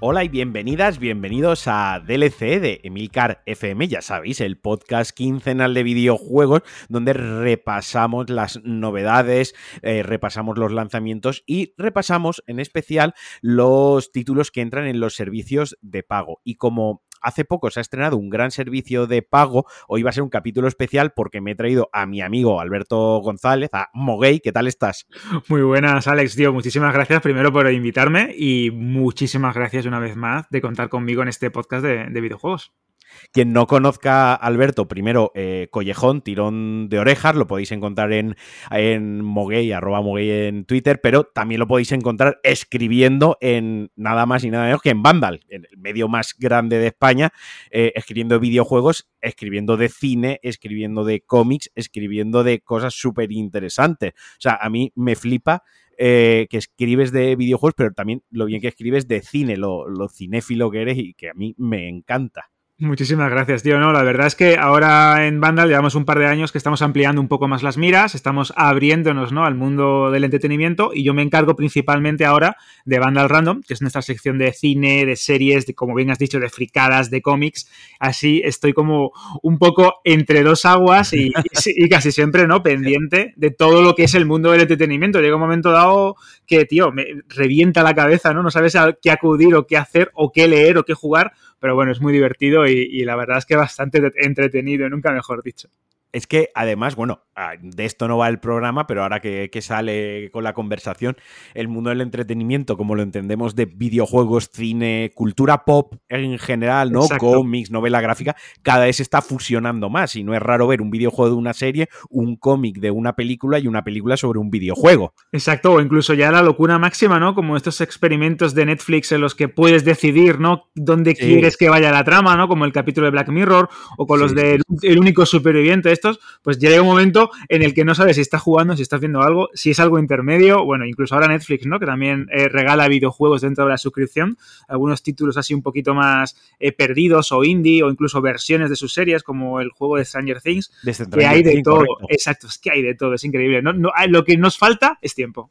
Hola y bienvenidas, bienvenidos a DLC de Emilcar FM, ya sabéis, el podcast quincenal de videojuegos donde repasamos las novedades, eh, repasamos los lanzamientos y repasamos en especial los títulos que entran en los servicios de pago. Y como hace poco se ha estrenado un gran servicio de pago. Hoy va a ser un capítulo especial porque me he traído a mi amigo Alberto González, a Moguey. ¿Qué tal estás? Muy buenas, Alex, tío. Muchísimas gracias primero por invitarme y muchísimas gracias una vez más de contar conmigo en este podcast de, de videojuegos. Quien no conozca a Alberto, primero, eh, Collejón, tirón de orejas, lo podéis encontrar en, en Moguey, arroba Moguey en Twitter, pero también lo podéis encontrar escribiendo en nada más y nada menos que en Vandal, en el medio más grande de España, eh, escribiendo videojuegos, escribiendo de cine, escribiendo de cómics, escribiendo de cosas súper interesantes. O sea, a mí me flipa eh, que escribes de videojuegos, pero también lo bien que escribes de cine, lo, lo cinéfilo que eres y que a mí me encanta. Muchísimas gracias, tío. No, la verdad es que ahora en Vandal llevamos un par de años que estamos ampliando un poco más las miras, estamos abriéndonos ¿no? al mundo del entretenimiento y yo me encargo principalmente ahora de Vandal Random, que es nuestra sección de cine, de series, de como bien has dicho, de fricadas, de cómics. Así estoy como un poco entre dos aguas y, y, casi siempre no pendiente de todo lo que es el mundo del entretenimiento. Llega un momento dado que, tío, me revienta la cabeza, ¿no? No sabes a qué acudir o qué hacer o qué leer o qué jugar pero bueno, es muy divertido y, y la verdad es que bastante entretenido, nunca mejor dicho. Es que además, bueno, ah, de esto no va el programa, pero ahora que, que, sale con la conversación, el mundo del entretenimiento, como lo entendemos de videojuegos, cine, cultura pop en general, ¿no? Exacto. Cómics, novela gráfica, cada vez se está fusionando más y no es raro ver un videojuego de una serie, un cómic de una película y una película sobre un videojuego. Exacto, o incluso ya la locura máxima, ¿no? Como estos experimentos de Netflix en los que puedes decidir, ¿no? Dónde sí. quieres que vaya la trama, ¿no? Como el capítulo de Black Mirror o con los de El único superviviente estos, pues llega un momento en el que no sabes si estás jugando, si estás viendo algo, si es algo intermedio, bueno, incluso ahora Netflix, ¿no? Que también eh, regala videojuegos dentro de la suscripción, algunos títulos así un poquito más eh, perdidos o indie o incluso versiones de sus series como el juego de Stranger Things, de que hay de todo, correcto. exacto, es que hay de todo, es increíble, no, no, lo que nos falta es tiempo.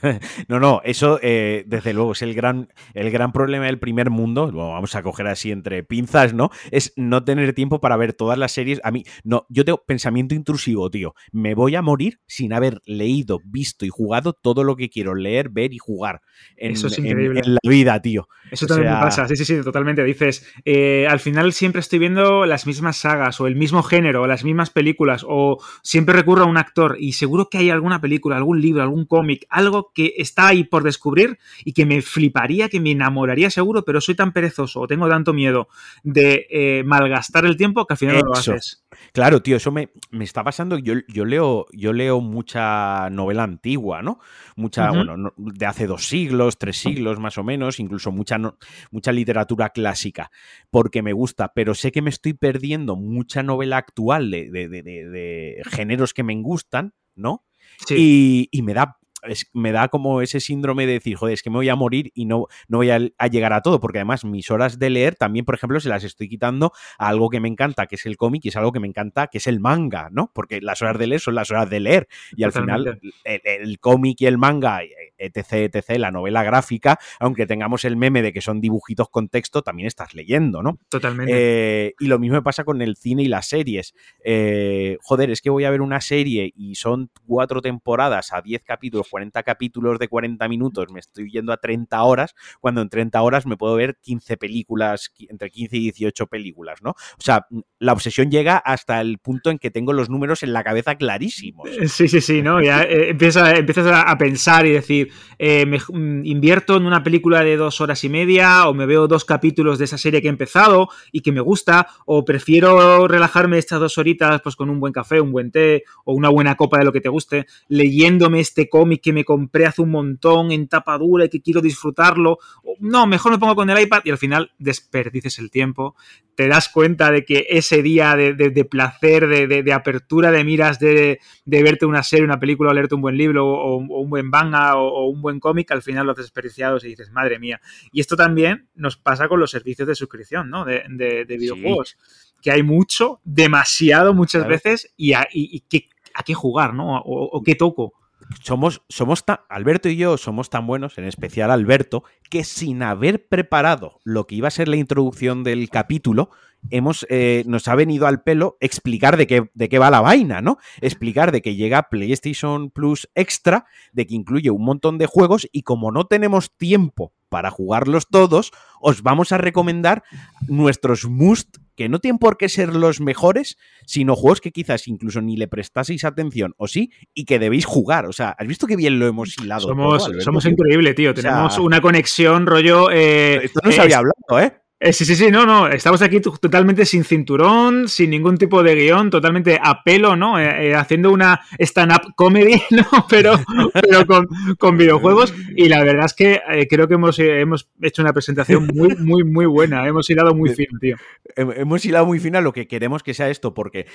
No, no, eso eh, desde luego es el gran, el gran problema del primer mundo, lo vamos a coger así entre pinzas, ¿no? Es no tener tiempo para ver todas las series. A mí, no, yo tengo pensamiento intrusivo, tío. Me voy a morir sin haber leído, visto y jugado todo lo que quiero leer, ver y jugar en, eso es increíble. en, en la vida, tío. Eso también sea... me pasa, sí, sí, sí, totalmente. Dices, eh, al final siempre estoy viendo las mismas sagas o el mismo género, o las mismas películas, o siempre recurro a un actor y seguro que hay alguna película, algún libro, algún cómic, algo que está ahí por descubrir y que me fliparía, que me enamoraría seguro, pero soy tan perezoso o tengo tanto miedo de eh, malgastar el tiempo que al final eso. no lo haces. Claro, tío, eso me, me está pasando. Yo, yo, leo, yo leo mucha novela antigua, ¿no? Mucha, uh -huh. bueno, de hace dos siglos, tres siglos más o menos, incluso mucha, no, mucha literatura clásica, porque me gusta, pero sé que me estoy perdiendo mucha novela actual de, de, de, de géneros que me gustan, ¿no? Sí. Y, y, me da es, me da como ese síndrome de decir, joder, es que me voy a morir y no, no voy a, a, llegar a todo, porque además mis horas de leer también, por ejemplo, se las estoy quitando a algo que me encanta, que es el cómic, y es algo que me encanta, que es el manga, ¿no? Porque las horas de leer son las horas de leer, y al final el, el cómic y el manga, etc., etc., la novela gráfica, aunque tengamos el meme de que son dibujitos con texto, también estás leyendo, ¿no? Totalmente. Eh, y lo mismo me pasa con el cine y las series. Eh, joder, es que voy a ver una serie y son cuatro temporadas a diez capítulos 40 capítulos de 40 minutos, me estoy yendo a 30 horas, cuando en 30 horas me puedo ver 15 películas, entre 15 y 18 películas, ¿no? O sea, la obsesión llega hasta el punto en que tengo los números en la cabeza clarísimos. Sí, sí, sí, ¿no? Ya eh, empiezas, empiezas a pensar y decir, eh, me mm, invierto en una película de dos horas y media o me veo dos capítulos de esa serie que he empezado y que me gusta o prefiero relajarme estas dos horitas pues con un buen café, un buen té o una buena copa de lo que te guste, leyéndome este cómic que me compré hace un montón en tapa dura y que quiero disfrutarlo. No, mejor me pongo con el iPad y al final desperdices el tiempo. Te das cuenta de que ese día de, de, de placer, de, de, apertura de miras, de, verte una serie, una película, o leerte un buen libro o, o un buen manga o, o, un buen cómic, al final lo has desperdiciado y dices, madre mía. Y esto también nos pasa con los servicios de suscripción, ¿no? De, videojuegos. Sí. Que hay mucho, demasiado muchas veces, y a, y, y qué, a qué jugar, ¿no? O, o qué toco. Somos, somos tan, Alberto y yo somos tan buenos, en especial Alberto, que sin haber preparado lo que iba a ser la introducción del capítulo, hemos, eh, nos ha venido al pelo explicar de qué, de qué va la vaina, ¿no? Explicar de que llega PlayStation Plus Extra, de que incluye un montón de juegos y como no tenemos tiempo para jugarlos todos, os vamos a recomendar nuestros must que no tienen por qué ser los mejores, sino juegos que quizás incluso ni le prestaseis atención, o sí, y que debéis jugar. O sea, ¿has visto qué bien lo hemos hilado? Somos, somos increíble, tío. Tenemos una conexión, rollo. Eh, esto no se había hablado, ¿eh? Eh, sí, sí, sí, no, no. Estamos aquí totalmente sin cinturón, sin ningún tipo de guion, totalmente a pelo, ¿no? Eh, eh, haciendo una stand-up comedy, ¿no? Pero, pero con, videojuegos. Y la verdad es que creo que hemos, hemos hecho una presentación muy, muy, muy buena. Hemos hilado muy fino, tío. Hemos hilado muy fino lo que queremos que sea esto, porque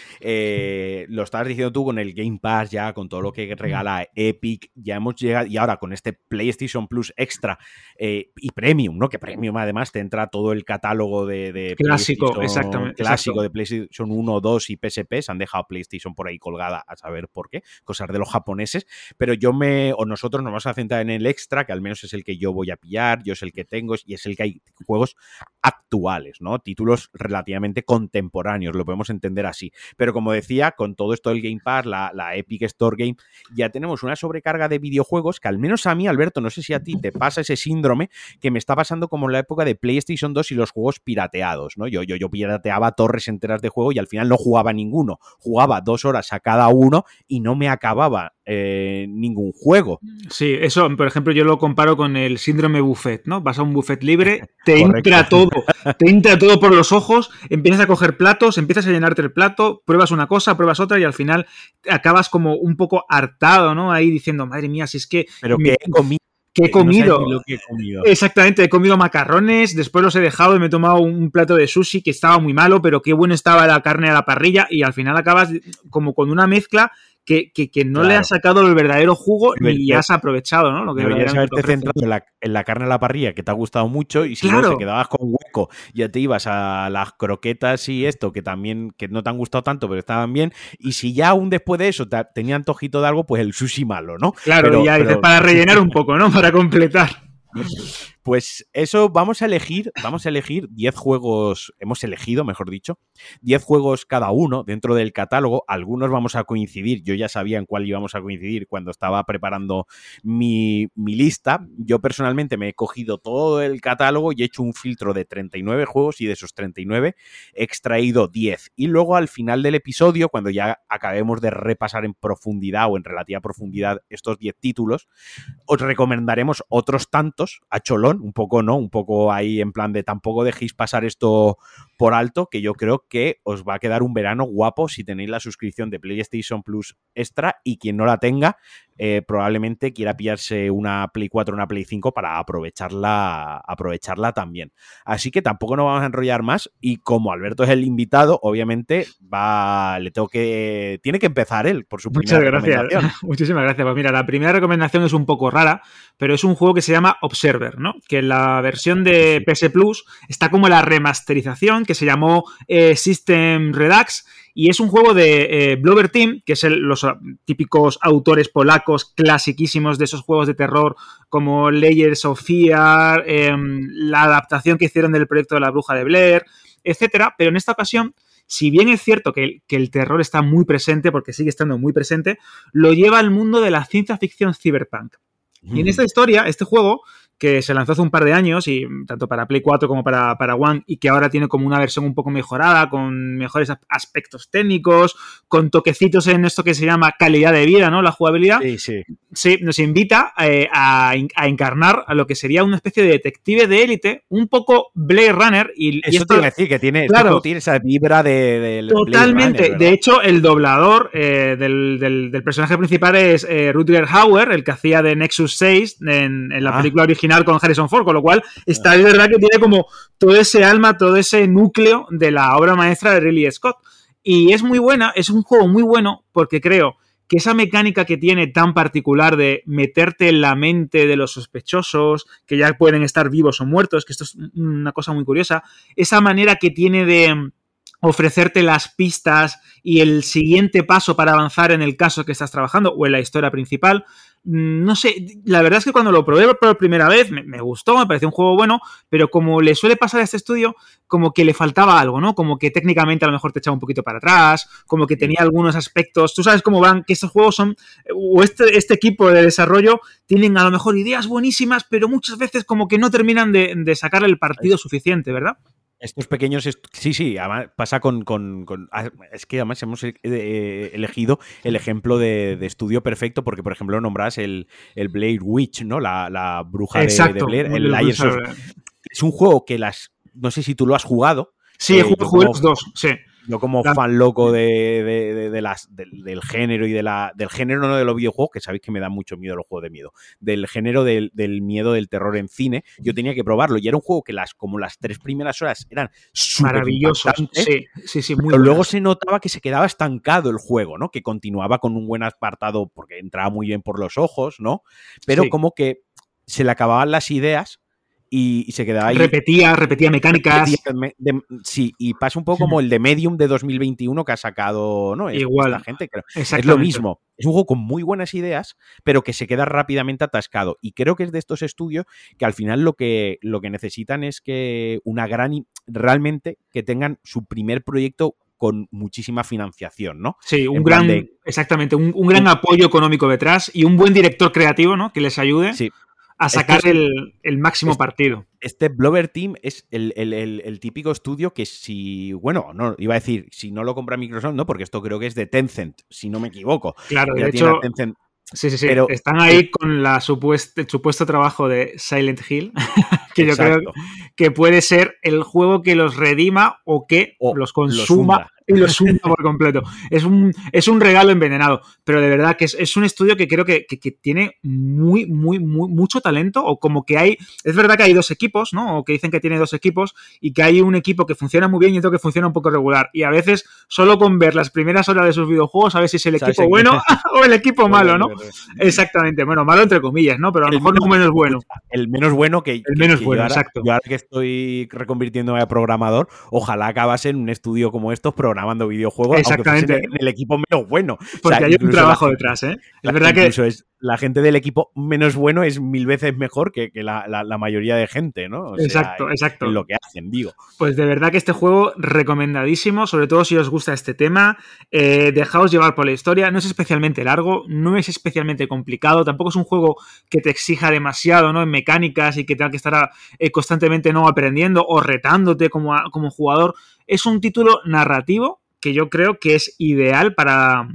lo estabas diciendo tú con el Game Pass, ya con todo lo que regala Epic, ya hemos llegado, y ahora con este PlayStation Plus Extra y Premium, ¿no? Que Premium además te entra todo el catálogo de, clásico, exactamente, clásico de PlayStation 1, 2 y PSP. Se han dejado PlayStation por ahí colgada a saber por qué, cosas de los japoneses. Pero yo me, o nosotros nos vamos a centrar en el extra, que al menos es el que yo voy a pillar, yo es el que tengo y es el que hay juegos actuales, ¿no? Títulos relativamente contemporáneos, lo podemos entender así. Pero como decía, con todo esto del Game Pass, la, la Epic Store Game, ya tenemos una sobrecarga de videojuegos que al menos a mí, Alberto, no sé si a ti te pasa ese síndrome que me está pasando como en la época de PlayStation 2 y los juegos pirateados, ¿no? Yo, yo, yo pirateaba torres enteras de juego y al final no jugaba ninguno. Jugaba dos horas a cada uno y no me acababa eh, ningún juego. Sí, eso, por ejemplo, yo lo comparo con el síndrome buffet, ¿no? Vas a un buffet libre, te entra todo, te entra todo por los ojos, empiezas a coger platos, empiezas a llenarte el plato, pruebas una cosa, pruebas otra y al final acabas como un poco hartado, ¿no? Ahí diciendo, madre mía, si es que... Pero que he comido que he comido. Exactamente, he comido macarrones, después los he dejado y me he tomado un plato de sushi que estaba muy malo, pero qué bueno estaba la carne a la parrilla y al final acabas como con una mezcla que, no le has sacado el verdadero jugo ni has aprovechado, ¿no? Lo que Deberías haberte centrado en la, carne a la parrilla, que te ha gustado mucho, y si no te quedabas con hueco, ya te ibas a las croquetas y esto, que también que no te han gustado tanto, pero estaban bien, y si ya aún después de eso te, tenía antojito de algo, pues el sushi malo, ¿no? Claro, ya dices, para rellenar un poco, ¿no? Para completar. Pues eso, vamos a elegir, vamos a elegir 10 juegos, hemos elegido, mejor dicho, 10 juegos cada uno dentro del catálogo. Algunos vamos a coincidir, yo ya sabía en cuál íbamos a coincidir cuando estaba preparando mi, lista. Yo personalmente me he cogido todo el catálogo y he hecho un filtro de 39 juegos y de esos 39 he extraído 10. Y luego al final del episodio, cuando ya acabemos de repasar en profundidad o en relativa profundidad estos 10 títulos, os recomendaremos otros tantos a cholón un poco, ¿no? Un poco ahí en plan de tampoco dejéis pasar esto por alto, que yo creo que os va a quedar un verano guapo si tenéis la suscripción de PlayStation Plus Extra y quien no la tenga, eh, probablemente quiera pillarse una Play 4 o una Play 5 para aprovecharla, aprovecharla también. Así que tampoco nos vamos a enrollar más y como Alberto es el invitado, obviamente va, le tengo que, tiene que empezar él por su Muchas gracias. Muchísimas gracias. Pues mira, la primera recomendación es un poco rara, pero es un juego que se llama Observer, ¿no? Que en la versión de PS Plus está como la remasterización que se llamó eh, System Redux y es un juego de eh, Blover Team, que es los ah, típicos autores polacos clasiquísimos de esos juegos de terror como Layers of Fear, em, la adaptación que hicieron del proyecto de la bruja de Blair, etcétera. Pero en esta ocasión si bien es cierto que, que, el terror está muy presente, porque sigue estando muy presente, lo lleva al mundo de la ciencia ficción cyberpunk. Y en esta historia, este juego que se lanzó hace un par de años, y tanto para Play 4 como para, para One, y que ahora tiene como una versión un poco mejorada, con mejores aspectos técnicos, con toquecitos en esto que se llama calidad de vida, ¿no? La jugabilidad. Sí, sí. Sí, nos invita eh, a, encarnar a lo que sería una especie de detective de élite, un poco Blade Runner. Y, Eso esto, decir, que tiene, claro, tiene esa vibra de, Totalmente. de hecho, el doblador eh, del, personaje principal es eh, Rutger Hauer, el que hacía de Nexus 6 en, en la ah. película original con Harrison Ford, con lo cual está de verdad que tiene como todo ese alma, todo ese núcleo de la obra maestra de Ridley Scott. Y es muy buena, es un juego muy bueno porque creo que esa mecánica que tiene tan particular de meterte en la mente de los sospechosos, que ya pueden estar vivos o muertos, que esto es una cosa muy curiosa, esa manera que tiene de ofrecerte las pistas y el siguiente paso para avanzar en el caso que estás trabajando o en la historia principal, mm, no sé, la verdad es que cuando lo probé por primera vez me, gustó, me pareció un juego bueno, pero como le suele pasar a este estudio, como que le faltaba algo, ¿no? Como que técnicamente a lo mejor te echaba un poquito para atrás, como que tenía algunos aspectos, tú sabes cómo van, que estos juegos son, o este, este equipo de desarrollo tienen a lo mejor ideas buenísimas, pero muchas veces como que no terminan de, de sacarle el partido suficiente, ¿verdad? Estos pequeños. sí, sí, pasa con, ah, Es que además hemos eh, eh, elegido el ejemplo de, estudio perfecto, porque, por ejemplo, nombras el, el Blade Witch, ¿no? La, bruja de, Blair. El Es un juego que las. No sé si tú lo has jugado. Sí, eh, jugado los dos, sí. Yo como fan loco de, las, del, género y de la, del género no de los videojuegos, que sabéis que me da mucho miedo los juegos de miedo, del género del, miedo del terror en cine, yo tenía que probarlo. Y era un juego que las, como las tres primeras horas eran maravillosos. Sí, sí, sí, muy Pero luego se notaba que se quedaba estancado el juego, ¿no? Que continuaba con un buen apartado porque entraba muy bien por los ojos, ¿no? Pero como que se le acababan las ideas y, se quedaba ahí. Repetía, repetía mecánicas. sí, y pasa un poco como el de Medium de 2021 que ha sacado ¿no? Igual. Esta gente. Es lo mismo. Es un juego con muy buenas ideas, pero que se queda rápidamente atascado. Y creo que es de estos estudios que al final lo que, lo que necesitan es que una gran. realmente que tengan su primer proyecto con muchísima financiación, ¿no? Sí, un gran, exactamente, un, un, gran apoyo económico detrás y un buen director creativo, ¿no? Que les ayude. Sí a sacar el, máximo partido. Este Blover Team es el, típico estudio que si, bueno, no, iba a decir, si no lo compra Microsoft, no, porque esto creo que es de Tencent, si no me equivoco. Claro, de hecho, Sí, sí, sí. Pero, Están ahí con la supuesta, el supuesto trabajo de Silent Hill, que yo creo que puede ser el juego que los redima o que los consuma y lo suma por completo. Es un, es un regalo envenenado, pero de verdad que es, un estudio que creo que, tiene muy, muy, muy, mucho talento, o como que hay, es verdad que hay dos equipos, ¿no? O que dicen que tiene dos equipos, y que hay un equipo que funciona muy bien y otro que funciona un poco regular. Y a veces, solo con ver las primeras horas de sus videojuegos, a ver si es el equipo bueno o el equipo malo, ¿no? Exactamente, bueno, malo entre comillas, ¿no? Pero a lo mejor no menos bueno. El menos bueno que... El menos bueno, exacto. Yo ahora que estoy reconvirtiéndome a programador, ojalá acabase en un estudio como estos, programando videojuegos, Exactamente. el equipo menos bueno. Porque hay un trabajo detrás, ¿eh? Es verdad que... Es, la gente del equipo menos bueno es mil veces mejor que, la, mayoría de gente, ¿no? exacto, exacto. lo que hacen, digo. Pues de verdad que este juego recomendadísimo, sobre todo si os gusta este tema. Eh, dejaos llevar por la historia. No es especialmente largo, no es especialmente complicado, tampoco es un juego que te exija demasiado, ¿no? En mecánicas y que tenga que estar eh, constantemente no aprendiendo o retándote como, como jugador. Es un título narrativo que yo creo que es ideal para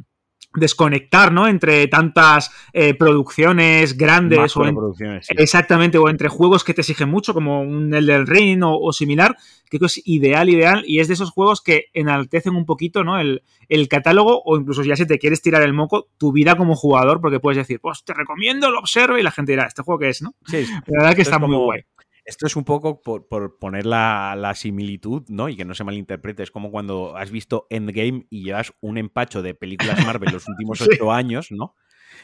desconectar, ¿no? Entre tantas eh, producciones grandes o exactamente o entre juegos que te exigen mucho como un Elden Ring o, o, similar, creo que es ideal, ideal y es de esos juegos que enaltecen un poquito, ¿no? El, el, catálogo o incluso ya si te quieres tirar el moco, tu vida como jugador, porque puedes decir, pues te recomiendo, lo observe y la gente dirá, ¿este juego qué es, no? Sí, la verdad que está muy guay. Esto es un poco por, poner la, similitud, ¿no? Y que no se malinterprete. Es como cuando has visto Endgame y llevas un empacho de películas Marvel los últimos ocho años, ¿no?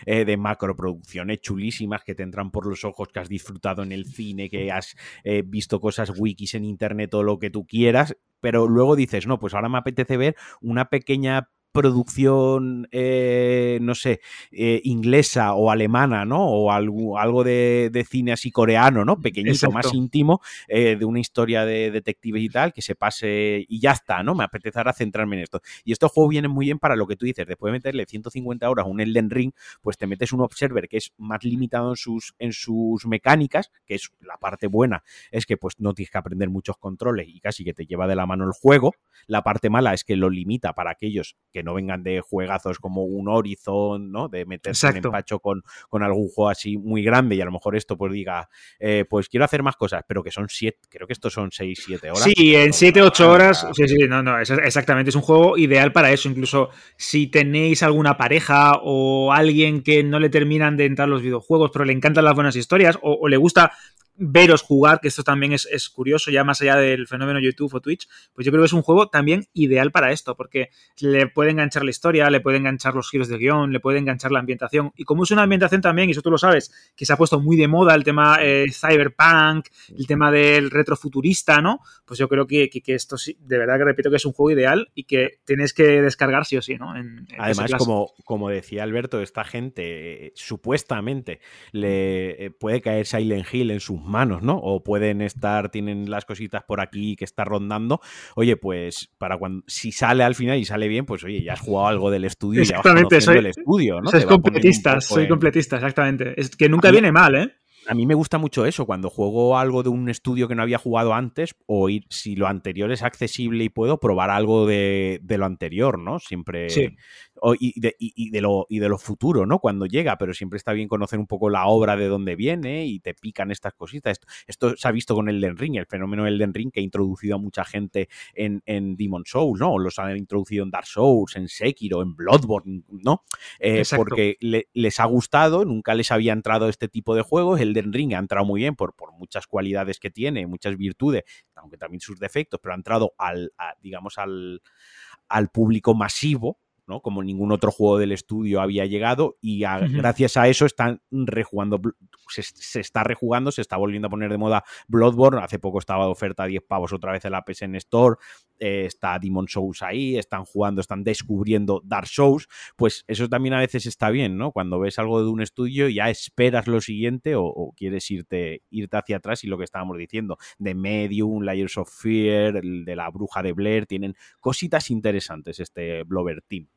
Eh, de macroproducciones chulísimas que te entran por los ojos, que has disfrutado en el cine, que has eh, visto cosas wikis en internet o lo que tú quieras, pero luego dices, no, pues ahora me apetece ver una pequeña producción, eh, no sé, eh, inglesa o alemana, ¿no? O algo, algo de, cine así coreano, ¿no? Pequeñito, más íntimo, eh, de una historia de detectives y tal, que se pase y ya está, ¿no? Me apetezará centrarme en esto. Y estos juegos vienen muy bien para lo que tú dices, después de meterle 150 horas a un Elden Ring, pues te metes un Observer que es más limitado en sus, en sus mecánicas, que es la parte buena, es que pues no tienes que aprender muchos controles y casi que te lleva de la mano el juego. La parte mala es que lo limita para aquellos que no vengan de juegazos como un Horizon, ¿no? De meterse en empacho con, con algún juego así muy grande y a lo mejor esto pues diga, eh, pues quiero hacer más cosas, pero que son siete, creo que estos son seis, siete horas. Sí, en siete, ocho horas, sí, sí, no, no, exactamente, es un juego ideal para eso, incluso si tenéis alguna pareja o alguien que no le terminan de entrar los videojuegos, pero le encantan las buenas historias o le gusta veros jugar, que esto también es, es, curioso, ya más allá del fenómeno YouTube o Twitch, pues yo creo que es un juego también ideal para esto, porque le puede enganchar la historia, le puede enganchar los giros de guion, le puede enganchar la ambientación. Y como es una ambientación también, y eso tú lo sabes, que se ha puesto muy de moda el tema eh, cyberpunk, el tema del retrofuturista, ¿no? Pues yo creo que, que, esto sí, de verdad que repito que es un juego ideal y que tienes que descargar sí o sí, ¿no? Además, como, como decía Alberto, esta gente eh, supuestamente le eh, puede caer Silent Hill en sus manos, ¿no? O pueden estar, tienen las cositas por aquí que está rondando. Oye, pues para cuando si sale al final y sale bien, pues oye, ya has jugado algo del estudio y ya vas soy, el estudio, ¿no? Soy completista, soy completista, exactamente. Es que nunca viene mal, ¿eh? a mí me gusta mucho eso, cuando juego algo de un estudio que no había jugado antes, o ir, si lo anterior es accesible y puedo probar algo de, lo anterior, ¿no? Siempre. Sí. Y, de, y, de, lo, y de lo futuro, ¿no? Cuando llega, pero siempre está bien conocer un poco la obra de dónde viene y te pican estas cositas. Esto, se ha visto con el Den Ring, el fenómeno del Den Ring que ha introducido a mucha gente en, en Demon Souls, ¿no? Los han introducido en Dark Souls, en Sekiro, en Bloodborne, ¿no? Eh, porque les ha gustado, nunca les había entrado este tipo de juegos. El Ring ha entrado muy bien por, por muchas cualidades que tiene, muchas virtudes, aunque también sus defectos, pero ha entrado al, digamos, al, al público masivo, ¿no? Como ningún otro juego del estudio había llegado y gracias a eso están rejugando, se, está rejugando, se está volviendo a poner de moda Bloodborne, hace poco estaba de oferta a 10 pavos otra vez en la PSN Store, eh, está Demon Souls ahí, están jugando, están descubriendo Dark Souls, pues eso también a veces está bien, ¿no? Cuando ves algo de un estudio ya esperas lo siguiente o, quieres irte, irte hacia atrás y lo que estábamos diciendo, de Medium, Layers of Fear, de la bruja de Blair, tienen cositas interesantes este Blover Team.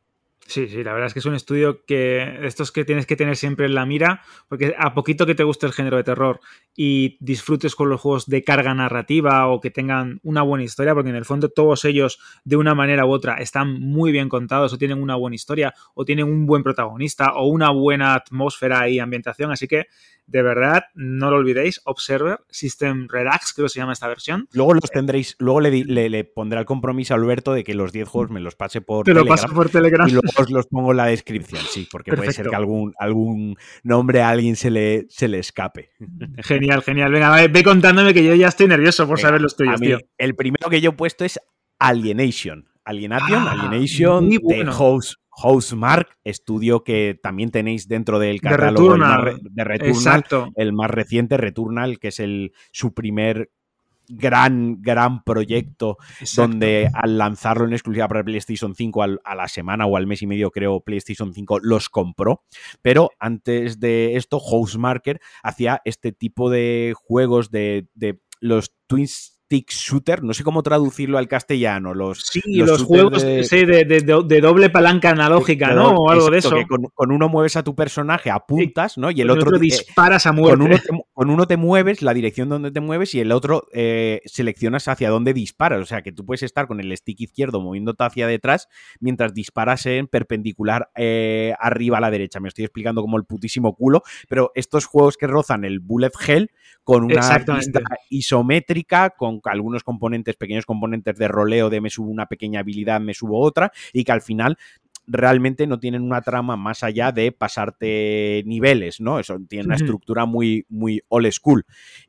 Sí, sí, la verdad es que es un estudio que estos que tienes que tener siempre en la mira, porque a poquito que te guste el género de terror y disfrutes con los juegos de carga narrativa o que tengan una buena historia, porque en el fondo todos ellos de una manera u otra están muy bien contados o tienen una buena historia o tienen un buen protagonista o una buena atmósfera y ambientación, así que de verdad, no lo olvidéis, Observer, System Relax, creo que se llama esta versión. Luego los tendréis, luego le, le, pondré el compromiso a Alberto de que los 10 juegos me los pase por Te Telegram. Lo por Telegram. Y luego os los pongo en la descripción, sí, porque puede ser que algún, algún nombre a alguien se le, se le escape. Genial, genial. Venga, ve, contándome que yo ya estoy nervioso por saber los tuyos, tío. El primero que yo he puesto es Alienation. Alienation, ah, Alienation de House Housemark, estudio que también tenéis dentro del catálogo de Returnal, el más reciente Returnal, que es el, su primer gran, gran proyecto donde al lanzarlo en exclusiva para PlayStation 5 a la semana o al mes y medio creo PlayStation 5 los compró, pero antes de esto Housemarker hacía este tipo de juegos de, de los Twins shooter, no sé cómo traducirlo al castellano. Los, sí, los, juegos de... doble palanca analógica, ¿no? O algo de eso. Que con, uno mueves a tu personaje, apuntas, ¿no? Y el otro, disparas a muerte. Con uno, te, mueves, la dirección donde te mueves, y el otro eh, seleccionas hacia dónde disparas. O sea que tú puedes estar con el stick izquierdo moviéndote hacia detrás mientras disparas en perpendicular eh, arriba a la derecha. Me estoy explicando como el putísimo culo, pero estos juegos que rozan el bullet hell con una vista isométrica, con algunos componentes, pequeños componentes de roleo de me subo una pequeña habilidad, me subo otra, y que al final realmente no tienen una trama más allá de pasarte niveles, ¿no? Eso tiene una estructura muy, muy old school.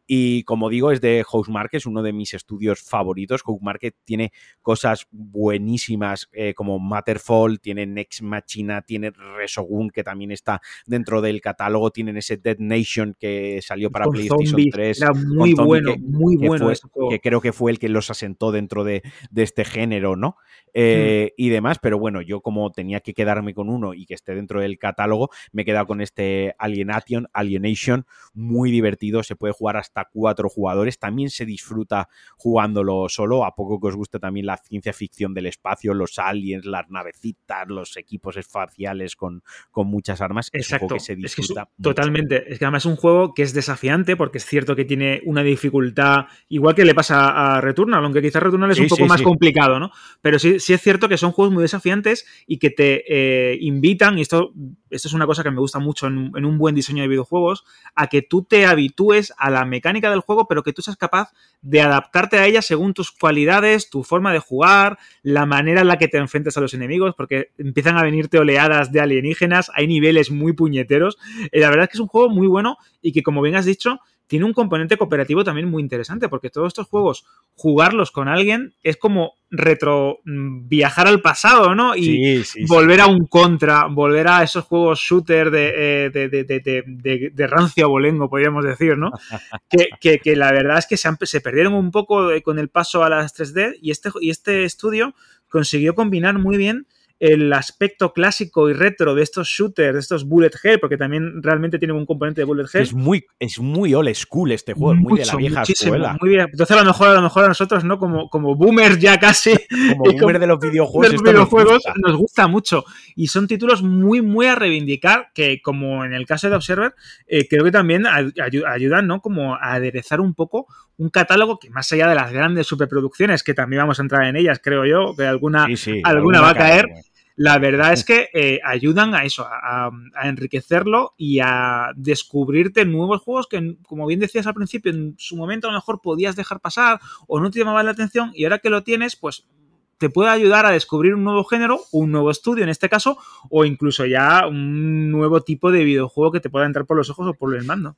Y como digo, es de Housemarque, es uno de mis estudios favoritos. Housemarque tiene cosas buenísimas eh, como Matterfall, tiene Next Machina, tiene Resogun, que también está dentro del catálogo, tienen ese Dead Nation que salió para PlayStation 3. Era muy bueno, muy bueno. que creo que fue el que los asentó dentro de, este género, ¿no? Eh, y demás, pero bueno, yo como tenía que quedarme con uno y que esté dentro del catálogo, me he quedado con este Alienation, Alienation, muy divertido, se puede jugar hasta cuatro jugadores, también se disfruta jugándolo solo, a poco que os guste también la ciencia ficción del espacio, los aliens, las navecitas, los equipos espaciales con, con muchas armas, Exacto. que se disfruta. totalmente, es que además es un juego que es desafiante porque es cierto que tiene una dificultad, igual que le pasa a Returnal, aunque quizás Returnal es un poco más complicado, ¿no? Pero sí, sí es cierto que son juegos muy desafiantes y que eh, invitan, y esto, esto es una cosa que me gusta mucho en, en un buen diseño de videojuegos, a que tú te habitúes a la mecánica del juego, pero que tú seas capaz de adaptarte a ella según tus cualidades, tu forma de jugar, la manera en la que te enfrentas a los enemigos, porque empiezan a venirte oleadas de alienígenas, hay niveles muy puñeteros. Eh, la verdad es que es un juego muy bueno y que, como bien has dicho, tiene un componente cooperativo también muy interesante, porque todos estos juegos, jugarlos con alguien es como retro mm, viajar al pasado, ¿no? Y volver a un contra, volver a esos juegos shooter de, de, de, rancio abolengo, podríamos decir, ¿no? que, que, la verdad es que se, se perdieron un poco con el paso a las 3D y este, y este estudio consiguió combinar muy bien el aspecto clásico y retro de estos shooters, de estos bullet hell, porque también realmente tienen un componente de bullet hell. Es muy, es muy old school este juego, muy de la vieja escuela. Muy bien. Entonces a lo mejor a lo mejor a nosotros, ¿no? Como, como boomers ya casi. Como boomers de los videojuegos. nos, gusta. mucho. Y son títulos muy, muy a reivindicar, que como en el caso de Observer, eh, creo que también ayudan, ¿no? Como a aderezar un poco un catálogo que más allá de las grandes superproducciones, que también vamos a entrar en ellas, creo yo, que alguna, alguna, va a caer la verdad es que eh, ayudan a eso, a, enriquecerlo y a descubrirte nuevos juegos que, como bien decías al principio, en su momento a lo mejor podías dejar pasar o no te llamaba la atención y ahora que lo tienes, pues te puede ayudar a descubrir un nuevo género, un nuevo estudio en este caso, o incluso ya un nuevo tipo de videojuego que te pueda entrar por los ojos o por el mando.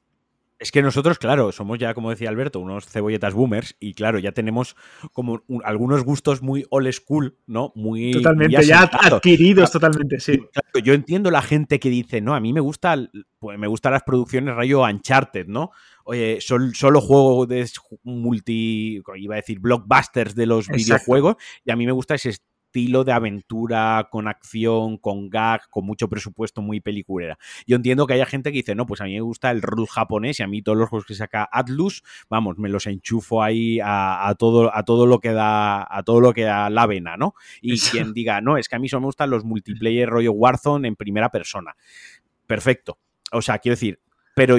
Es que nosotros, claro, somos ya, como decía Alberto, unos cebolletas boomers y claro, ya tenemos como algunos gustos muy old school, ¿no? Muy... Totalmente, ya, adquiridos totalmente, sí. yo entiendo la gente que dice, no, a mí me gusta, pues me gustan las producciones rayo Uncharted, ¿no? Oye, solo juego de multi, iba a decir, blockbusters de los videojuegos y a mí me gusta ese estilo de aventura, con acción, con gag, con mucho presupuesto, muy peliculera. Yo entiendo que haya gente que dice, no, pues a mí me gusta el rol japonés y a mí todos los juegos que saca Atlus, vamos, me los enchufo ahí a, todo, a todo lo que da, a todo lo que da la vena, ¿no? Y quien diga, no, es que a mí solo me gustan los multiplayer rollo Warzone en primera persona. Perfecto. O sea, quiero decir, pero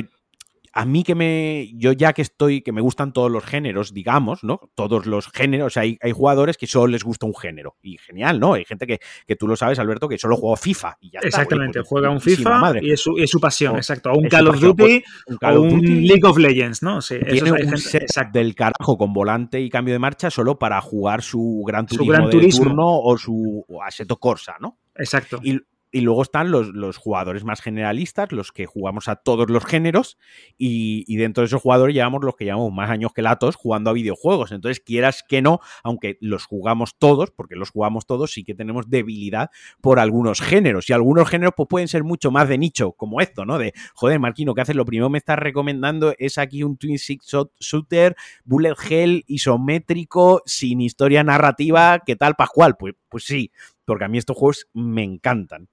a mí que me, yo ya que estoy, que me gustan todos los géneros, digamos, ¿no? Todos los géneros, hay, hay jugadores que solo les gusta un género. Y genial, ¿no? Hay gente que, que tú lo sabes, Alberto, que solo juega FIFA y ya Exactamente, pues, juega un FIFA y es, su, es su, pasión, exacto. O un Call of Duty o un League of Legends, ¿no? Sí, Tiene un set del carajo con volante y cambio de marcha solo para jugar su Gran Turismo, gran turismo. de turno o su Assetto Corsa, ¿no? Exacto. Y, y luego están los, jugadores más generalistas, los que jugamos a todos los géneros, y, dentro de esos jugadores llevamos los que llevamos más años que latos jugando a videojuegos. Entonces, quieras que no, aunque los jugamos todos, porque los jugamos todos, sí que tenemos debilidad por algunos géneros. Y algunos géneros pues, pueden ser mucho más de nicho, como esto, ¿no? De, joder, Marquino, ¿qué haces? Lo primero me estás recomendando es aquí un Twin Six Shooter, Bullet Hell, isométrico, sin historia narrativa. ¿Qué tal, Pascual? Pues, pues sí, porque a mí estos juegos me encantan.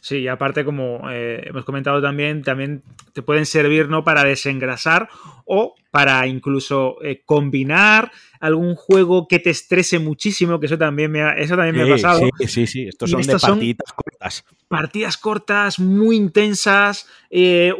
Sí, y aparte, como eh, hemos comentado también, también te pueden servir ¿no? para desengrasar o para incluso eh, combinar algún juego que te estrese muchísimo, que eso también me ha, eso también me ha pasado. Sí, sí, sí, estos son de partiditas cortas. Partidas cortas, muy intensas, eh,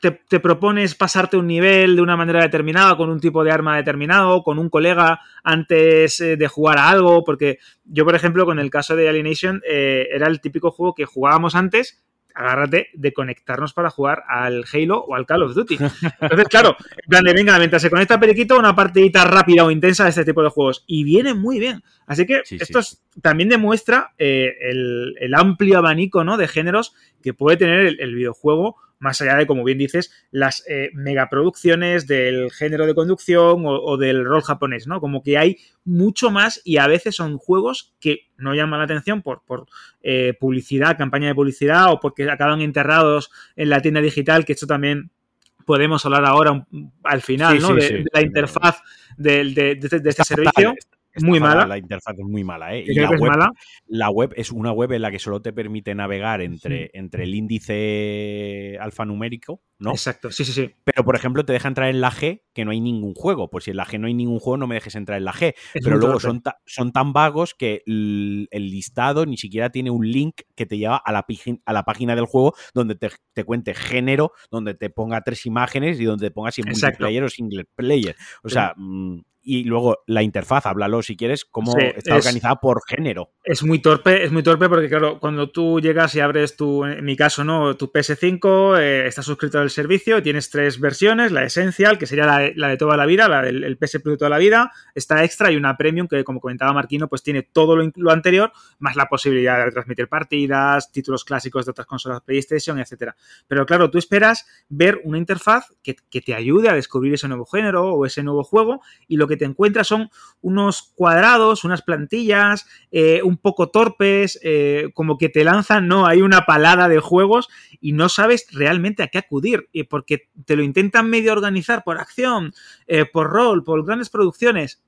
te, propones pasarte un nivel de una manera determinada, con un tipo de arma determinado, con un colega antes eh, de jugar a algo, porque yo, por ejemplo, con el caso de Alienation, era el típico juego que jugábamos antes agárrate de conectarnos para jugar al Halo o al Call of Duty. Entonces, claro, en plan de, venga, mientras se conecta Periquito, una partidita rápida o intensa de este tipo de juegos. Y viene muy bien. Así que esto también demuestra eh, el, amplio abanico ¿no? de géneros que puede tener el videojuego más allá de, como bien dices, las eh, megaproducciones del género de conducción o, del rol japonés, ¿no? Como que hay mucho más y a veces son juegos que no llaman la atención por, por eh, publicidad, campaña de publicidad o porque acaban enterrados en la tienda digital, que esto también podemos hablar ahora al final, ¿no? de, la interfaz de, este servicio muy mala. La interfaz es muy mala, ¿eh? Y la web, mala? la web es una web en la que solo te permite navegar entre, entre el índice alfanumérico, ¿no? Exacto, sí, sí, sí. Pero, por ejemplo, te deja entrar en la G que no hay ningún juego. Pues si en la G no hay ningún juego, no me dejes entrar en la G. Pero luego son, son tan vagos que el, listado ni siquiera tiene un link que te lleva a la, a la página del juego donde te, te, cuente género, donde te ponga tres imágenes y donde te ponga si multiplayer o single player. O sea, mm, y luego la interfaz, háblalo si quieres, cómo está organizada por género. Es muy torpe, es muy torpe porque claro, cuando tú llegas y abres tu, en mi caso, ¿no? Tu PS5, eh, estás suscrito el servicio, tienes tres versiones, la Essential, que sería la, de toda la vida, la del el PS Plus de toda la vida, está Extra y una Premium que, como comentaba Marquino, pues tiene todo lo, anterior, más la posibilidad de retransmitir partidas, títulos clásicos de otras consolas PlayStation, etcétera. Pero claro, tú esperas ver una interfaz que, te ayude a descubrir ese nuevo género o ese nuevo juego y lo que te encuentras son unos cuadrados, unas plantillas, eh, un poco torpes, eh, como que te lanzan, ¿no? Hay una palada de juegos y no sabes realmente a qué acudir, porque te lo intentan medio organizar por acción, eh, por rol, por grandes producciones,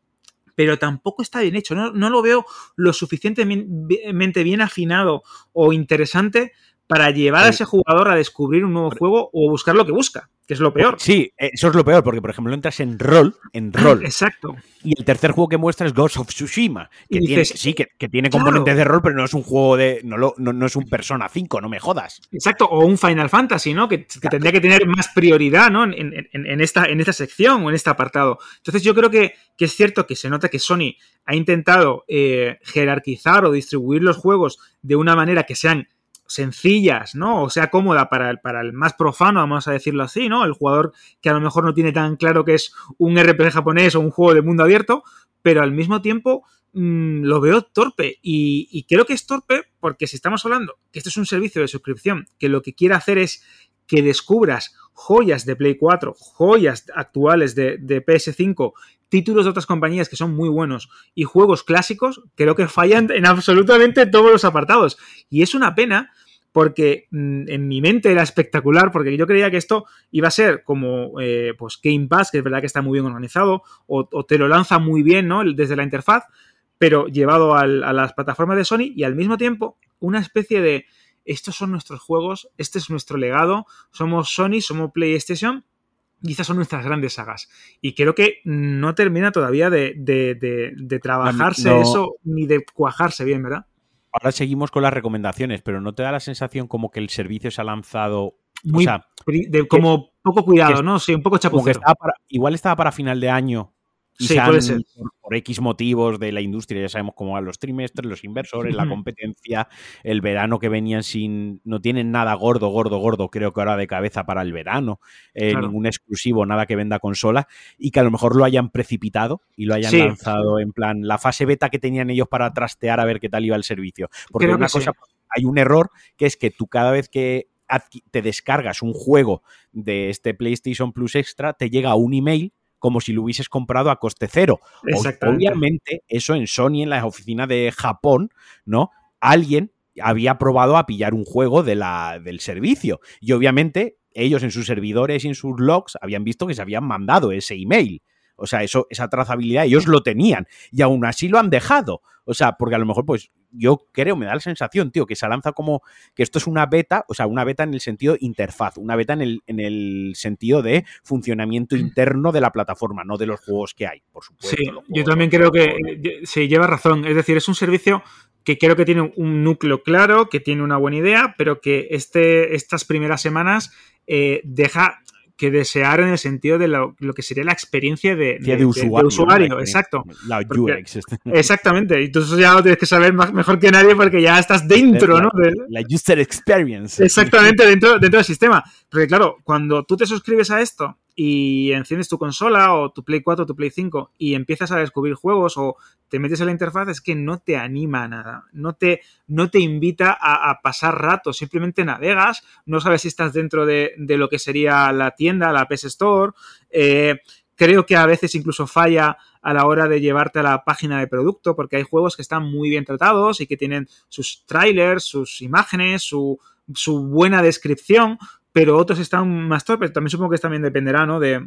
pero tampoco está bien hecho. No, no, lo veo lo suficientemente bien afinado o interesante para llevar a ese jugador a descubrir un nuevo juego o buscar lo que busca que es lo peor. Sí, eso es lo peor, porque por ejemplo entras en rol, en rol. Exacto. Y el tercer juego que muestra es Ghost of Tsushima, que tiene, sí, que, tiene componentes de rol, pero no es un juego de. No, no, es un Persona 5, no me jodas. Exacto, o un Final Fantasy, ¿no? Que, tendría que tener más prioridad, ¿no? En, esta, en esta sección o en este apartado. Entonces, yo creo que, es cierto que se nota que Sony ha intentado eh, jerarquizar o distribuir los juegos de una manera que sean sencillas, ¿no? O sea, cómoda para el, para el más profano, vamos a decirlo así, ¿no? El jugador que a lo mejor no tiene tan claro que es un RPG japonés o un juego de mundo abierto, pero al mismo tiempo mm, lo veo torpe. Y, y, creo que es torpe porque si estamos hablando que esto es un servicio de suscripción que lo que quiere hacer es que descubras joyas de Play 4, joyas actuales de, PS5, títulos de otras compañías que son muy buenos y juegos clásicos, creo que fallan en absolutamente todos los apartados. Y es una pena porque mm, en mi mente era espectacular, porque yo creía que esto iba a ser como eh, pues Game Pass, que es verdad que está muy bien organizado, o, te lo lanza muy bien ¿no? desde la interfaz, pero llevado a las plataformas de Sony y al mismo tiempo una especie de estos son nuestros juegos, este es nuestro legado, somos Sony, somos PlayStation, y estas son nuestras grandes sagas. Y creo que no termina todavía de, trabajarse eso ni de cuajarse bien, ¿verdad? Ahora seguimos con las recomendaciones, pero ¿no te da la sensación como que el servicio se ha lanzado muy como poco cuidado, ¿no? Sí, un poco chapucero. igual estaba para final de año sí, puede ser. Por, X motivos de la industria, ya sabemos cómo van los trimestres, los inversores, la competencia, el verano que venían sin. No tienen nada gordo, gordo, gordo, creo que ahora de cabeza para el verano, eh, ningún exclusivo, nada que venda consola, y que a lo mejor lo hayan precipitado y lo hayan lanzado en plan la fase beta que tenían ellos para trastear a ver qué tal iba el servicio. Porque una cosa, hay un error que es que tú cada vez que te descargas un juego de este PlayStation Plus Extra, te llega un email como si lo hubieses comprado a coste cero. Obviamente, eso en Sony, en la oficina de Japón, ¿no? Alguien había probado a pillar un juego de la, del servicio. Y obviamente, ellos en sus servidores y en sus logs habían visto que se habían mandado ese email. O sea, eso, esa trazabilidad ellos lo tenían y aún así lo han dejado. O sea, porque a lo mejor, pues yo creo, me da la sensación, tío, que se lanza como que esto es una beta, o sea, una beta en el sentido interfaz, una beta en el, en el sentido de funcionamiento mm. interno de la plataforma, no de los juegos que hay, por supuesto. Sí, yo también creo que se lleva razón. Es decir, es un servicio que creo que tiene un núcleo claro, que tiene una buena idea, pero que este, estas primeras semanas eh, deja que desear en el sentido de lo, que sería la experiencia de, usuario. exacto. La UX. Este. exactamente, y tú ya lo tienes que saber mejor que nadie porque ya estás dentro, ¿no? La, user experience. Exactamente, dentro, dentro del sistema. Porque claro, cuando tú te suscribes a esto y enciendes tu consola o tu Play 4 o tu Play 5 y empiezas a descubrir juegos o te metes en la interfaz, es que no te anima a nada, no te, no te invita a, pasar rato, simplemente navegas, no sabes si estás dentro de, lo que sería la tienda, la PS Store. Eh, creo que a veces incluso falla a la hora de llevarte a la página de producto, porque hay juegos que están muy bien tratados y que tienen sus trailers, sus imágenes, su, su buena descripción, pero otros están más torpes. También supongo que también dependerá, ¿no? De,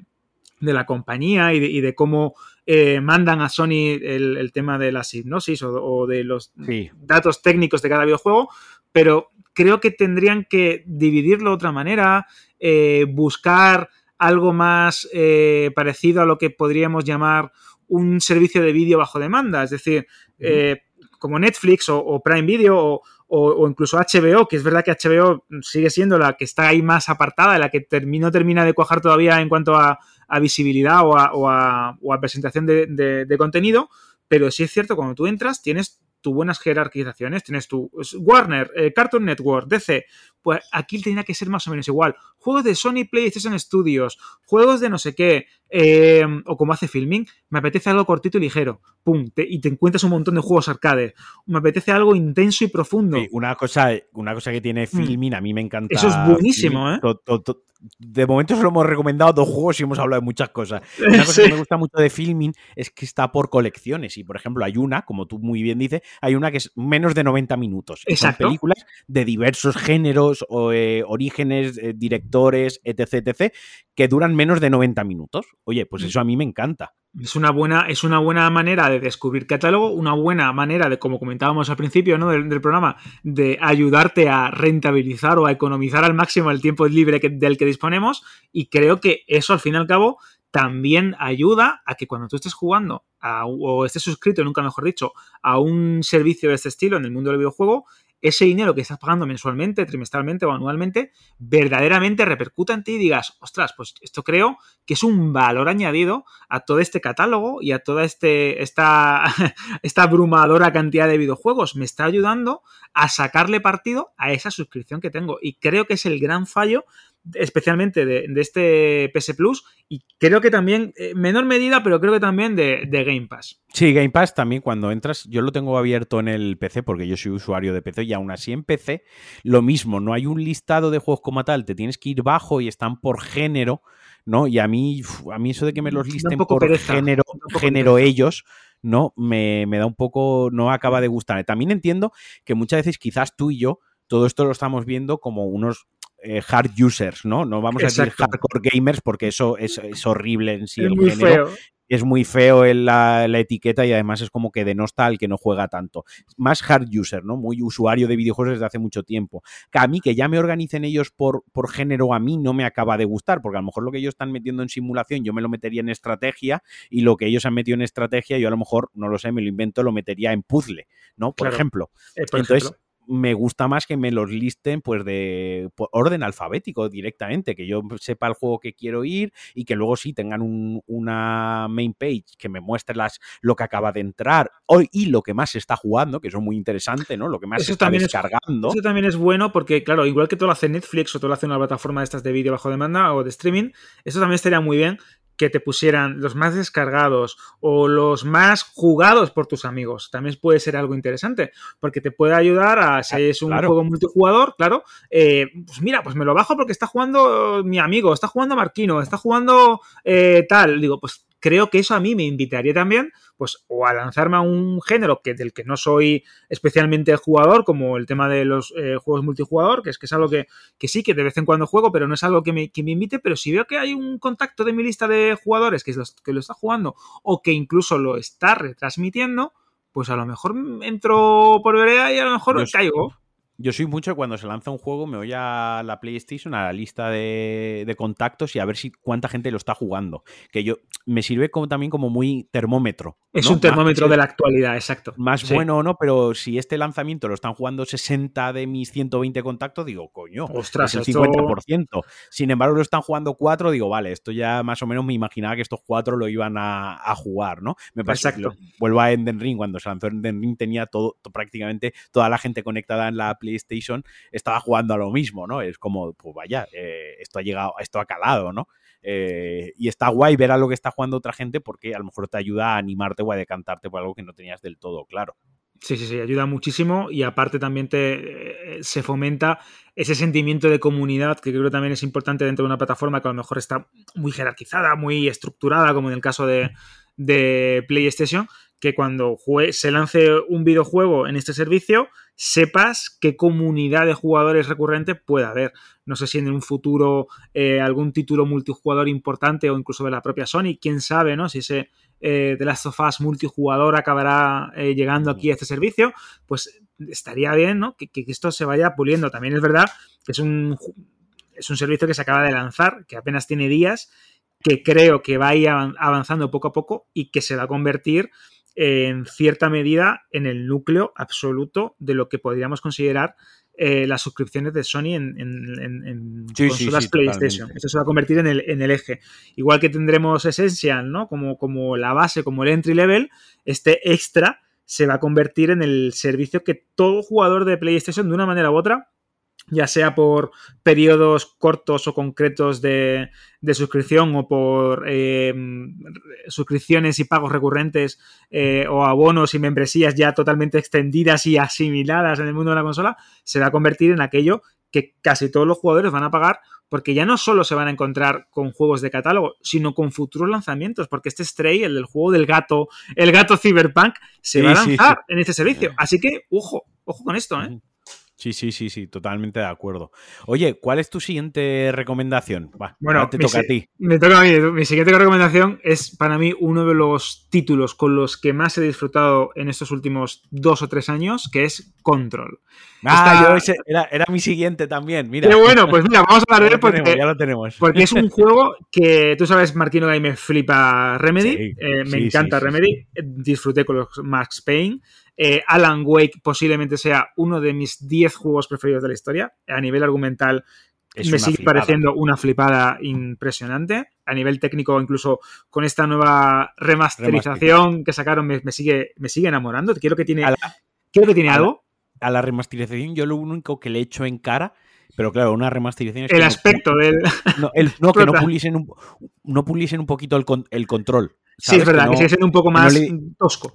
la compañía y de, cómo eh, mandan a Sony el, tema de la hipnosis o, de los datos técnicos de cada videojuego, pero creo que tendrían que dividirlo de otra manera, eh, buscar algo más eh, parecido a lo que podríamos llamar un servicio de vídeo bajo demanda, es decir, como Netflix o, Prime Video o, o, incluso HBO, que es verdad que HBO sigue siendo la que está ahí más apartada, la que no termina de cuajar todavía en cuanto a, visibilidad o a, presentación de, contenido, pero sí es cierto, cuando tú entras tienes tus buenas jerarquizaciones, tienes tu Warner, eh, Cartoon Network, DC, pues aquí tenía que ser más o menos igual. Juegos de Sony PlayStation Studios, juegos de no sé qué, eh, o como hace Filming, me apetece algo cortito y ligero, pum, y te encuentras un montón de juegos arcade. Me apetece algo intenso y profundo. una, cosa, una cosa que tiene mm. Filming, a mí me encanta. Eso es buenísimo, ¿eh? de momento solo hemos recomendado dos juegos y hemos hablado de muchas cosas. Una cosa que me gusta mucho de Filming es que está por colecciones. Y, por ejemplo, hay una, como tú muy bien dices, hay una que es menos de 90 minutos. Son películas de diversos géneros, o, eh, orígenes, eh, directores, etc, etc, que duran menos de 90 minutos. Oye, pues mm. eso a mí me encanta. Es una, buena, es una buena manera de descubrir catálogo, una buena manera de, como comentábamos al principio ¿no? del, programa, de ayudarte a rentabilizar o a economizar al máximo el tiempo libre del que disponemos. Y creo que eso, al fin y al cabo, también ayuda a que cuando tú estés jugando o estés suscrito, nunca mejor dicho, a un servicio de este estilo en el mundo del videojuego, ese dinero que estás pagando mensualmente, trimestralmente o anualmente, verdaderamente repercuta en ti y digas, ostras, pues esto creo que es un valor añadido a todo este catálogo y a toda este, esta, esta abrumadora cantidad de videojuegos. Me está ayudando a sacarle partido a esa suscripción que tengo. Y creo que es el gran fallo especialmente de, este PS Plus y creo que también, en menor medida, pero creo que también de, Game Pass. Sí, Game Pass también cuando entras, yo lo tengo abierto en el PC porque yo soy usuario de PC y aún así en PC lo mismo, no hay un listado de juegos como tal, te tienes que ir bajo y están por género, ¿no? Y a mí, a mí eso de que me los listen por género, género ellos, ¿no? Me, me da un poco, no acaba de gustar. También entiendo que muchas veces quizás tú y yo todo esto lo estamos viendo como unos eh, hard users, ¿no? No vamos a decir hardcore gamers porque eso es, horrible en sí. Es muy feo. Es muy feo la, etiqueta y además es como que denosta al que no juega tanto. Más hard user, ¿no? Muy usuario de videojuegos desde hace mucho tiempo. Que a mí que ya me organicen ellos por, por género, a mí no me acaba de gustar, porque a lo mejor lo que ellos están metiendo en simulación yo me lo metería en estrategia y lo que ellos han metido en estrategia yo a lo mejor, no lo sé, me lo invento, lo metería en puzzle, ¿no? Por ejemplo. Eh, Entonces, me gusta más que me los listen pues de orden alfabético directamente, que yo sepa el juego que quiero ir y que luego sí tengan una main page que me muestre las, lo que acaba de entrar hoy y lo que más se está jugando, que eso es muy interesante, ¿no? Lo que más se está descargando. eso también es bueno porque, claro, igual que todo lo hace Netflix o todo lo hace una plataforma de estas de vídeo bajo demanda o de streaming, eso también estaría muy bien que te pusieran los más descargados o los más jugados por tus amigos. También puede ser algo interesante, porque te puede ayudar a, si es un juego multijugador, claro, eh, pues mira, pues me lo bajo porque está jugando mi amigo, está jugando Marquino, está jugando eh, tal. Digo, pues creo que eso a mí me invitaría también, pues, o a lanzarme a un género que, del que no soy especialmente jugador, como el tema de los eh, juegos multijugador, que es que es algo que, sí, que de vez en cuando juego, pero no es algo que me, que me, invite, pero si veo que hay un contacto de mi lista de jugadores que, que lo está jugando o que incluso lo está retransmitiendo, pues a lo mejor entro por vereda y a lo mejor caigo. Yo soy mucho cuando se lanza un juego, me voy a la PlayStation, a la lista de, contactos y a ver si cuánta gente lo está jugando. Que yo me sirve como también como muy termómetro. Es un termómetro de la actualidad, exacto. Más bueno o no, pero si este lanzamiento lo están jugando 60 de mis 120 contactos, digo, coño, Ostras, es el 50%. Sin embargo, lo están jugando 4, digo, vale, esto ya más o menos me imaginaba que estos 4 lo iban a, jugar, ¿no? Me pasa exacto. vuelvo a Enden Ring, cuando se lanzó Enden Ring tenía todo, prácticamente toda la gente conectada en la PlayStation PlayStation estaba jugando a lo mismo, ¿no? Es como, pues vaya, eh, esto ha llegado, esto ha calado, ¿no? Eh, y está guay ver a lo que está jugando otra gente porque a lo mejor te ayuda a animarte o a decantarte por algo que no tenías del todo claro. Sí, sí, sí, ayuda muchísimo y aparte también te, eh, se fomenta ese sentimiento de comunidad que creo que también es importante dentro de una plataforma que a lo mejor está muy jerarquizada, muy estructurada, como en el caso de, de PlayStation, que cuando se lance un videojuego en este servicio, sepas qué comunidad de jugadores recurrente puede haber. No sé si en un futuro eh, algún título multijugador importante o incluso de la propia Sony, quién sabe, ¿no? Si ese eh, The Last of Us multijugador acabará eh, llegando aquí a este servicio, pues estaría bien, ¿no? Que, que, esto se vaya puliendo. También es verdad que es un, es un servicio que se acaba de lanzar, que apenas tiene días, que creo que va a ir avanzando poco a poco y que se va a convertir en cierta medida en el núcleo absoluto de lo que podríamos considerar eh, las suscripciones de Sony en, en, consolas PlayStation. Eso se va a convertir en el, en el, eje. Igual que tendremos Essential, ¿no? Como, como la base, como el entry level, este extra se va a convertir en el servicio que todo jugador de PlayStation, de una manera u otra, ya sea por periodos cortos o concretos de, suscripción o por eh, suscripciones y pagos recurrentes eh, o abonos y membresías ya totalmente extendidas y asimiladas en el mundo de la consola, se va a convertir en aquello que casi todos los jugadores van a pagar porque ya no solo se van a encontrar con juegos de catálogo, sino con futuros lanzamientos, porque este Stray, el del juego del gato, el gato Cyberpunk, se va a lanzar en este servicio. Así que, ojo, ojo con esto, ¿eh? Sí, sí, sí, sí, totalmente de acuerdo. Oye, ¿cuál es tu siguiente recomendación? bueno, te toca a ti. Me toca a mí. Mi siguiente recomendación es para mí uno de los títulos con los que más he disfrutado en estos últimos dos o tres años, que es Control. Ah, era, mi siguiente también, mira. Qué bueno, pues mira, vamos a hablar de él porque, ya lo tenemos. porque es un juego que, tú sabes, Martino, que me flipa Remedy, eh, me encanta Remedy, disfruté con los Max Payne, eh, Alan Wake posiblemente sea uno de mis 10 juegos preferidos de la historia. A nivel argumental, me sigue pareciendo una flipada impresionante. A nivel técnico, incluso con esta nueva remasterización que sacaron, me, sigue, me sigue enamorando. Quiero que tiene, quiero que tiene algo. a la remasterización, yo lo único que le echo en cara pero claro, una remasterización es El aspecto del. No, no que no puliesen un, no puliesen un poquito el, el control. Sí, es verdad, que, sigue siendo un poco más tosco.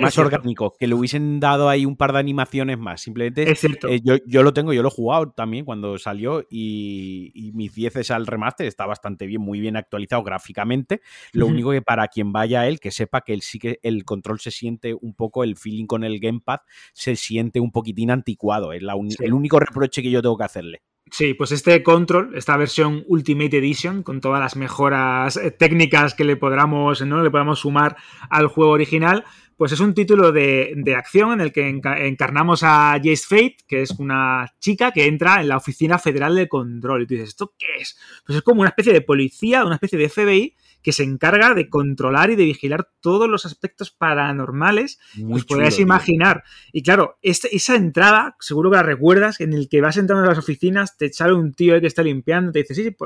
más orgánico, que le hubiesen dado ahí un par de animaciones más. Simplemente es cierto. Eh, yo, lo tengo, yo lo he jugado también cuando salió y, y mis 10 al remaster está bastante bien, muy bien actualizado gráficamente. Lo único que para quien vaya a él, que sepa que él sí que el control se siente un poco, el feeling con el gamepad se siente un poquitín anticuado. Es el único reproche que yo tengo que hacerle. Sí, pues este Control, esta versión Ultimate Edition, con todas las mejoras eh, técnicas que le podamos, ¿no? le podamos sumar al juego original, pues es un título de, acción en el que encarnamos a Jace Fate, que es una chica que entra en la Oficina Federal de Control. Y tú dices, ¿esto qué es? Pues es como una especie de policía, una especie de FBI que se encarga de controlar y de vigilar todos los aspectos paranormales que os podéis imaginar. Y claro, este, esa entrada, seguro que la recuerdas, en el que vas entrando a las oficinas, te sale un tío que está limpiando, te dice, sí, sí,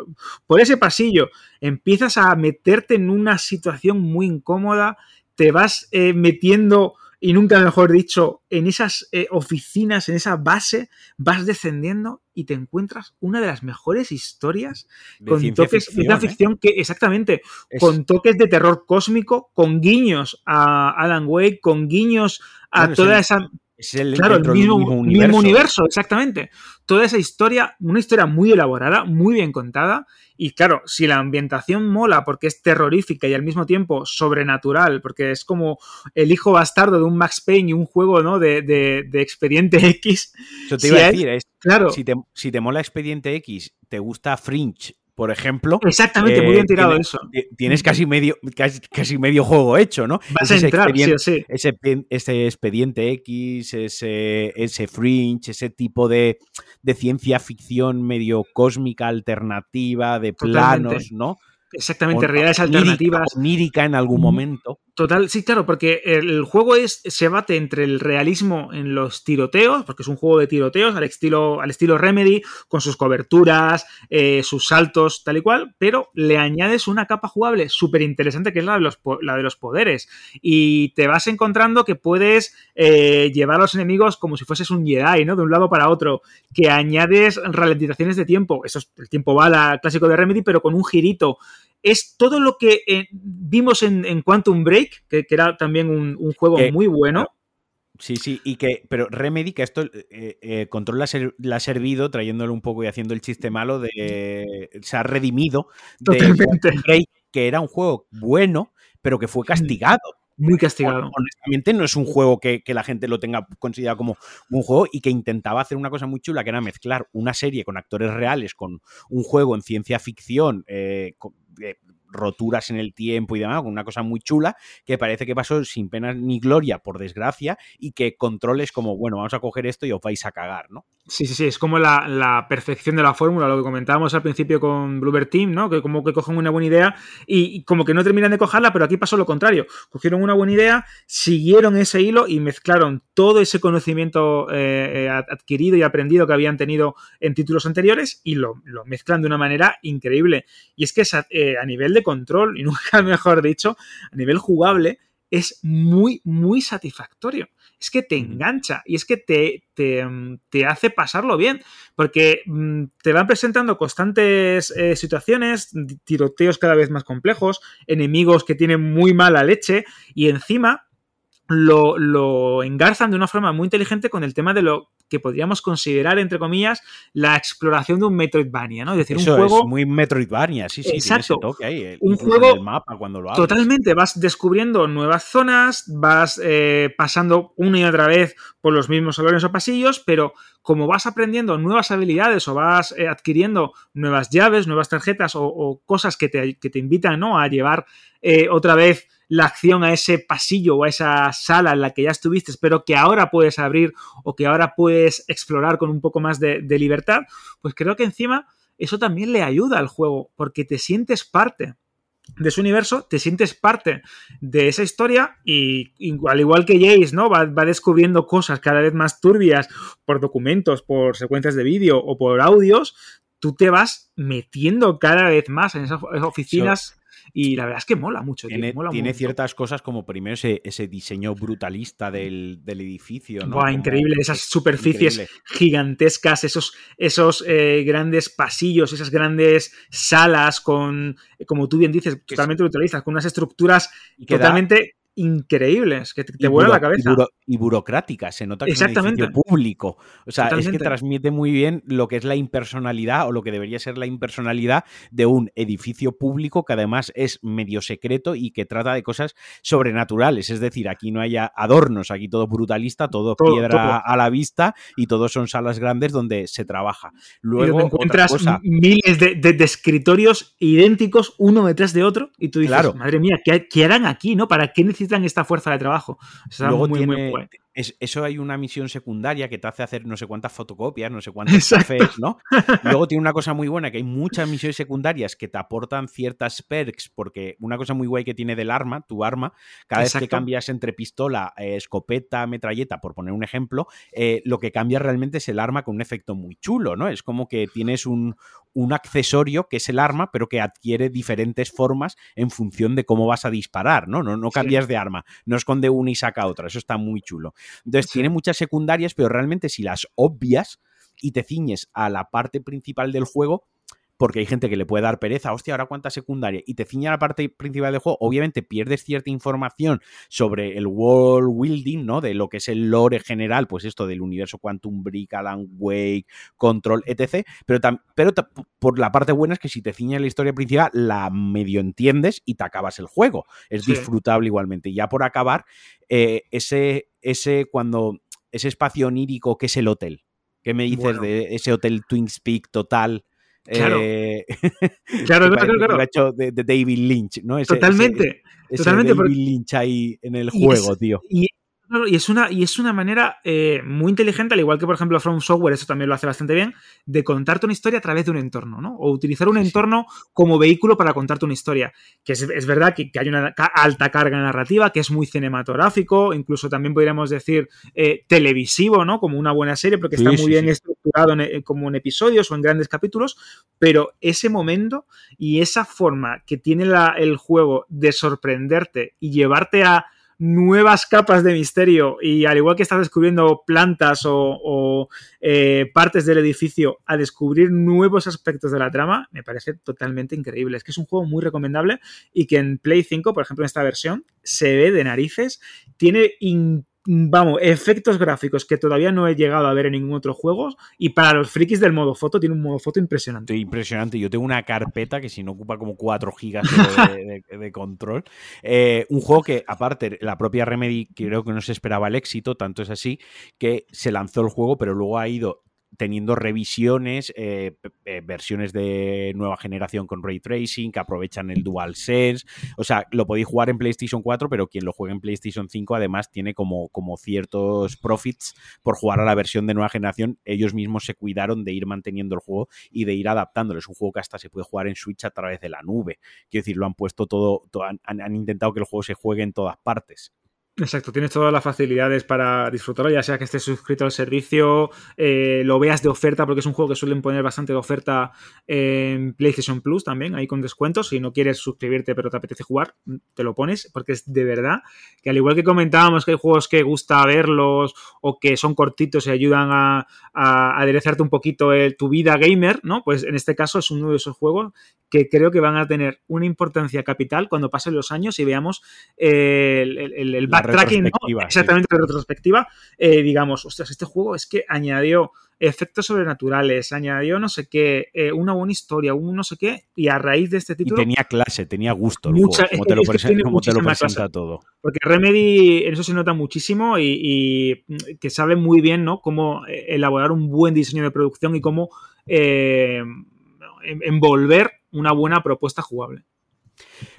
por, ese pasillo, empiezas a meterte en una situación muy incómoda, te vas eh, metiendo y nunca mejor dicho, en esas eh, oficinas, en esa base, vas descendiendo y te encuentras una de las mejores historias con toques de una ficción que exactamente con toques de terror cósmico, con guiños a Alan Wake, con guiños a toda esa es el, claro, el mismo, universo. exactamente. Toda esa historia, una historia muy elaborada, muy bien contada. Y claro, si la ambientación mola porque es terrorífica y al mismo tiempo sobrenatural, porque es como el hijo bastardo de un Max Payne y un juego ¿no? de, de, Expediente X. Te iba a decir, claro. si, te, si te mola Expediente X, te gusta Fringe por ejemplo. Exactamente, muy bien eh, tirado eso. Tienes casi medio, casi, medio juego hecho, ¿no? Vas a entrar, sí sí. Ese, ese, expediente X, ese, ese fringe, ese tipo de, de ciencia ficción medio cósmica, alternativa, de planos, ¿no? Exactamente, realidades alternativas. Onírica en algún momento. Total, sí, claro, porque el juego es, se bate entre el realismo en los tiroteos, porque es un juego de tiroteos al estilo, al estilo Remedy, con sus coberturas, eh, sus saltos, tal y cual, pero le añades una capa jugable súper interesante que es la de, los, la de los poderes. Y te vas encontrando que puedes eh, llevar a los enemigos como si fueses un Jedi, ¿no? De un lado para otro, que añades ralentizaciones de tiempo. Eso es el tiempo bala clásico de Remedy, pero con un girito es todo lo que eh, vimos en, Quantum Break, que, era también un, juego muy bueno. Sí, sí, y que, pero Remedy, que esto eh, eh, Control la, ha servido trayéndole un poco y haciendo el chiste malo de. se ha redimido de Break, que era un juego bueno, pero que fue castigado. Muy castigado. Honestamente, no es un juego que, la gente lo tenga considerado como un juego y que intentaba hacer una cosa muy chula, que era mezclar una serie con actores reales, con un juego en ciencia ficción, eh, they roturas en el tiempo y demás, con una cosa muy chula que parece que pasó sin pena ni gloria, por desgracia, y que controles como, bueno, vamos a coger esto y os vais a cagar, ¿no? Sí, sí, sí, es como la, perfección de la fórmula, lo que comentábamos al principio con Bluebird Team, ¿no? Que como que cogen una buena idea y, como que no terminan de cogerla, pero aquí pasó lo contrario. Cogieron una buena idea, siguieron ese hilo y mezclaron todo ese conocimiento eh, eh, adquirido y aprendido que habían tenido en títulos anteriores y lo, mezclan de una manera increíble. Y es que eh, a nivel de control, y nunca mejor dicho, a nivel jugable, es muy, muy satisfactorio. Es que te engancha y es que te, te, mm, hace pasarlo bien, porque mm, te van presentando constantes eh, situaciones, tiroteos cada vez más complejos, enemigos que tienen muy mala leche y encima lo, lo, engarzan de una forma muy inteligente con el tema de lo que podríamos considerar, entre comillas, la exploración de un Metroidvania, ¿no? Es decir, un juego. Es muy Metroidvania, sí, sí. Exacto. ahí, un juego. mapa cuando lo totalmente. Vas descubriendo nuevas zonas, vas eh, pasando una y otra vez por los mismos salones o pasillos, pero como vas aprendiendo nuevas habilidades o vas eh, adquiriendo nuevas llaves, nuevas tarjetas o, cosas que te, que te, invitan ¿no? a llevar eh, otra vez la acción a ese pasillo o a esa sala en la que ya estuviste, pero que ahora puedes abrir o que ahora puedes explorar con un poco más de, libertad, pues creo que encima eso también le ayuda al juego, porque te sientes parte de su universo, te sientes parte de esa historia y, al igual que Jace, ¿no? Va, descubriendo cosas cada vez más turbias por documentos, por secuencias de vídeo o por audios, tú te vas metiendo cada vez más en esas oficinas. Y la verdad es que mola mucho. Tiene, ciertas cosas como primero ese, diseño brutalista del, edificio. ¿no? increíble, esas superficies gigantescas, esos, esos eh, grandes pasillos, esas grandes salas con, como tú bien dices, totalmente brutalistas, con unas estructuras totalmente increíbles que te, vuelan la cabeza. Y, burocráticas, se nota que es un edificio público. O sea, es que transmite muy bien lo que es la impersonalidad o lo que debería ser la impersonalidad de un edificio público que además es medio secreto y que trata de cosas sobrenaturales. Es decir, aquí no haya adornos, aquí todo brutalista, todo, piedra a la vista y todos son salas grandes donde se trabaja. Luego encuentras miles de, escritorios idénticos uno detrás de otro y tú dices, madre mía, ¿qué, harán aquí? ¿no? ¿Para qué necesitan necesitan esta fuerza de trabajo. Luego muy, muy eso hay una misión secundaria que te hace hacer no sé cuántas fotocopias, no sé cuántos cafés, ¿no? Luego tiene una cosa muy buena, que hay muchas misiones secundarias que te aportan ciertas perks, porque una cosa muy guay que tiene del arma, tu arma, cada vez que cambias entre pistola, eh, escopeta, metralleta, por poner un ejemplo, eh, lo que cambia realmente es el arma con un efecto muy chulo, ¿no? Es como que tienes un, un accesorio que es el arma, pero que adquiere diferentes formas en función de cómo vas a disparar, ¿no? No, no cambias de arma, no esconde una y saca otra, eso está muy chulo. Entonces, tiene muchas secundarias, pero realmente si las obvias y te ciñes a la parte principal del juego, porque hay gente que le puede dar pereza, hostia, ahora cuánta secundaria, y te ciña la parte principal del juego, obviamente pierdes cierta información sobre el world building, ¿no? De lo que es el lore general, pues esto del universo Quantum Break, Alan Wake, Control, etc. Pero, pero por la parte buena es que si te ciña la historia principal, la medio entiendes y te acabas el juego. Es disfrutable igualmente. Y ya por acabar, eh, ese, ese cuando ese espacio onírico que es el hotel. ¿Qué me dices de ese hotel Twin Peak total? Claro. Eh, claro, claro, claro. hecho de, David Lynch, ¿no? totalmente. totalmente. David Lynch ahí en el juego, tío. Y es una, y es una manera eh, muy inteligente, al igual que por ejemplo From Software, eso también lo hace bastante bien, de contarte una historia a través de un entorno, ¿no? O utilizar un entorno como vehículo para contarte una historia. Que es, verdad que, hay una alta carga narrativa, que es muy cinematográfico, incluso también podríamos decir eh, televisivo, ¿no? Como una buena serie, porque está muy bien eh, como en episodios o en grandes capítulos, pero ese momento y esa forma que tiene el juego de sorprenderte y llevarte a nuevas capas de misterio y al igual que estás descubriendo plantas o, eh, partes del edificio a descubrir nuevos aspectos de la trama, me parece totalmente increíble. Es que es un juego muy recomendable y que en Play 5, por ejemplo en esta versión, se ve de narices, tiene vamos, efectos gráficos que todavía no he llegado a ver en ningún otro juego. Y para los frikis del modo foto, tiene un modo foto impresionante. Impresionante. Yo tengo una carpeta que si no ocupa como 4 gigas de, control. Eh, un juego que, aparte, la propia Remedy creo que no se esperaba el éxito, tanto es así que se lanzó el juego, pero luego ha ido teniendo revisiones, eh, eh, versiones de nueva generación con ray tracing, que aprovechan el DualSense. O sea, lo podéis jugar en PlayStation 4, pero quien lo juegue en PlayStation 5 además tiene como, como ciertos profits por jugar a la versión de nueva generación. Ellos mismos se cuidaron de ir manteniendo el juego y de ir adaptándolo. Es un juego que hasta se puede jugar en Switch a través de la nube. Quiero decir, lo han puesto todo, han, intentado que el juego se juegue en todas partes. Exacto, tienes todas las facilidades para disfrutarlo, ya sea que estés suscrito al servicio, eh, lo veas de oferta, porque es un juego que suelen poner bastante de oferta en PlayStation Plus también, ahí con descuentos. Si no quieres suscribirte pero te apetece jugar, te lo pones, porque es de verdad que al igual que comentábamos que hay juegos que gusta verlos o que son cortitos y ayudan a, aderezarte un poquito tu vida gamer, ¿no? Pues en este caso es uno de esos juegos que creo que van a tener una importancia capital cuando pasen los años y veamos el, el, backtracking, exactamente la retrospectiva, eh, digamos, ostras, este juego es que añadió efectos sobrenaturales, añadió no sé qué, eh, una buena historia, un no sé qué, y a raíz de este título... Y tenía clase, tenía gusto, mucha, como te lo, presenta, todo. Porque Remedy en eso se nota muchísimo y, que sabe muy bien ¿no? cómo eh, elaborar un buen diseño de producción y cómo envolver una buena propuesta jugable.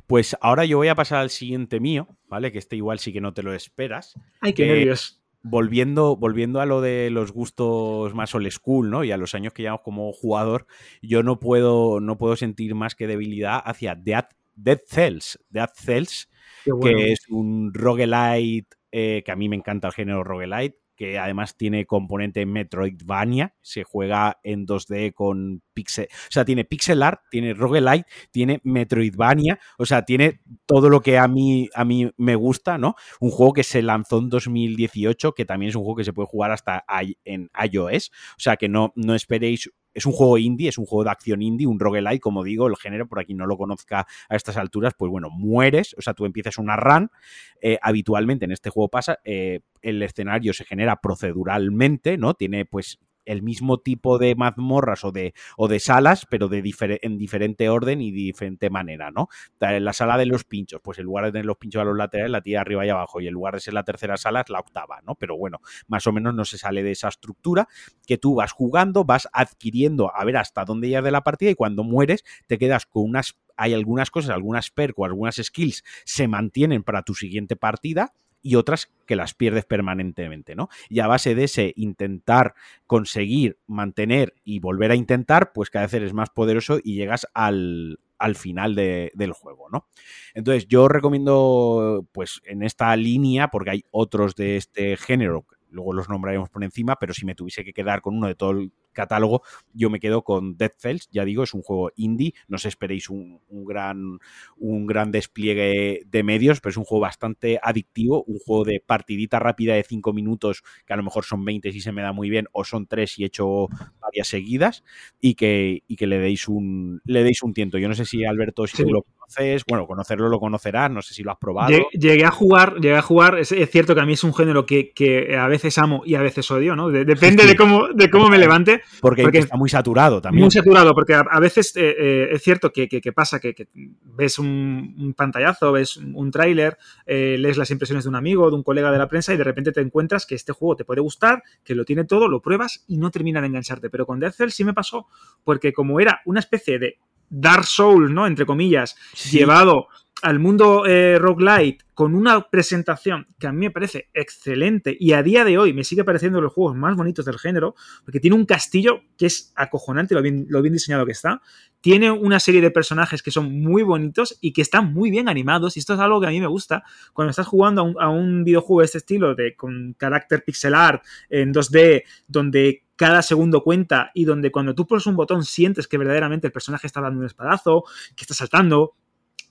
Pues ahora yo voy a pasar al siguiente mío, ¿vale? Que este igual sí que no te lo esperas. Ay, qué nervios. Volviendo, volviendo a lo de los gustos más old school, ¿no? Y a los años que llevamos como jugador, yo no puedo, no puedo sentir más que debilidad hacia Dead, Dead Cells. Dead Cells, que es un roguelite, eh, que a mí me encanta el género roguelite, que además tiene componente Metroidvania, se juega en 2D con pixel, o sea, tiene pixel art, tiene roguelite, tiene Metroidvania, o sea, tiene todo lo que a mí, a mí me gusta, ¿no? Un juego que se lanzó en 2018, que también es un juego que se puede jugar hasta en iOS, o sea, que no, no esperéis es un juego indie, es un juego de acción indie, un roguelite, como digo, el género, por aquí no lo conozca a estas alturas, pues bueno, mueres, o sea, tú empiezas una run, eh, habitualmente en este juego pasa, eh, el escenario se genera proceduralmente, ¿no? Tiene pues el mismo tipo de mazmorras o de, o de salas, pero de en diferente orden y diferente manera, ¿no? En la sala de los pinchos, pues en lugar de tener los pinchos a los laterales, la tira arriba y abajo, y en lugar de ser la tercera sala, es la octava, ¿no? Pero bueno, más o menos no se sale de esa estructura que tú vas jugando, vas adquiriendo a ver hasta dónde llegas de la partida y cuando mueres te quedas con unas hay algunas cosas, algunas perk o algunas skills se mantienen para tu siguiente partida y otras que las pierdes permanentemente, ¿no? Y a base de ese intentar conseguir, mantener y volver a intentar, pues cada vez eres más poderoso y llegas al, al final del juego, ¿no? Entonces yo recomiendo, pues en esta línea, porque hay otros de este género, luego los nombraremos por encima, pero si me tuviese que quedar con uno de todo el catálogo, yo me quedo con Dead Cells, ya digo, es un juego indie, no os esperéis un, gran, un gran despliegue de medios, pero es un juego bastante adictivo, un juego de partidita rápida de 5 minutos, que a lo mejor son 20 si se me da muy bien, o son 3 y he hecho varias seguidas, y que, y que le deis un le deis un tiento. Yo no sé si Alberto, si lo conoces, bueno, conocerlo lo conocerás, no sé si lo has probado. Llegué, a jugar, llegué a jugar, es, cierto que a mí es un género que, a veces amo y a veces odio, ¿no? depende de cómo, de cómo me levante. Porque, está muy saturado también. Muy saturado, porque a, veces eh, eh, es cierto que, pasa que, ves un, pantallazo, ves un tráiler, eh, lees las impresiones de un amigo, de un colega de la prensa y de repente te encuentras que este juego te puede gustar, que lo tiene todo, lo pruebas y no termina de engancharte. Pero con Death Cell sí me pasó, porque como era una especie de Dark Souls, ¿no? Entre comillas, llevado al mundo eh, roguelite con una presentación que a mí me parece excelente y a día de hoy me sigue pareciendo los juegos más bonitos del género, porque tiene un castillo que es acojonante lo bien, lo bien diseñado que está, tiene una serie de personajes que son muy bonitos y que están muy bien animados, y esto es algo que a mí me gusta. Cuando estás jugando a un, videojuego de este estilo, de, con carácter pixel art en 2D, donde cada segundo cuenta y donde cuando tú pones un botón sientes que verdaderamente el personaje está dando un espadazo, que está saltando,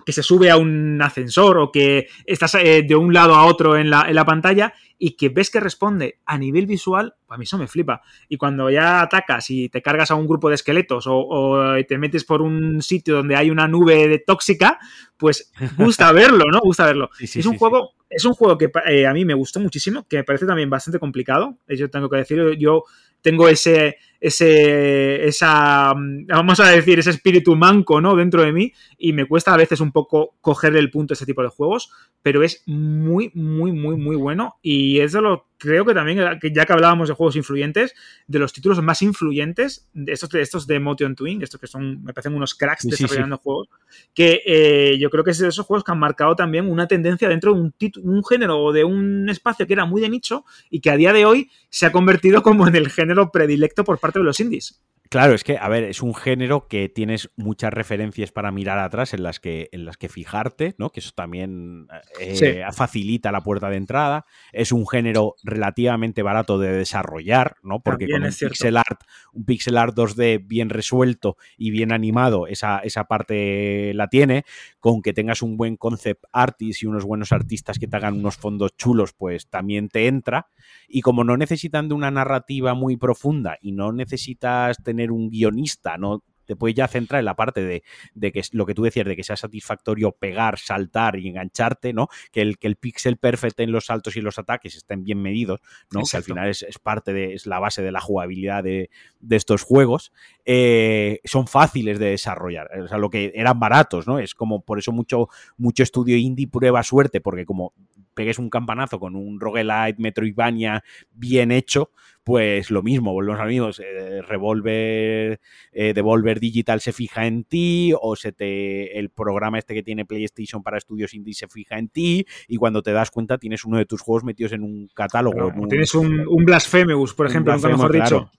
que se sube a un ascensor o que estás eh, de un lado a otro en la, en la, pantalla y que ves que responde a nivel visual, pues a mí eso me flipa. Y cuando ya atacas y te cargas a un grupo de esqueletos o, te metes por un sitio donde hay una nube de tóxica, pues gusta verlo, ¿no? Gusta verlo. es un juego... Es un juego que eh, a mí me gustó muchísimo, que me parece también bastante complicado. Yo tengo que decirlo, yo tengo ese, ese, esa, vamos a decir, ese espíritu manco, ¿no? Dentro de mí y me cuesta a veces un poco coger el punto a ese tipo de juegos, pero es muy, muy, muy, muy bueno y es de lo creo que también, ya que hablábamos de juegos influyentes, de los títulos más influyentes, de estos, de estos de Motion Twin, estos que son, me parecen unos cracks desarrollando juegos, que eh, yo creo que es de esos juegos que han marcado también una tendencia dentro de un, un género o de un espacio que era muy de nicho y que a día de hoy se ha convertido como en el género predilecto por parte de los indies. Claro, es que, a ver, es un género que tienes muchas referencias para mirar atrás en las que, en las que fijarte, ¿no? Que eso también eh, facilita la puerta de entrada. Es un género relativamente barato de desarrollar, ¿no? Porque con un pixel art, un pixel art 2D bien resuelto y bien animado, esa, esa parte la tiene. Con que tengas un buen concept artist y unos buenos artistas que te hagan unos fondos chulos, pues también te entra. Y como no necesitan de una narrativa muy profunda y no necesitas tener un guionista, no te puedes ya centrar en la parte de, que es lo que tú decías, de que sea satisfactorio pegar, saltar y engancharte, ¿no? Que el, que el pixel perfecto en los saltos y los ataques estén bien medidos, ¿no? Que al final es, parte de, es la base de la jugabilidad de, estos juegos. Eh, son fáciles de desarrollar. O sea, lo que eran baratos, ¿no? Es como por eso mucho, mucho estudio indie prueba suerte, porque como pegues un campanazo con un roguelite Metroidvania bien hecho, pues lo mismo, volvemos a lo mismo, eh, Revolver, eh, Devolver Digital se fija en ti, o se te, el programa este que tiene PlayStation para estudios indie se fija en ti, y cuando te das cuenta tienes uno de tus juegos metidos en un catálogo. tienes un, un, Blasphemous, por ejemplo, nunca mejor dicho.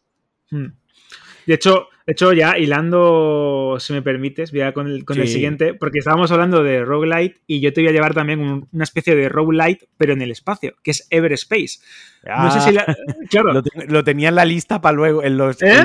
Hmm. De hecho, de hecho, ya hilando, si me permites, voy a con, el, con el siguiente, porque estábamos hablando de roguelite y yo te voy a llevar también una especie de roguelite, pero en el espacio, que es Everspace. no sé si ah. claro. Lo, tenía en la lista para luego, en los, ¿Eh?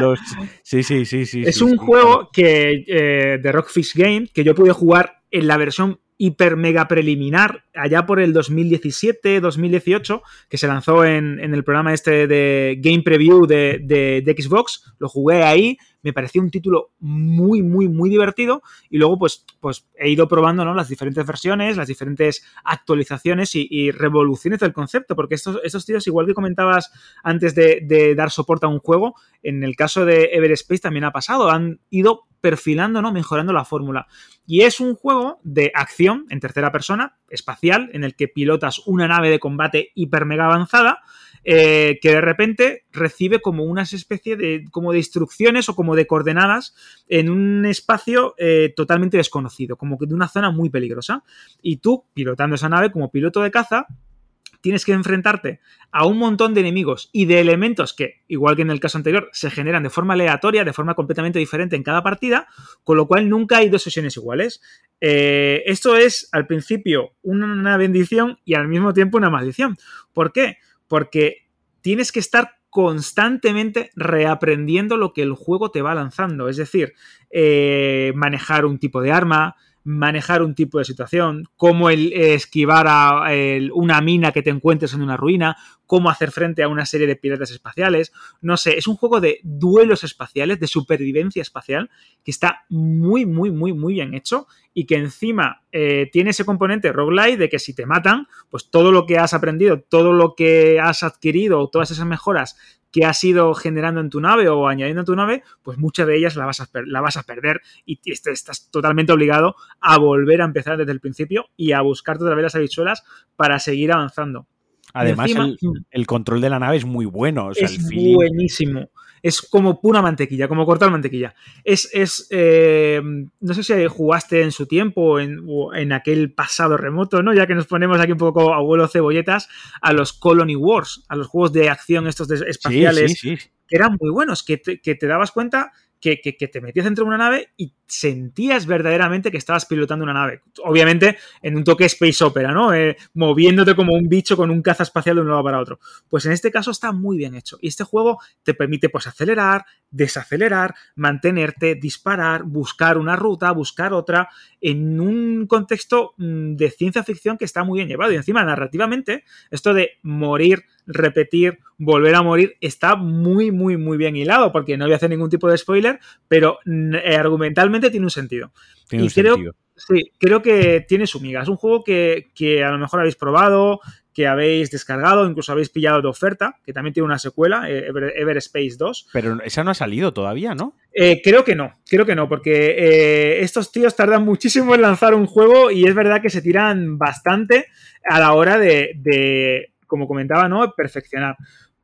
Sí, sí, sí, sí. Es un juego que eh, de Rockfish Game que yo pude jugar en la versión hiper mega preliminar allá por el 2017-2018 que se lanzó en, el programa este de Game Preview de, de, Xbox. Lo jugué ahí me pareció un título muy, muy, muy divertido y luego pues, pues he ido probando ¿no? las diferentes versiones, las diferentes actualizaciones y, revoluciones del concepto, porque estos, estos tíos, igual que comentabas antes de, dar soporte a un juego, en el caso de Everspace también ha pasado, han ido perfilando, ¿no? mejorando la fórmula. Y es un juego de acción en tercera persona, espacial, en el que pilotas una nave de combate hiper mega avanzada eh, que de repente recibe como unas especie de, como de instrucciones o como de coordenadas en un espacio eh, totalmente desconocido, como que de una zona muy peligrosa. Y tú, pilotando esa nave como piloto de caza, tienes que enfrentarte a un montón de enemigos y de elementos que, igual que en el caso anterior, se generan de forma aleatoria, de forma completamente diferente en cada partida, con lo cual nunca hay dos sesiones iguales. Eh, esto es, al principio, una bendición y al mismo tiempo una maldición. ¿Por qué? porque tienes que estar constantemente reaprendiendo lo que el juego te va lanzando. Es decir, eh, manejar un tipo de arma, manejar un tipo de situación, cómo el, esquivar a una mina que te encuentres en una ruina, cómo hacer frente a una serie de piratas espaciales. No sé, es un juego de duelos espaciales, de supervivencia espacial, que está muy, muy, muy, muy bien hecho y que encima eh, tiene ese componente roguelite de que si te matan, pues todo lo que has aprendido, todo lo que has adquirido, todas esas mejoras que has ido generando en tu nave o añadiendo en tu nave, pues muchas de ellas la vas a, la vas a perder y estás totalmente obligado a volver a empezar desde el principio y a buscarte otra vez las habichuelas para seguir avanzando. Además, el, control de la nave es muy bueno. es buenísimo. Es como pura mantequilla, como cortar mantequilla. Es, es eh, no sé si jugaste en su tiempo en, o en aquel pasado remoto, ¿no? Ya que nos ponemos aquí un poco abuelo cebolletas a los Colony Wars, a los juegos de acción estos espaciales, que eran muy buenos, que que te dabas cuenta que, te metías dentro de una nave y sentías verdaderamente que estabas pilotando una nave. Obviamente en un toque space opera, ¿no? Eh, moviéndote como un bicho con un caza espacial de un lado para otro. Pues en este caso está muy bien hecho. Y este juego te permite pues acelerar, desacelerar, mantenerte, disparar, buscar una ruta, buscar otra, en un contexto mm, de ciencia ficción que está muy bien llevado. Y encima, narrativamente, esto de morir repetir, volver a morir, está muy, muy, muy bien hilado, porque no voy a hacer ningún tipo de spoiler, pero eh, argumentalmente tiene un sentido. y creo, Sí, creo que tiene su miga. Es un juego que, a lo mejor habéis probado, que habéis descargado, incluso habéis pillado de oferta, que también tiene una secuela, eh, Everspace 2. Pero esa no ha salido todavía, ¿no? Eh, creo que no, creo que no, porque estos tíos tardan muchísimo en lanzar un juego y es verdad que se tiran bastante a la hora de como comentaba, ¿no? Perfeccionar.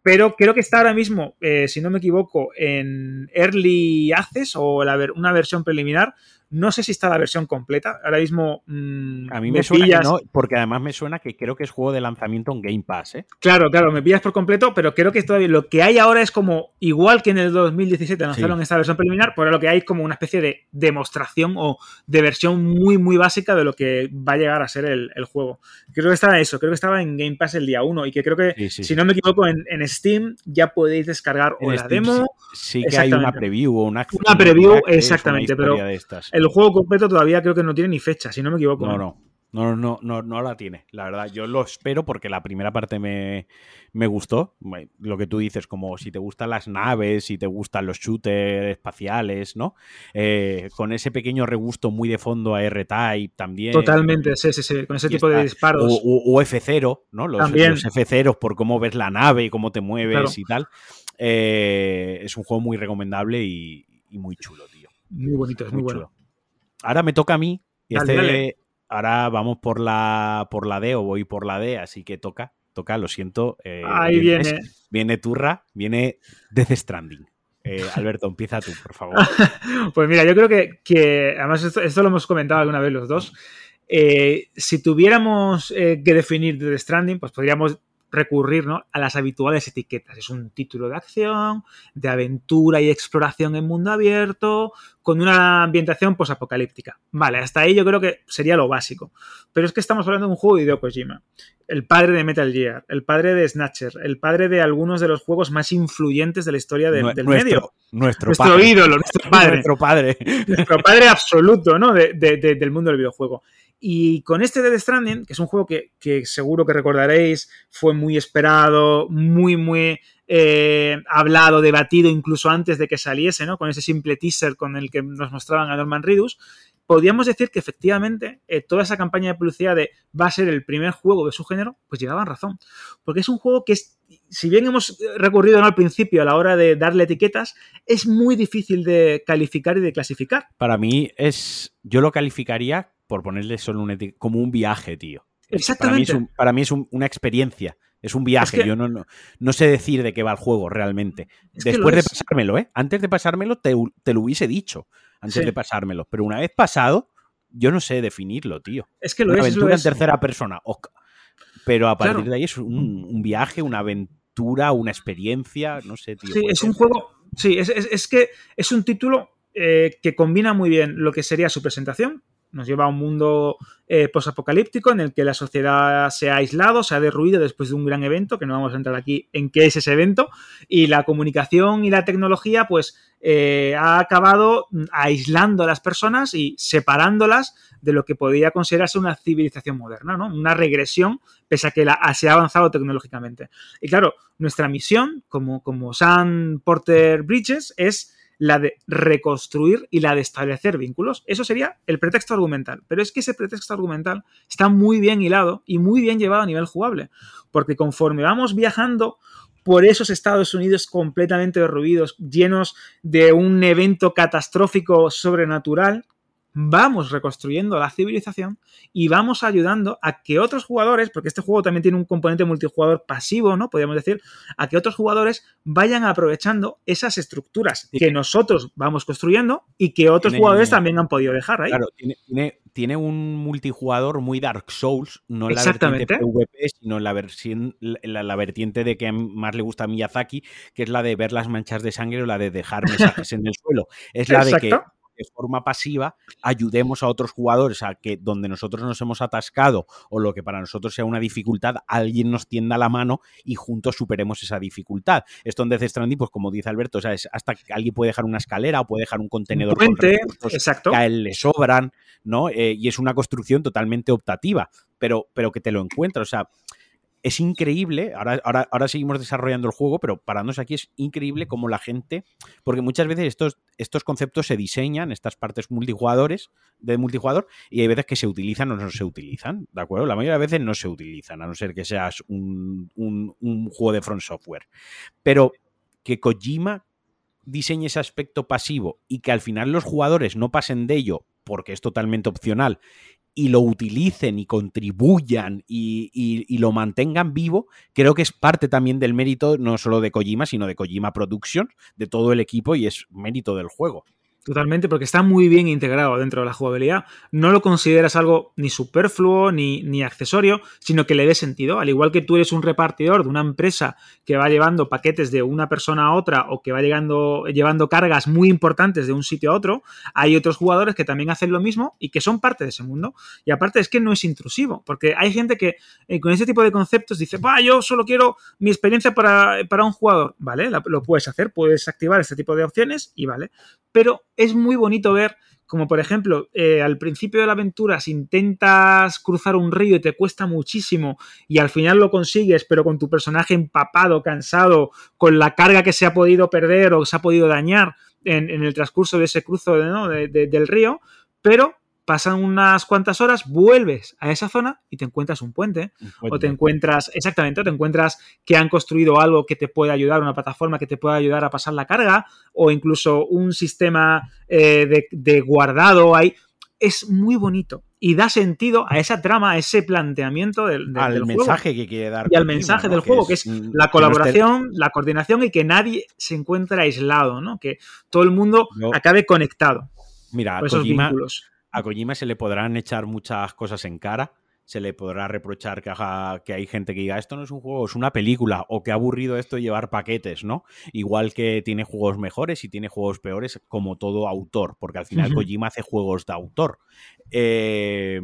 Pero creo que está ahora mismo, eh, si no me equivoco, en Early Access o una versión preliminar. No sé si está la versión completa. Ahora mismo. Mm, a mí me, suena que no, porque además me suena que creo que es juego de lanzamiento en Game Pass, ¿eh? Claro, claro, me pillas por completo, pero creo que todavía lo que hay ahora es como, igual que en el 2017 lanzaron esta versión preliminar, por lo que hay como una especie de demostración o de versión muy, muy básica de lo que va a llegar a ser el, juego. Creo que estaba eso, creo que estaba en Game Pass el día 1 y que creo que, si no me equivoco, en, Steam ya podéis descargar o la demo. Sí, que hay una preview o una. Una preview, exactamente, pero el juego completo todavía creo que no tiene ni fecha, si no me equivoco. No, no. No, no, no, no la tiene, la verdad. Yo lo espero porque la primera parte me, gustó. Lo que tú dices, como si te gustan las naves, si te gustan los shooters espaciales, ¿no? Eh, con ese pequeño regusto muy de fondo a R-Type también. Totalmente, sí, sí, sí. Con ese tipo de disparos. O, F0, ¿no? Los, F0 por cómo ves la nave y cómo te mueves y tal. Eh, es un juego muy recomendable y, muy chulo, tío. Muy bonito, es muy, bueno. Ahora me toca a mí. Y este, ahora vamos por la, por la D o voy por la D, así que toca, toca, lo siento. Eh, Ahí viene. Viene Turra, viene Death Stranding. Eh, Alberto, empieza tú, por favor. pues mira, yo creo que, además esto, lo hemos comentado alguna vez los dos. Eh, si tuviéramos que definir Death Stranding, pues podríamos recurrir a las habituales etiquetas. Es un título de acción, de aventura y exploración en mundo abierto, con una ambientación posapocalíptica. Vale, hasta ahí yo creo que sería lo básico. Pero es que estamos hablando de un juego de Hideo Kojima, el padre de Metal Gear, el padre de Snatcher, el padre de algunos de los juegos más influyentes de la historia del, medio. Nuestro, ídolo, nuestro padre. nuestro padre. nuestro padre absoluto, ¿no? del mundo del videojuego. Y con este Dead Stranding, que es un juego que, seguro que recordaréis, fue muy esperado, muy, muy eh, hablado, debatido incluso antes de que saliese, ¿no? Con ese simple teaser con el que nos mostraban a Norman Reedus, podríamos decir que efectivamente eh, toda esa campaña de publicidad de va a ser el primer juego de su género, pues llevaban razón. Porque es un juego que es, si bien hemos recurrido al principio a la hora de darle etiquetas, es muy difícil de calificar y de clasificar. Para mí es, yo lo calificaría por ponerle solo un como un viaje, tío. Exactamente. Para mí es, una experiencia. Es un viaje. Yo no, no, sé decir de qué va el juego realmente. Después de pasármelo, ¿eh? Antes de pasármelo te, lo hubiese dicho. Antes de pasármelo. Pero una vez pasado, yo no sé definirlo, tío. Es que lo una es. Aventura en tercera persona. Pero a partir de ahí es un, viaje, una aventura, una experiencia. No sé, tío. Sí, es un juego. Sí, es, que es un título eh, que combina muy bien lo que sería su presentación, nos lleva a un mundo eh, posapocalíptico en el que la sociedad se ha aislado, se ha derruido después de un gran evento, que no vamos a entrar aquí en qué es ese evento, y la comunicación y la tecnología pues eh, ha acabado aislando a las personas y separándolas de lo que podría considerarse una civilización moderna, ¿no? Una regresión, pese a que la, se ha avanzado tecnológicamente. Y claro, nuestra misión como, como Sam Porter Bridges es la de reconstruir y la de establecer vínculos. Eso sería el pretexto argumental. Pero es que ese pretexto argumental está muy bien hilado y muy bien llevado a nivel jugable. Porque conforme vamos viajando por esos Estados Unidos completamente derruidos, llenos de un evento catastrófico sobrenatural, vamos reconstruyendo la civilización y vamos ayudando a que otros jugadores, porque este juego también tiene un componente multijugador pasivo, ¿no? Podríamos decir, a que otros jugadores vayan aprovechando esas estructuras que nosotros vamos construyendo y que otros jugadores también han podido dejar ahí. Claro, tiene, un multijugador muy Dark Souls, no en la vertiente PvP, sino en la versión, la, vertiente de que más le gusta a Miyazaki, que es la de ver las manchas de sangre o la de dejar mensajes en el suelo. Es la de que de forma pasiva ayudemos a otros jugadores a que donde nosotros nos hemos atascado o lo que para nosotros sea una dificultad, alguien nos tienda la mano y juntos superemos esa dificultad. Esto en Death Stranding, pues como dice Alberto, es hasta que alguien puede dejar una escalera o puede dejar un contenedor con exacto. que a él le sobran, ¿no? Eh, y es una construcción totalmente optativa, pero, pero que te lo encuentras, o sea, es increíble, ahora, ahora, ahora, seguimos desarrollando el juego, pero parándonos aquí es increíble cómo la gente, porque muchas veces estos, estos conceptos se diseñan, estas partes multijugadores, de multijugador, y hay veces que se utilizan o no se utilizan, ¿de acuerdo? La mayoría de veces no se utilizan, a no ser que seas un, un juego de front software. Pero que Kojima diseñe ese aspecto pasivo y que al final los jugadores no pasen de ello porque es totalmente opcional y lo utilicen y contribuyan y, lo mantengan vivo, creo que es parte también del mérito no solo de Kojima, sino de Kojima Productions, de todo el equipo y es mérito del juego. Totalmente, porque está muy bien integrado dentro de la jugabilidad. No lo consideras algo ni superfluo ni, ni, accesorio, sino que le dé sentido. Al igual que tú eres un repartidor de una empresa que va llevando paquetes de una persona a otra o que va llegando, llevando cargas muy importantes de un sitio a otro, hay otros jugadores que también hacen lo mismo y que son parte de ese mundo. Y aparte es que no es intrusivo, porque hay gente que eh, con ese tipo de conceptos dice, va, yo solo quiero mi experiencia para, para un jugador. Vale, lo puedes hacer, puedes activar este tipo de opciones y vale. Pero es muy bonito ver como por ejemplo, eh, al principio de la aventura, si intentas cruzar un río y te cuesta muchísimo y al final lo consigues, pero con tu personaje empapado, cansado, con la carga que se ha podido perder o se ha podido dañar en, el transcurso de ese cruzo del río, pero pasan unas cuantas horas, vuelves a esa zona y te encuentras un puente, o te encuentras, exactamente, o te encuentras que han construido algo que te puede ayudar, una plataforma que te puede ayudar a pasar la carga, o incluso un sistema eh, de, guardado ahí. Es muy bonito y da sentido a esa trama, a ese planteamiento del, al mensaje que quiere dar. Y al mensaje del juego, que es la colaboración, la coordinación y que nadie se encuentre aislado, ¿no? Que todo el mundo acabe conectado. Mira, esos vínculos a Kojima se le podrán echar muchas cosas en cara. Se le podrá reprochar que, que hay gente que diga esto no es un juego, es una película, o que ha aburrido esto de llevar paquetes, ¿no? Igual que tiene juegos mejores y tiene juegos peores, como todo autor, porque al final Kojima hace juegos de autor. Eh,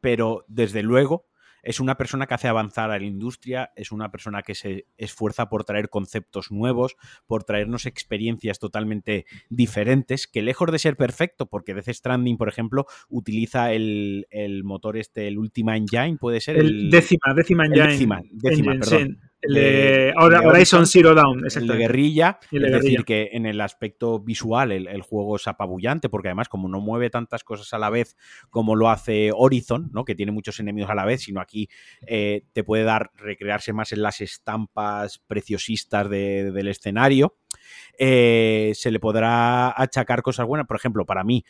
pero desde luego, es una persona que hace avanzar a la industria, es una persona que se esfuerza por traer conceptos nuevos, por traernos experiencias totalmente diferentes, que lejos de ser perfecto, porque Death Stranding, por ejemplo, utiliza el, motor este, el Ultima Engine, puede ser. El, décima, décima Engine. décima, décima, perdón. El de, Horizon Zero Dawn, el de guerrilla. es decir, que en el aspecto visual el, juego es apabullante, porque además, como no mueve tantas cosas a la vez como lo hace Horizon, ¿no? que tiene muchos enemigos a la vez, sino aquí eh, te puede dar recrearse más en las estampas preciosistas del escenario. Eh, se le podrá achacar cosas buenas. Por ejemplo, para mí,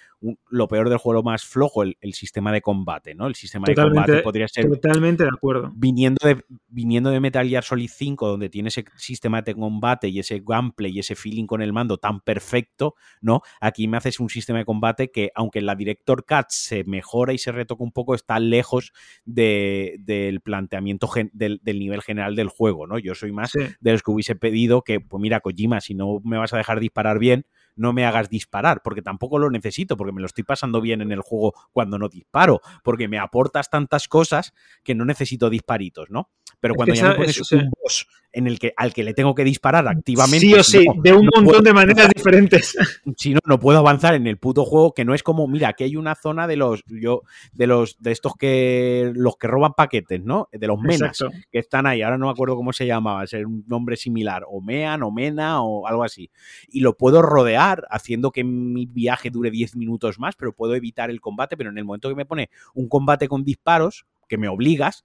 lo peor del juego más flojo, el, sistema de combate, ¿no? El sistema de combate podría ser. Totalmente de acuerdo. Viniendo de, viniendo de Metal Gear Solid 5, donde tiene ese sistema de combate y ese gameplay y ese feeling con el mando tan perfecto, ¿no? Aquí me haces un sistema de combate que, aunque en la Director Cut se mejora y se retoca un poco, está lejos del planteamiento del, nivel general del juego, ¿no? Yo soy más de los que hubiese pedido que, pues mira, Kojima, si no me vas a dejar disparar bien, no me hagas disparar, porque tampoco lo necesito, porque me lo estoy pasando bien en el juego cuando no disparo, porque me aportas tantas cosas que no necesito disparitos, ¿no? Pero cuando ya me pones un boss en el que, al que le tengo que disparar activamente. Sí o sí, de un montón de maneras diferentes. Si no, no puedo avanzar en el puto juego, que no es como, mira, aquí hay una zona de los, yo, de los, de estos que, los que roban paquetes, ¿no? De los menas, que están ahí, ahora no me acuerdo cómo se llamaba, es un nombre similar, o mean, o mena, o algo así. Y lo puedo rodear, haciendo que mi viaje dure 10 minutos más, pero puedo evitar el combate, pero en el momento que me pone un combate con disparos, que me obligas,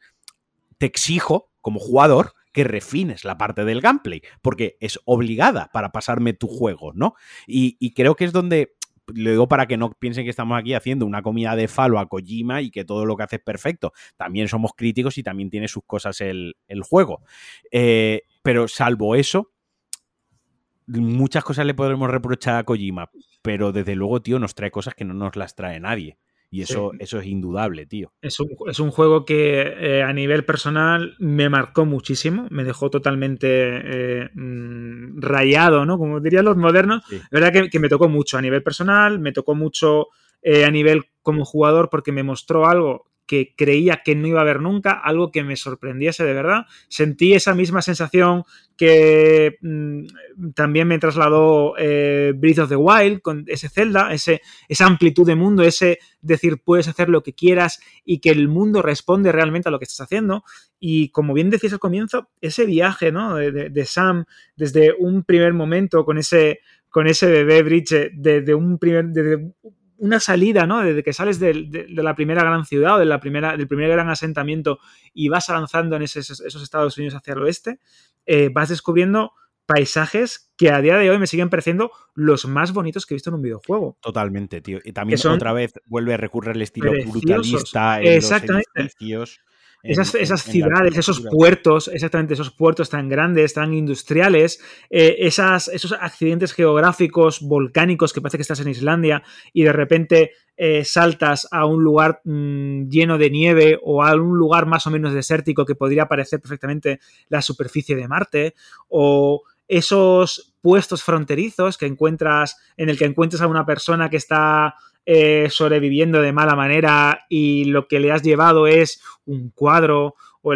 te exijo como jugador que refines la parte del gameplay, porque es obligada para pasarme tu juego, ¿no? Y, creo que es donde lo digo para que no piensen que estamos aquí haciendo una comida de falo a Kojima y que todo lo que hace es perfecto. También somos críticos y también tiene sus cosas el, juego. Eh, pero salvo eso, muchas cosas le podremos reprochar a Kojima, pero desde luego, tío, nos trae cosas que no nos las trae nadie. Y eso, eso es indudable, tío. Es un, es un juego que eh, a nivel personal me marcó muchísimo, me dejó totalmente eh, mm, rayado, ¿no? Como dirían los modernos. La verdad que, que, me tocó mucho a nivel personal, me tocó mucho eh, a nivel como jugador porque me mostró algo que creía que no iba a haber nunca, algo que me sorprendiese de verdad. Sentí esa misma sensación que mm, también me trasladó eh, Breath of the Wild con ese Zelda, ese, esa amplitud de mundo, ese decir puedes hacer lo que quieras y que el mundo responde realmente a lo que estás haciendo. Y como bien decías al comienzo, ese viaje ¿no? de, Sam desde un primer momento con ese, con ese bebé Bridge, de, un primer, una salida, ¿no? Desde que sales de, la primera gran ciudad o de la primera, del primer gran asentamiento y vas avanzando en esos, Estados Unidos hacia el oeste, eh, vas descubriendo paisajes que a día de hoy me siguen pareciendo los más bonitos que he visto en un videojuego. Totalmente, tío. Y también otra vez vuelve a recurrir al estilo brutalista en Exactamente. los edificios esas, ciudades, esos puertos, exactamente esos puertos tan grandes, tan industriales, eh, esas, esos accidentes geográficos, volcánicos, que parece que estás en Islandia y de repente eh, saltas a un lugar mm, lleno de nieve o a un lugar más o menos desértico que podría parecer perfectamente la superficie de Marte, o esos puestos fronterizos que encuentras, en el que encuentras a una persona que está eh, sobreviviendo de mala manera y lo que le has llevado es un cuadro o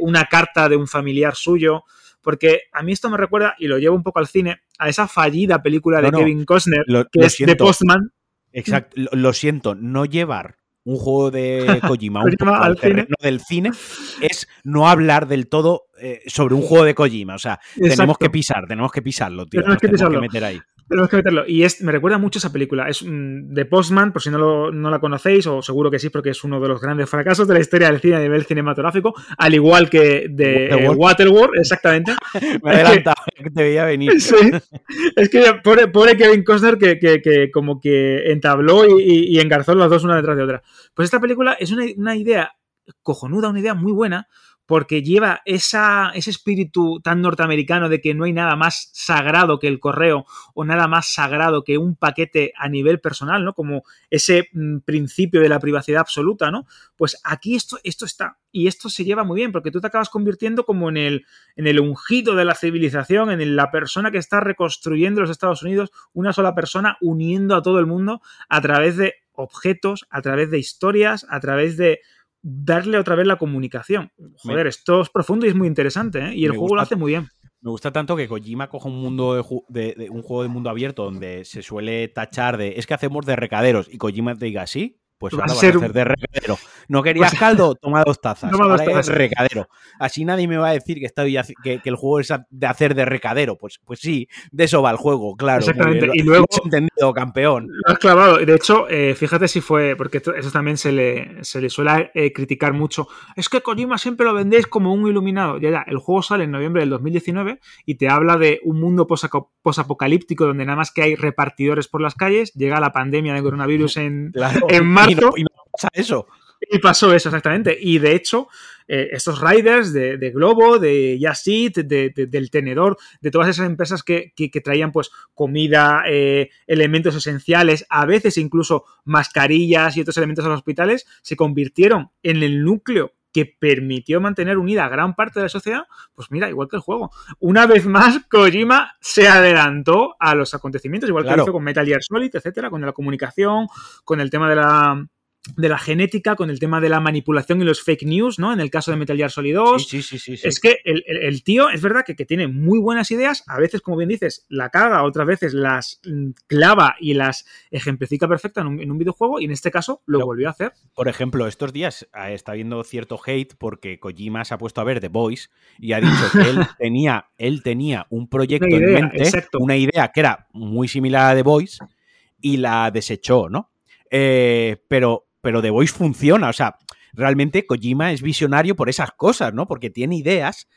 una carta de un familiar suyo. Porque a mí esto me recuerda, y lo llevo un poco al cine, a esa fallida película de Kevin Costner, que es The Postman. Exacto, lo, siento, no llevar un juego de Kojima, un al terreno del cine es no hablar del todo eh, sobre un juego de Kojima. O sea, tenemos que pisar, tenemos que pisarlo, tío. Tenemos, que, pisarlo. que meter ahí. Tenemos que meterlo. Y es, me recuerda mucho esa película. Es de Postman, por si no, no, la conocéis, o seguro que sí, porque es uno de los grandes fracasos de la historia del cine a nivel cinematográfico, al igual que de Waterworld, exactamente. me he adelantado, que te veía venir. Sí. Es que pobre, Kevin Costner que, que, como que entabló y, engarzó las dos una detrás de otra. Pues esta película es una, una idea cojonuda, una idea muy buena, porque lleva ese espíritu tan norteamericano de que no hay nada más sagrado que el correo o nada más sagrado que un paquete a nivel personal, ¿no? Como ese mm, principio de la privacidad absoluta, ¿no? Pues aquí esto, esto está. Y esto se lleva muy bien, porque tú te acabas convirtiendo como en el, en el ungido de la civilización, en la persona que está reconstruyendo los Estados Unidos, una sola persona uniendo a todo el mundo a través de objetos, a través de historias, a través de darle otra vez la comunicación. Joder, esto es profundo y es muy interesante, ¿eh? Y el juego lo hace muy bien. Me gusta tanto que Kojima coja un mundo de, un juego de mundo abierto donde se suele tachar de es que hacemos de recaderos y Kojima te diga sí, pues ahora vas a hacer de recadero. ¿No querías caldo? Toma dos tazas. Toma dos recadero. Así nadie me va a decir que, estoy, que, el juego es de hacer de recadero. Pues, pues sí, de eso va el juego, claro. Exactamente. y luego. entendido, campeón. Lo has clavado. De hecho, eh, fíjate si fue. Porque eso también se le, se le suele eh, criticar mucho. Es que Kojima siempre lo vendéis como un iluminado. Ya, ya. El juego sale en noviembre del 2019 y te habla de un mundo posapocalíptico donde nada más que hay repartidores por las calles. Llega la pandemia de coronavirus en, en marzo y no, pasa eso. Y pasó eso, exactamente. Y de hecho, eh, estos riders de, Globo, de Yasit, del tenedor, de todas esas empresas que, traían pues comida, eh, elementos esenciales, a veces incluso mascarillas y otros elementos a los hospitales, se convirtieron en el núcleo que permitió mantener unida a gran parte de la sociedad, pues mira, igual que el juego. Una vez más, Kojima se adelantó a los acontecimientos, igual que lo hizo con Metal Gear Solid, etcétera, con la comunicación, con el tema de la de la genética, con el tema de la manipulación y los fake news, ¿no? En el caso de Metal Gear Solid 2. Sí, sí, sí, es que el, tío, es verdad que, tiene muy buenas ideas, a veces, como bien dices, la caga, otras veces las mm, clava y las ejemplifica perfecta en un, videojuego, y en este caso lo volvió a hacer. Por ejemplo, estos días ah, está habiendo cierto hate porque Kojima se ha puesto a ver The Voice y ha dicho que él tenía, él tenía un proyecto en mente, una idea que era muy similar a The Voice, y la desechó, ¿no? Eh, pero pero The Voice funciona. O sea, realmente Kojima es visionario por esas cosas, ¿no? Porque tiene ideas,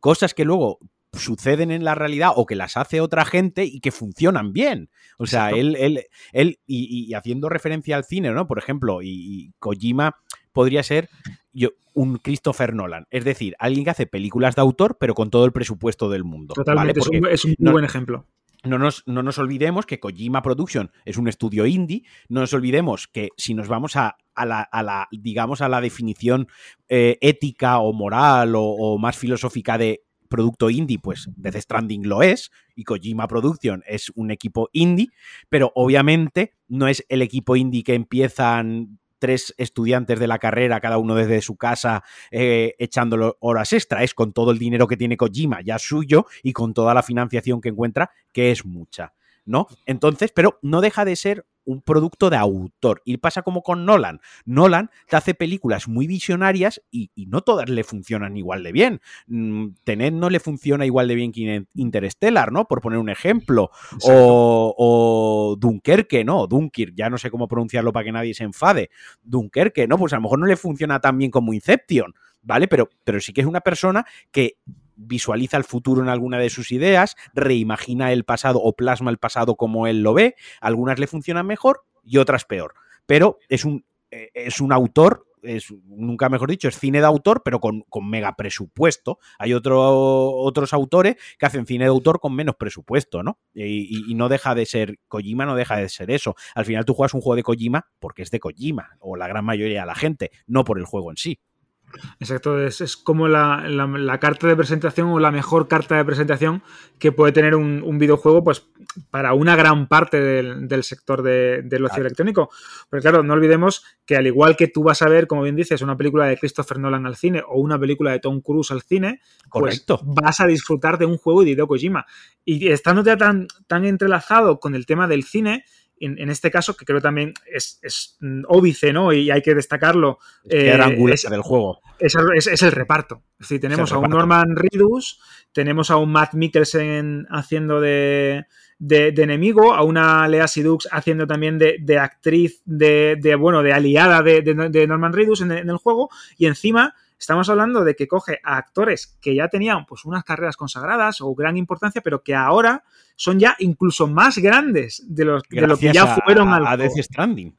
cosas que luego suceden en la realidad o que las hace otra gente y que funcionan bien. O sea, él, él, él y, haciendo referencia al cine, ¿no? Por ejemplo, y, Kojima podría ser yo, un Christopher Nolan. Es decir, alguien que hace películas de autor, pero con todo el presupuesto del mundo. Totalmente, es, un, muy buen ejemplo. No nos, olvidemos que Kojima Production es un estudio indie. No nos olvidemos que si nos vamos a, la, digamos, a la definición eh, ética o moral o, más filosófica de producto indie, pues Death Stranding lo es y Kojima Production es un equipo indie, pero obviamente no es el equipo indie que empiezan tres estudiantes de la carrera, cada uno desde su casa, eh, echándolo horas extra. Es con todo el dinero que tiene Kojima ya suyo y con toda la financiación que encuentra, que es mucha. ¿No? Entonces, pero no deja de ser un producto de autor. Y pasa como con Nolan. Nolan te hace películas muy visionarias y, no todas le funcionan igual de bien. Mm, Tener no le funciona igual de bien que Interstellar, ¿no? Por poner un ejemplo. O, Dunkerque, ¿no? Dunkirk, ya no sé cómo pronunciarlo para que nadie se enfade. Dunkerque, ¿no? Pues a lo mejor no le funciona tan bien como Inception. ¿Vale? Pero, pero sí que es una persona que visualiza el futuro en alguna de sus ideas, reimagina el pasado o plasma el pasado como él lo ve. Algunas le funcionan mejor y otras peor. Pero es un, eh, es un autor es, nunca mejor dicho, es cine de autor, pero con, mega presupuesto. Hay otro, otros autores que hacen cine de autor con menos presupuesto, ¿no? Y, y, no deja de ser, Kojima no deja de ser eso. Al final tú juegas un juego de Kojima porque es de Kojima, o la gran mayoría de la gente, no por el juego en sí. Exacto, es, como la, carta de presentación o la mejor carta de presentación que puede tener un, videojuego pues para una gran parte del, sector del ocio electrónico. Pero claro, no olvidemos que al igual que tú vas a ver, como bien dices, una película de Christopher Nolan al cine o una película de Tom Cruise al cine, pues vas a disfrutar de un juego de Hideo Kojima. Y estando ya tan, tan entrelazado con el tema del cine, en, este caso, que creo también es, es mm, óbice, ¿no? Y hay que destacarlo. Eh, es, del juego. Es, el reparto. Es decir, tenemos a un Norman Reedus, tenemos a un Matt Mikkelsen haciendo de, de, enemigo, a una Lea Sidux haciendo también de, actriz, de, bueno, de aliada de, Norman Reedus en, en el juego, y encima Estamos hablando de que coge a actores que ya tenían pues unas carreras consagradas o gran importancia, pero que ahora son ya incluso más grandes de, los, de lo que ya fueron a, al Death Stranding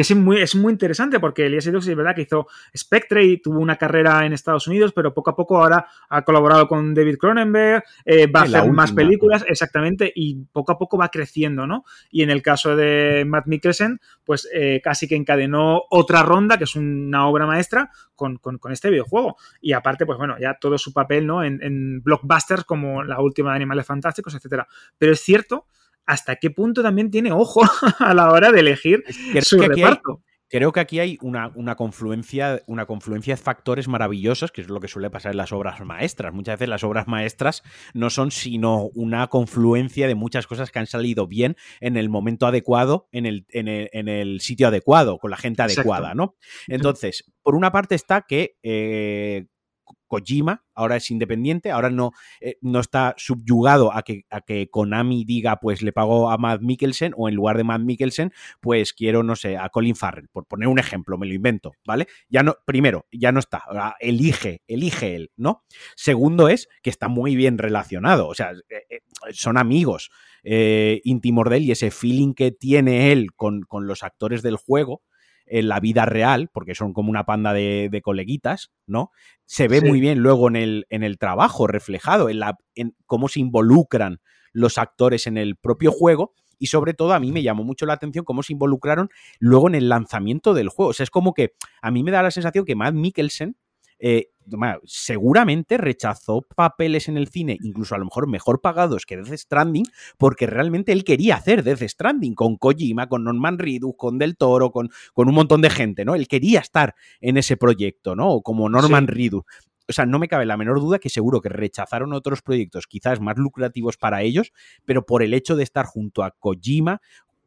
que es muy, es muy interesante porque Elias Edux es verdad que hizo Spectre y tuvo una carrera en Estados Unidos, pero poco a poco ahora ha colaborado con David Cronenberg, eh, va a hacer más películas, exactamente, y poco a poco va creciendo, ¿no? Y en el caso de Matt Mikkelsen, pues eh, casi que encadenó otra ronda, que es una obra maestra, con, este videojuego. Y aparte, pues bueno, ya todo su papel, ¿no? En, en blockbusters como la última de Animales Fantásticos, etcétera. Pero es cierto hasta qué punto también tiene ojo a la hora de elegir su reparto. creo que aquí hay una, confluencia, una confluencia de factores maravillosos, que es lo que suele pasar en las obras maestras. Muchas veces las obras maestras no son sino una confluencia de muchas cosas que han salido bien en el momento adecuado, en el, en el, sitio adecuado, con la gente adecuada, ¿no? Entonces, por una parte está que eh, Kojima, ahora es independiente, ahora no, eh, no está subyugado a que, a que Konami diga, pues le pago a Matt Mikkelsen, o en lugar de Matt Mikkelsen, pues quiero, no sé, a Colin Farrell, por poner un ejemplo, me lo invento, ¿vale? Ya no, primero, ya no está, elige, elige él, ¿no? Segundo es que está muy bien relacionado, o sea, eh, eh, son amigos íntimos de él y ese feeling que tiene él con, con los actores del juego, en la vida real, porque son como una panda de, coleguitas, ¿no? Se ve muy bien luego en el, en el trabajo reflejado, en, la, en cómo se involucran los actores en el propio juego y sobre todo a mí me llamó mucho la atención cómo se involucraron luego en el lanzamiento del juego. O sea, es como que a mí me da la sensación que Matt Mikkelsen eh, seguramente rechazó papeles en el cine, incluso a lo mejor mejor pagados que Death Stranding, porque realmente él quería hacer Death Stranding con Kojima, con Norman Reedus, con Del Toro, con, con un montón de gente, ¿no? Él quería estar en ese proyecto, ¿no? Como Norman Reedus. O sea, no me cabe la menor duda que seguro que rechazaron otros proyectos quizás más lucrativos para ellos, pero por el hecho de estar junto a Kojima,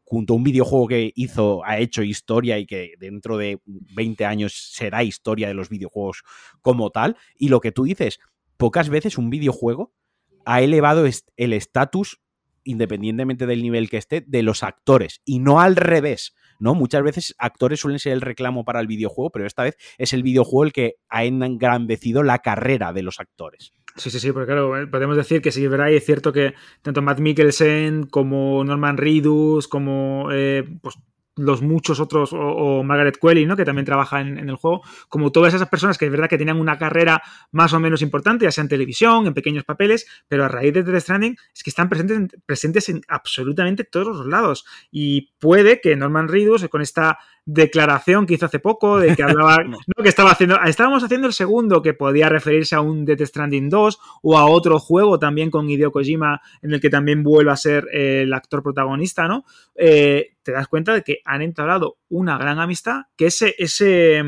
junto a un videojuego que hizo, ha hecho historia y que dentro de 20 años será historia de los videojuegos como tal. Y lo que tú dices, pocas veces un videojuego ha elevado el estatus, independientemente del nivel que esté, de los actores y no al revés. ¿no? Muchas veces actores suelen ser el reclamo para el videojuego, pero esta vez es el videojuego el que ha engrandecido la carrera de los actores. Sí, sí, sí, porque claro, eh, podemos decir que sí, verdad, y es cierto que tanto Matt Mikkelsen como Norman Reedus, como eh, pues, los muchos otros, o, Margaret Qualley, ¿no? que también trabaja en, el juego, como todas esas personas que es verdad que tenían una carrera más o menos importante, ya sea en televisión, en pequeños papeles, pero a raíz de The Stranding es que están presentes, presentes en absolutamente todos los lados. Y puede que Norman Reedus, con esta declaración que hizo hace poco de que hablaba, no. que estaba haciendo, estábamos haciendo el segundo que podía referirse a un Death Stranding 2 o a otro juego también con Hideo Kojima en el que también vuelve a ser eh, el actor protagonista, ¿no? Eh, te das cuenta de que han entablado una gran amistad, que ese, ese,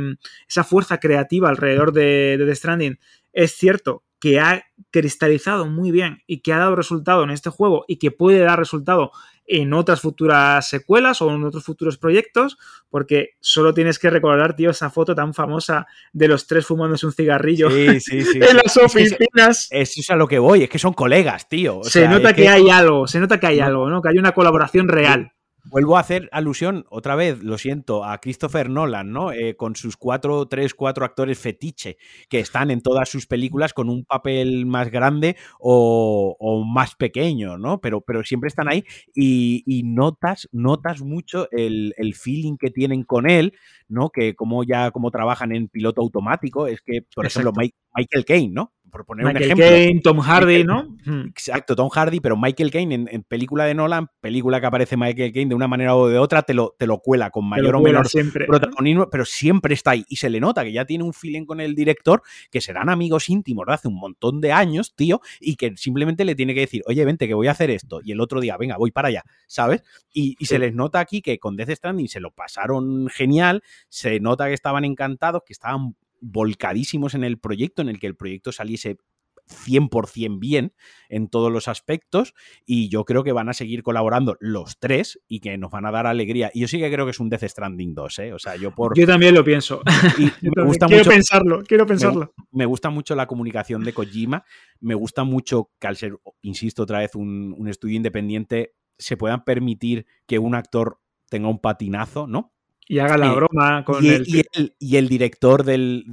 esa fuerza creativa alrededor de, de Death Stranding es cierto que ha cristalizado muy bien y que ha dado resultado en este juego y que puede dar resultado en otras futuras secuelas o en otros futuros proyectos, porque solo tienes que recordar, tío, esa foto tan famosa de los tres fumándose un cigarrillo sí, sí, sí, en las oficinas. Es, es, a lo que voy, es que son colegas, tío. se nota que, hay algo, se nota que hay algo, ¿no? Que hay una colaboración real. Vuelvo a hacer alusión otra vez, lo siento, a Christopher Nolan, ¿no? Eh, con sus cuatro, tres, cuatro actores fetiche que están en todas sus películas con un papel más grande o, más pequeño, ¿no? Pero, pero siempre están ahí y, notas, notas mucho el, feeling que tienen con él, ¿no? Que como ya como trabajan en piloto automático, es que, por ejemplo, Michael Caine, ¿no? Por poner Michael un ejemplo. Caine, Tom Hardy, ¿no? Exacto, Tom Hardy, pero Michael Caine en, película de Nolan, película que aparece Michael Caine de una manera o de otra, te lo, te lo cuela con mayor o menor protagonismo, pero siempre está ahí. Y se le nota que ya tiene un feeling con el director, que serán amigos íntimos de hace un montón de años, tío, y que simplemente le tiene que decir, oye, vente, que voy a hacer esto. Y el otro día, venga, voy para allá, ¿sabes? Y, se les nota aquí que con Death Stranding se lo pasaron genial, se nota que estaban encantados, que estaban volcadísimos en el proyecto, en el que el proyecto saliese 100% bien en todos los aspectos y yo creo que van a seguir colaborando los tres y que nos van a dar alegría. Y yo sí que creo que es un Death Stranding 2, ¿eh? O sea, yo por... Yo también lo pienso. me gusta quiero pensarlo, quiero pensarlo. Me, gusta mucho la comunicación de Kojima, me gusta mucho que al ser, insisto otra vez, un, un estudio independiente, se puedan permitir que un actor tenga un patinazo, ¿no? Y haga la broma con y, el... Y el, director del,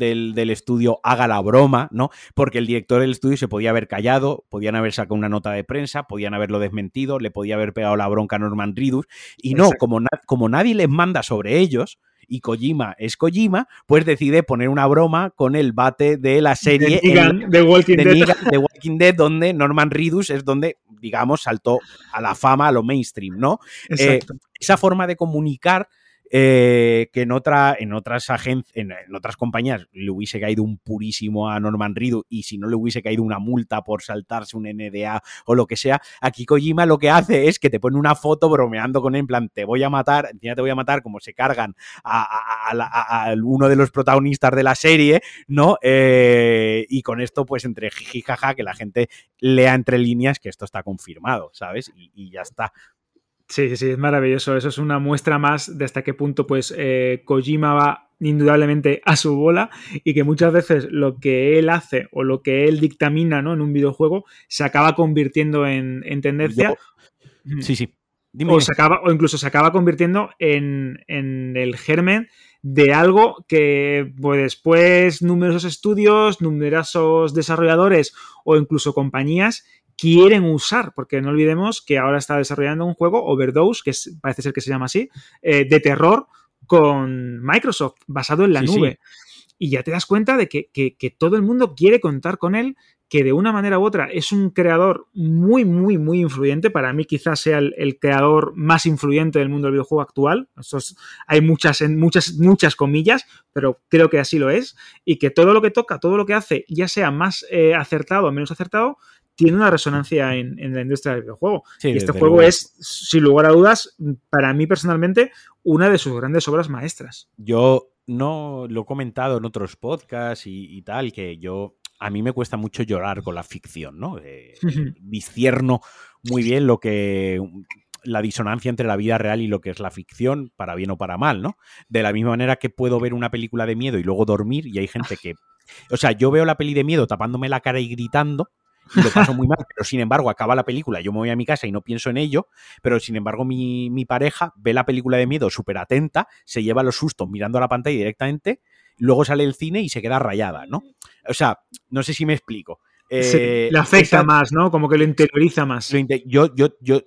estudio haga la broma, ¿no? Porque el director del estudio se podía haber callado, podían haber sacado una nota de prensa, podían haberlo desmentido, le podía haber pegado la bronca a Norman Ridus. Y no, como, como nadie les manda sobre ellos, y Kojima es Kojima, pues decide poner una broma con el bate de la serie de, Walking, Dead. de Walking Dead, donde Norman Ridus es donde, digamos, saltó a la fama, a lo mainstream, ¿no? Eh, esa forma de comunicar eh, que en, otra, en otras en, otras compañías le hubiese caído un purísimo a Norman Reedus y si no le hubiese caído una multa por saltarse un NDA o lo que sea, aquí Kojima lo que hace es que te pone una foto bromeando con él, en plan, te voy a matar, encima te voy a matar, como se cargan a, uno de los protagonistas de la serie, ¿no? Eh, y con esto, pues entre jiji jaja, que la gente lea entre líneas que esto está confirmado, ¿sabes? y ya está. Sí, sí, es maravilloso. Eso es una muestra más de hasta qué punto pues eh, Kojima va indudablemente a su bola y que muchas veces lo que él hace o lo que él dictamina ¿no? en un videojuego se acaba convirtiendo en, tendencia. Sí, sí. o, Se acaba, o incluso se acaba convirtiendo en, en el germen de algo que pues, después numerosos estudios, numerosos desarrolladores o incluso compañías quieren usar, porque no olvidemos que ahora está desarrollando un juego, Overdose, que parece ser que se llama así, eh, de terror con Microsoft, basado en la nube. Y ya te das cuenta de que, todo el mundo quiere contar con él, que de una manera u otra es un creador muy, muy, muy influyente. Para mí quizás sea el, creador más influyente del mundo del videojuego actual. hay muchas, muchas, muchas comillas, pero creo que así lo es. Y que todo lo que toca, todo lo que hace, ya sea más eh, acertado o menos acertado, tiene una resonancia en, la industria del videojuego. y este juego es, sin lugar a dudas, para mí personalmente, una de sus grandes obras maestras. Yo no lo he comentado en otros podcasts y, tal, que yo a mí me cuesta mucho llorar con la ficción, ¿no? Eh, discierno muy bien lo que la disonancia entre la vida real y lo que es la ficción, para bien o para mal, ¿no? De la misma manera que puedo ver una película de miedo y luego dormir, y hay gente que. O sea, yo veo la peli de miedo tapándome la cara y gritando, y lo paso muy mal, pero sin embargo acaba la película, yo me voy a mi casa y no pienso en ello, pero sin embargo mi, pareja ve la película de miedo súper atenta, se lleva los sustos mirando a la pantalla directamente, luego sale el cine y se queda rayada, ¿no? O sea, no sé si me explico. Eh, le afecta más, ¿no? Como que lo interioriza más. yo, yo, yo,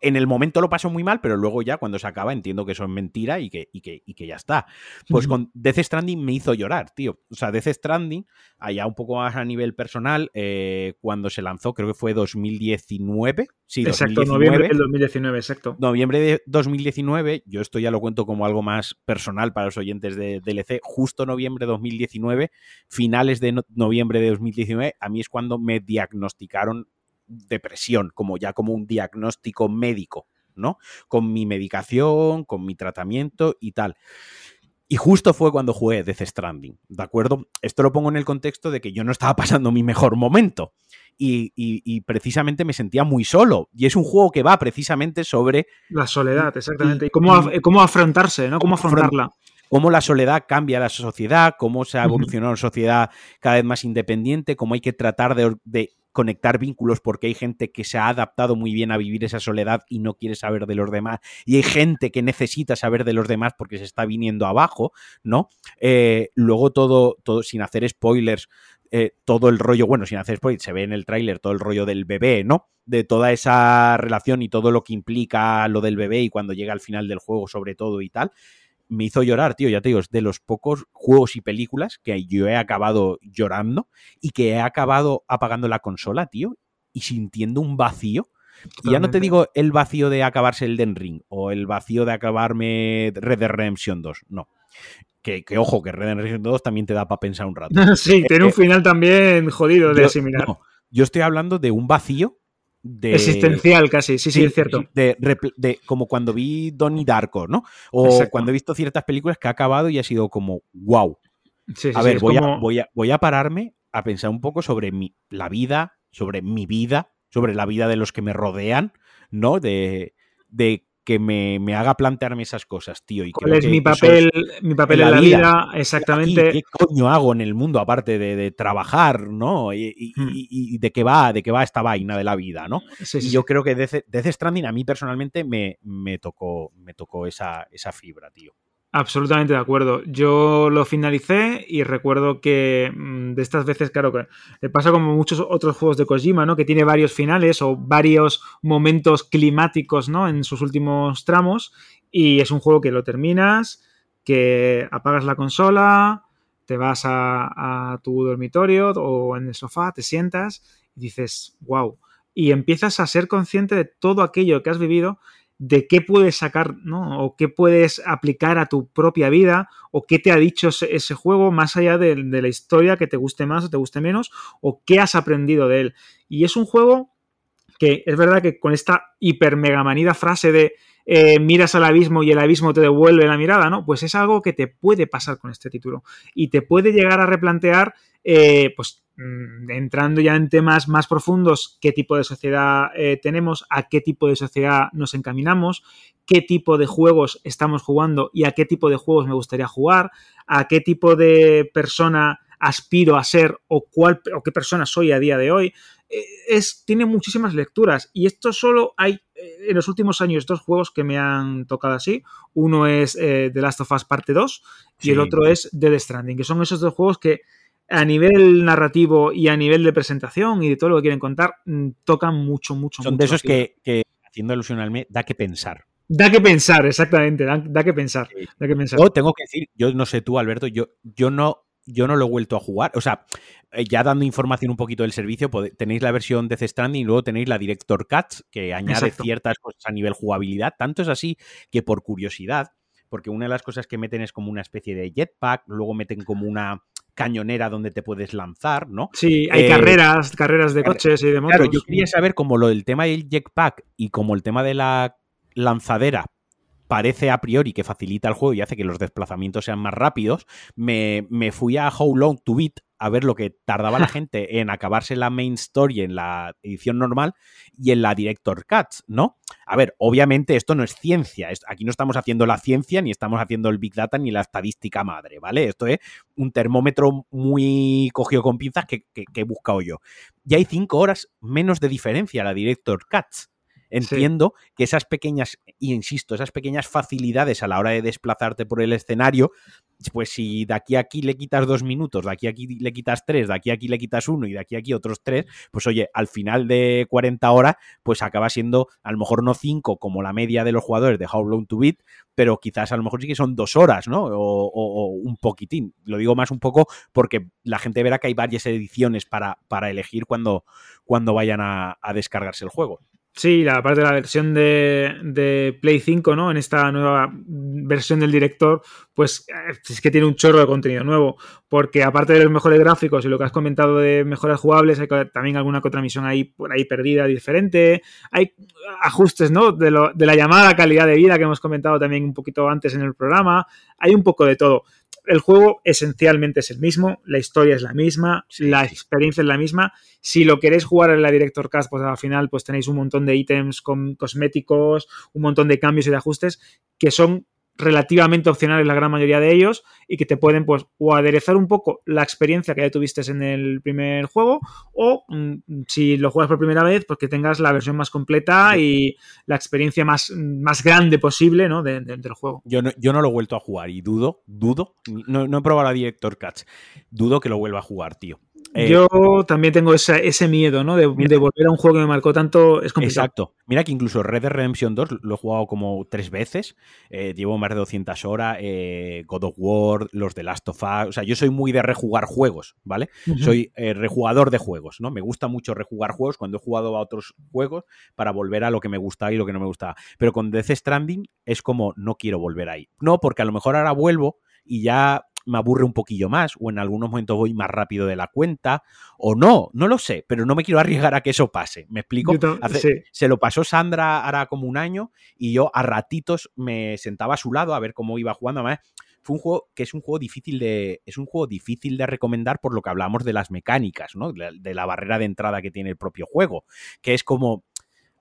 en el momento lo paso muy mal, pero luego ya cuando se acaba entiendo que eso es mentira y que, y que, y que ya está. Pues con Death Stranding me hizo llorar, tío. O sea, Death Stranding, allá un poco más a nivel personal, eh, cuando se lanzó, creo que fue 2019. Sí, exacto, noviembre del 2019, exacto. Noviembre de 2019, yo esto ya lo cuento como algo más personal para los oyentes de DLC, justo noviembre de 2019, finales de noviembre de 2019, a mí es cuando me diagnosticaron depresión, como ya como un diagnóstico médico, ¿no? Con mi medicación, con mi tratamiento y tal. Y justo fue cuando jugué Death Stranding, ¿de acuerdo? Esto lo pongo en el contexto de que yo no estaba pasando mi mejor momento. Y, precisamente me sentía muy solo. Y es un juego que va precisamente sobre... La soledad, exactamente. Y, cómo, cómo, afrontarse, ¿no? Cómo afrontarla. Cómo la soledad cambia la sociedad, cómo se ha evolucionado la sociedad cada vez más independiente, cómo hay que tratar de conectar vínculos porque hay gente que se ha adaptado muy bien a vivir esa soledad y no quiere saber de los demás, y hay gente que necesita saber de los demás porque se está viniendo abajo, ¿no? Eh, luego todo, todo, sin hacer spoilers, eh, todo el rollo, bueno, sin hacer spoilers, se ve en el tráiler todo el rollo del bebé, ¿no? De toda esa relación y todo lo que implica lo del bebé y cuando llega al final del juego sobre todo y tal me hizo llorar, tío, ya te digo, es de los pocos juegos y películas que yo he acabado llorando y que he acabado apagando la consola, tío, y sintiendo un vacío. Y ya no te digo el vacío de acabarse el Den Ring o el vacío de acabarme Red Dead Redemption 2, no. Que, ojo, que Red Dead Redemption 2 también te da para pensar un rato. sí, tiene un eh, final también jodido de asimilar. yo estoy hablando de un vacío Existencial casi, sí, sí, es cierto. De, como cuando vi Donnie Darko, ¿no? O cuando he visto ciertas películas que ha acabado y ha sido como, wow. a ver, voy, a, voy, a, voy a pararme a pensar un poco sobre mi, la vida, sobre mi vida, sobre la vida de los que me rodean, ¿no? De, de que me, haga plantearme esas cosas, tío. Y ¿Cuál es mi papel, mi papel en la, vida? Exactamente. ¿Qué coño hago en el mundo aparte de, trabajar, ¿no? Hmm. Y, de qué va, de qué va esta vaina de la vida, ¿no? y yo creo que Death, Stranding a mí personalmente me, me tocó, me tocó esa, esa fibra, tío. Absolutamente de acuerdo. Yo lo finalicé y recuerdo que mm, de estas veces, claro, que le pasa como muchos otros juegos de Kojima, ¿no? Que tiene varios finales o varios momentos climáticos, ¿no? En sus últimos tramos. Y es un juego que lo terminas, que apagas la consola, te vas a, a tu dormitorio o en el sofá, te sientas y dices, wow. Y empiezas a ser consciente de todo aquello que has vivido de qué puedes sacar, ¿no? O qué puedes aplicar a tu propia vida, o qué te ha dicho ese, juego, más allá de, la historia que te guste más o te guste menos, o qué has aprendido de él. Y es un juego que es verdad que con esta hiper mega manida frase de eh, miras al abismo y el abismo te devuelve la mirada, ¿no? Pues es algo que te puede pasar con este título. Y te puede llegar a replantear, eh, pues Mm, entrando ya en temas más profundos, qué tipo de sociedad eh, tenemos, a qué tipo de sociedad nos encaminamos, qué tipo de juegos estamos jugando y a qué tipo de juegos me gustaría jugar, a qué tipo de persona aspiro a ser o, cuál, o qué persona soy a día de hoy. Eh, es, tiene muchísimas lecturas y esto solo hay eh, en los últimos años dos juegos que me han tocado así. Uno es The Last of Us Parte 2 y el otro es The Stranding, que son esos dos juegos que a nivel narrativo y a nivel de presentación y de todo lo que quieren contar, mm, tocan mucho, mucho, Son de esos que, haciendo alusión al me, da que pensar. Da que pensar, exactamente, da, que pensar. Da que pensar. Yo tengo que decir, yo no sé tú, Alberto, yo, yo no yo no lo he vuelto a jugar. O sea, eh, ya dando información un poquito del servicio, tenéis la versión de The Stranding y luego tenéis la Director Cuts, que añade ciertas cosas a nivel jugabilidad. Tanto es así que por curiosidad, porque una de las cosas que meten es como una especie de jetpack, luego meten como una cañonera donde te puedes lanzar, ¿no? Sí, hay eh, carreras, carreras de coches y de motos. Claro, yo quería saber cómo lo del tema del jetpack y como el tema de la lanzadera parece a priori que facilita el juego y hace que los desplazamientos sean más rápidos, me, me fui a How Long to Beat a ver lo que tardaba la gente en acabarse la main story en la edición normal y en la director cuts, ¿no? A ver, obviamente esto no es ciencia, aquí no estamos haciendo la ciencia, ni estamos haciendo el big data, ni la estadística madre, ¿vale? Esto es un termómetro muy cogido con pinzas que, que, que he buscado yo. Y hay cinco horas menos de diferencia a la director cuts. Entiendo que esas pequeñas, y insisto, esas pequeñas facilidades a la hora de desplazarte por el escenario, pues si de aquí a aquí le quitas dos minutos, de aquí a aquí le quitas tres, de aquí a aquí le quitas uno y de aquí a aquí otros tres, pues oye, al final de 40 horas, pues acaba siendo a lo mejor no cinco como la media de los jugadores de How Long to Beat, pero quizás a lo mejor sí que son dos horas, ¿no? O, un poquitín. Lo digo más un poco porque la gente verá que hay varias ediciones para, para elegir cuando, cuando vayan a descargarse el juego. Sí, la parte de la versión de, Play 5, ¿no? En esta nueva versión del director, pues eh, es que tiene un chorro de contenido nuevo. Porque aparte de los mejores gráficos y lo que has comentado de mejoras jugables, hay también alguna otra misión ahí por ahí perdida, diferente. Hay ajustes, ¿no? De, lo, de la llamada calidad de vida que hemos comentado también un poquito antes en el programa. Hay un poco de todo el juego esencialmente es el mismo, la historia es la misma, la experiencia es la misma. Si lo queréis jugar en la Director Cast, pues al final pues tenéis un montón de ítems con cosméticos, un montón de cambios y de ajustes que son relativamente opcionales la gran mayoría de ellos y que te pueden pues o aderezar un poco la experiencia que ya tuviste en el primer juego o mm, si lo juegas por primera vez pues que tengas la versión más completa y la experiencia más, más grande posible ¿no? del juego. Yo no, yo no lo he vuelto a jugar y dudo, dudo, no, no he probado la Director Catch, dudo que lo vuelva a jugar, tío. Eh, Yo también tengo ese, miedo, ¿no? De, volver a un juego que me marcó tanto. Es complicado. Exacto. Mira que incluso Red Dead Redemption 2 lo he jugado como tres veces. Eh, llevo más de 200 horas. Eh, God of War, los de Last of Us. O sea, yo soy muy de rejugar juegos, ¿vale? Soy rejugador de juegos, ¿no? Me gusta mucho rejugar juegos cuando he jugado a otros juegos para volver a lo que me gustaba y lo que no me gustaba. Pero con Death Stranding es como no quiero volver ahí. No, porque a lo mejor ahora vuelvo y ya me aburre un poquillo más, o en algunos momentos voy más rápido de la cuenta, o no, no lo sé, pero no me quiero arriesgar a que eso pase. ¿Me explico? Se lo pasó Sandra ahora como un año y yo a ratitos me sentaba a su lado a ver cómo iba jugando. Además, fue un juego que es un juego difícil de. Es un juego difícil de recomendar por lo que hablamos de las mecánicas, ¿no? de la barrera de entrada que tiene el propio juego. Que es como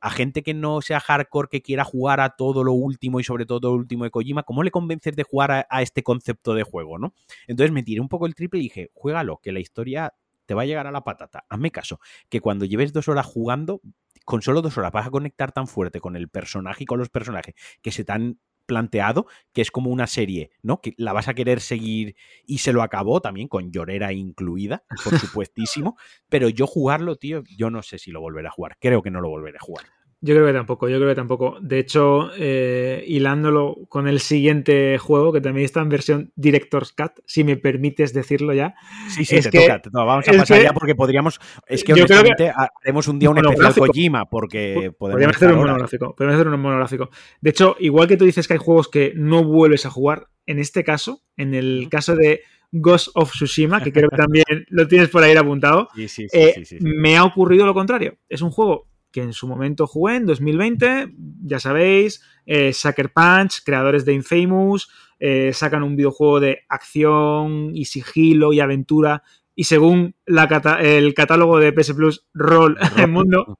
a gente que no sea hardcore, que quiera jugar a todo lo último y sobre todo lo último de Kojima, ¿cómo le convences de jugar a, este concepto de juego, no? Entonces me tiré un poco el triple y dije, juégalo, que la historia te va a llegar a la patata. Hazme caso, que cuando lleves dos horas jugando, con solo dos horas vas a conectar tan fuerte con el personaje y con los personajes que se te han planteado que es como una serie, ¿no? Que la vas a querer seguir y se lo acabó también con llorera incluida, por supuestísimo, pero yo jugarlo, tío, yo no sé si lo volveré a jugar, creo que no lo volveré a jugar. Yo creo que tampoco, yo creo que tampoco. De hecho, eh, hilándolo con el siguiente juego, que también está en versión Director's Cut, si me permites decirlo ya. Sí, sí, te toca, Vamos a pasar ya porque podríamos. Es que honestamente haremos un día un especial Kojima, porque podemos hacer un monográfico. Podemos hacer un monográfico. De hecho, igual que tú dices que hay juegos que no vuelves a jugar, en este caso, en el caso de Ghost of Tsushima, que creo que también lo tienes por ahí apuntado, eh, me ha ocurrido lo contrario. Es un juego que en su momento jugué en 2020, ya sabéis, eh, Sucker Punch, creadores de Infamous, eh, sacan un videojuego de acción y sigilo y aventura y según el catálogo de PS Plus Roll en mundo,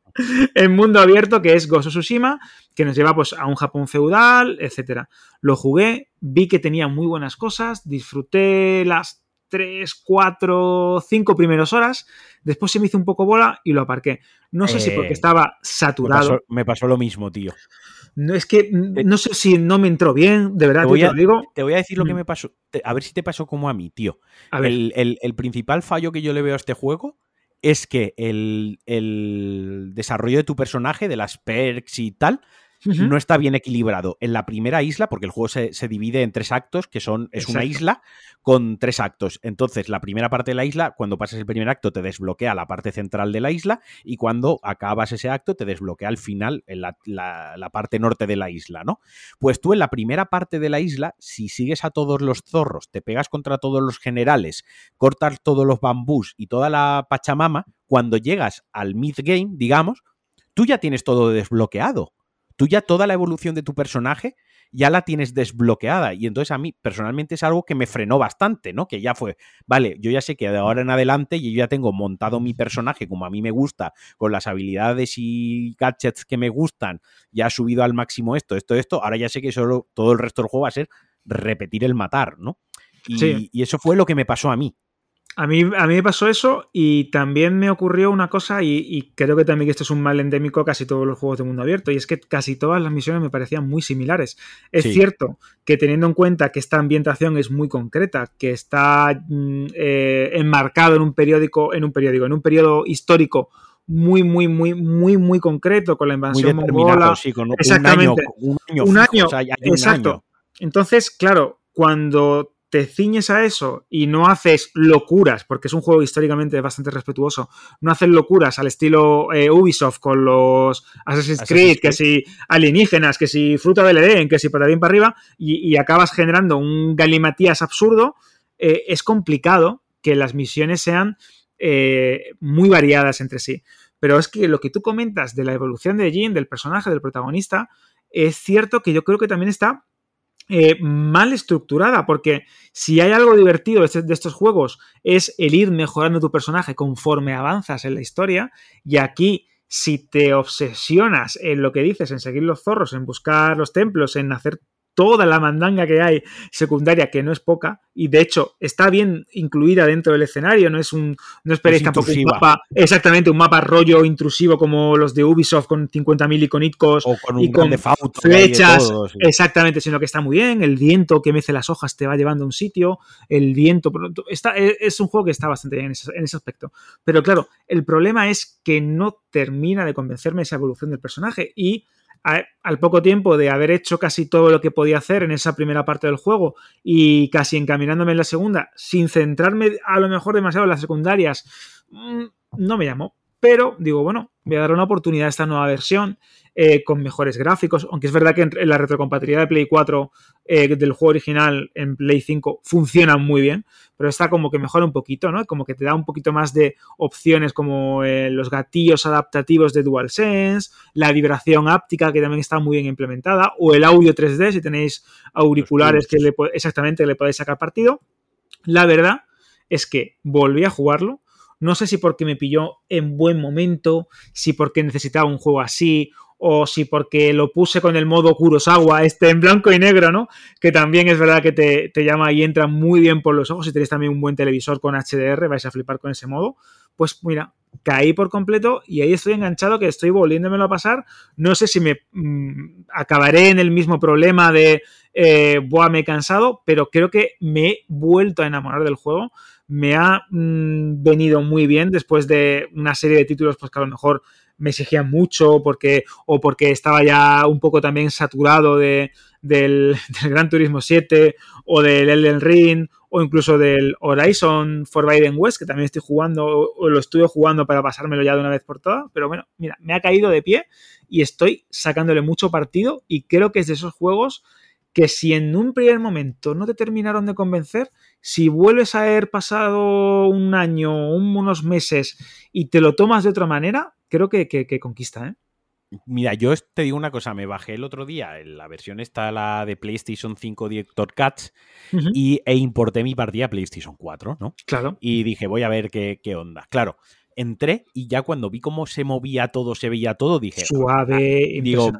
en mundo abierto, que es of Tsushima, que nos lleva pues, a un Japón feudal, etc. Lo jugué, vi que tenía muy buenas cosas, disfruté las 3, 4, 5 primeras horas. Después se me hizo un poco bola y lo aparqué. No sé si porque eh, estaba saturado. Me pasó, lo mismo, tío. No es que no sé si no me entró bien, de verdad, te, voy a, digo. Te voy a decir lo que mm. me pasó. A ver si te pasó como a mí, tío. El, principal fallo que yo le veo a este juego es que el, el desarrollo de tu personaje, de las perks y tal, no está bien equilibrado. En la primera isla, porque el juego se, divide en tres actos, que son, es una isla con tres actos. Entonces, la primera parte de la isla, cuando pasas el primer acto, te desbloquea la parte central de la isla, y cuando acabas ese acto, te desbloquea al final en la, la parte norte de la isla, ¿no? Pues tú en la primera parte de la isla, si sigues a todos los zorros, te pegas contra todos los generales, cortas todos los bambús y toda la pachamama, cuando llegas al mid-game, digamos, tú ya tienes todo desbloqueado tú ya toda la evolución de tu personaje ya la tienes desbloqueada. Y entonces a mí personalmente es algo que me frenó bastante, ¿no? Que ya fue, vale, yo ya sé que de ahora en adelante yo ya tengo montado mi personaje como a mí me gusta, con las habilidades y gadgets que me gustan, ya ha subido al máximo esto, esto, esto, ahora ya sé que solo todo el resto del juego va a ser repetir el matar, ¿no? Y, y eso fue lo que me pasó a mí. A mí, a mí me pasó eso y también me ocurrió una cosa y, creo que también esto es un mal endémico casi todos los juegos de mundo abierto y es que casi todas las misiones me parecían muy similares. Es cierto que teniendo en cuenta que esta ambientación es muy concreta, que está mm, eh, enmarcado en un periódico, en un periódico, en un periodo histórico muy, muy, muy, muy, muy concreto con la invasión mongola. Exactamente. Un año, un año, exacto. Entonces, claro, cuando te ciñes a eso y no haces locuras, porque es un juego históricamente bastante respetuoso, no haces locuras al estilo eh, Ubisoft con los Assassin's, Creed, que si alienígenas, que si fruta del Edén, que si para bien para arriba, y, acabas generando un galimatías absurdo, eh, es complicado que las misiones sean eh, muy variadas entre sí. Pero es que lo que tú comentas de la evolución de Jin, del personaje, del protagonista, es cierto que yo creo que también está eh, mal estructurada, porque si hay algo divertido de, este, estos juegos es el ir mejorando tu personaje conforme avanzas en la historia, y aquí si te obsesionas en lo que dices, en seguir los zorros, en buscar los templos, en hacer toda la mandanga que hay secundaria, que no es poca, y de hecho está bien incluida dentro del escenario, no es un, no esperéis tampoco un mapa, exactamente, un mapa rollo intrusivo como los de Ubisoft con 50.000 icónicos o con y con flechas, exactamente, sino que está muy bien, el viento que mece las hojas te va llevando a un sitio, el viento, está, e, es un juego que está bastante bien en ese, en ese aspecto. Pero claro, el problema es que no termina de convencerme esa evolución del personaje y al poco tiempo de haber hecho casi todo lo que podía hacer en esa primera parte del juego y casi encaminándome en la segunda, sin centrarme a lo mejor demasiado en las secundarias, mm, no me llamó. Pero digo, bueno, voy a dar una oportunidad a esta nueva versión eh, con mejores gráficos, aunque es verdad que en la retrocompatibilidad de Play 4 eh, del juego original en Play 5 funciona muy bien, pero está como que mejora un poquito, ¿no? Como que te da un poquito más de opciones como eh, los gatillos adaptativos de DualSense, la vibración áptica que también está muy bien implementada, o el audio 3D si tenéis auriculares que le, exactamente le podéis sacar partido. La verdad es que volví a jugarlo, no sé si porque me pilló en buen momento, si porque necesitaba un juego así, o si porque lo puse con el modo Kurosawa, este en blanco y negro, ¿no? Que también es verdad que te, llama y entra muy bien por los ojos. Si tenéis también un buen televisor con HDR, vais a flipar con ese modo. Pues mira, caí por completo y ahí estoy enganchado que estoy volviéndomelo a pasar. No sé si me mm, acabaré en el mismo problema de, eh, buah, me he cansado, pero creo que me he vuelto a enamorar del juego. Me ha mm, venido muy bien después de una serie de títulos, pues que a lo mejor me exigían mucho porque, o porque estaba ya un poco también saturado de, del, Gran Turismo 7 o del Elden Ring o incluso del Horizon Forbidden West, que también estoy jugando o lo estuve jugando para pasármelo ya de una vez por todas. Pero bueno, mira, me ha caído de pie y estoy sacándole mucho partido y creo que es de esos juegos que si en un primer momento no te terminaron de convencer, si vuelves a haber pasado un año, unos meses y te lo tomas de otra manera, creo que, conquista, ¿eh? Mira, yo te digo una cosa, me bajé el otro día, la versión está la de PlayStation 5 Director Cuts y, e importé mi partida a PlayStation 4, ¿no? Claro. Y dije, voy a ver qué, onda. Claro, entré y ya cuando vi cómo se movía todo, se veía todo, dije... Suave, ah, Digo,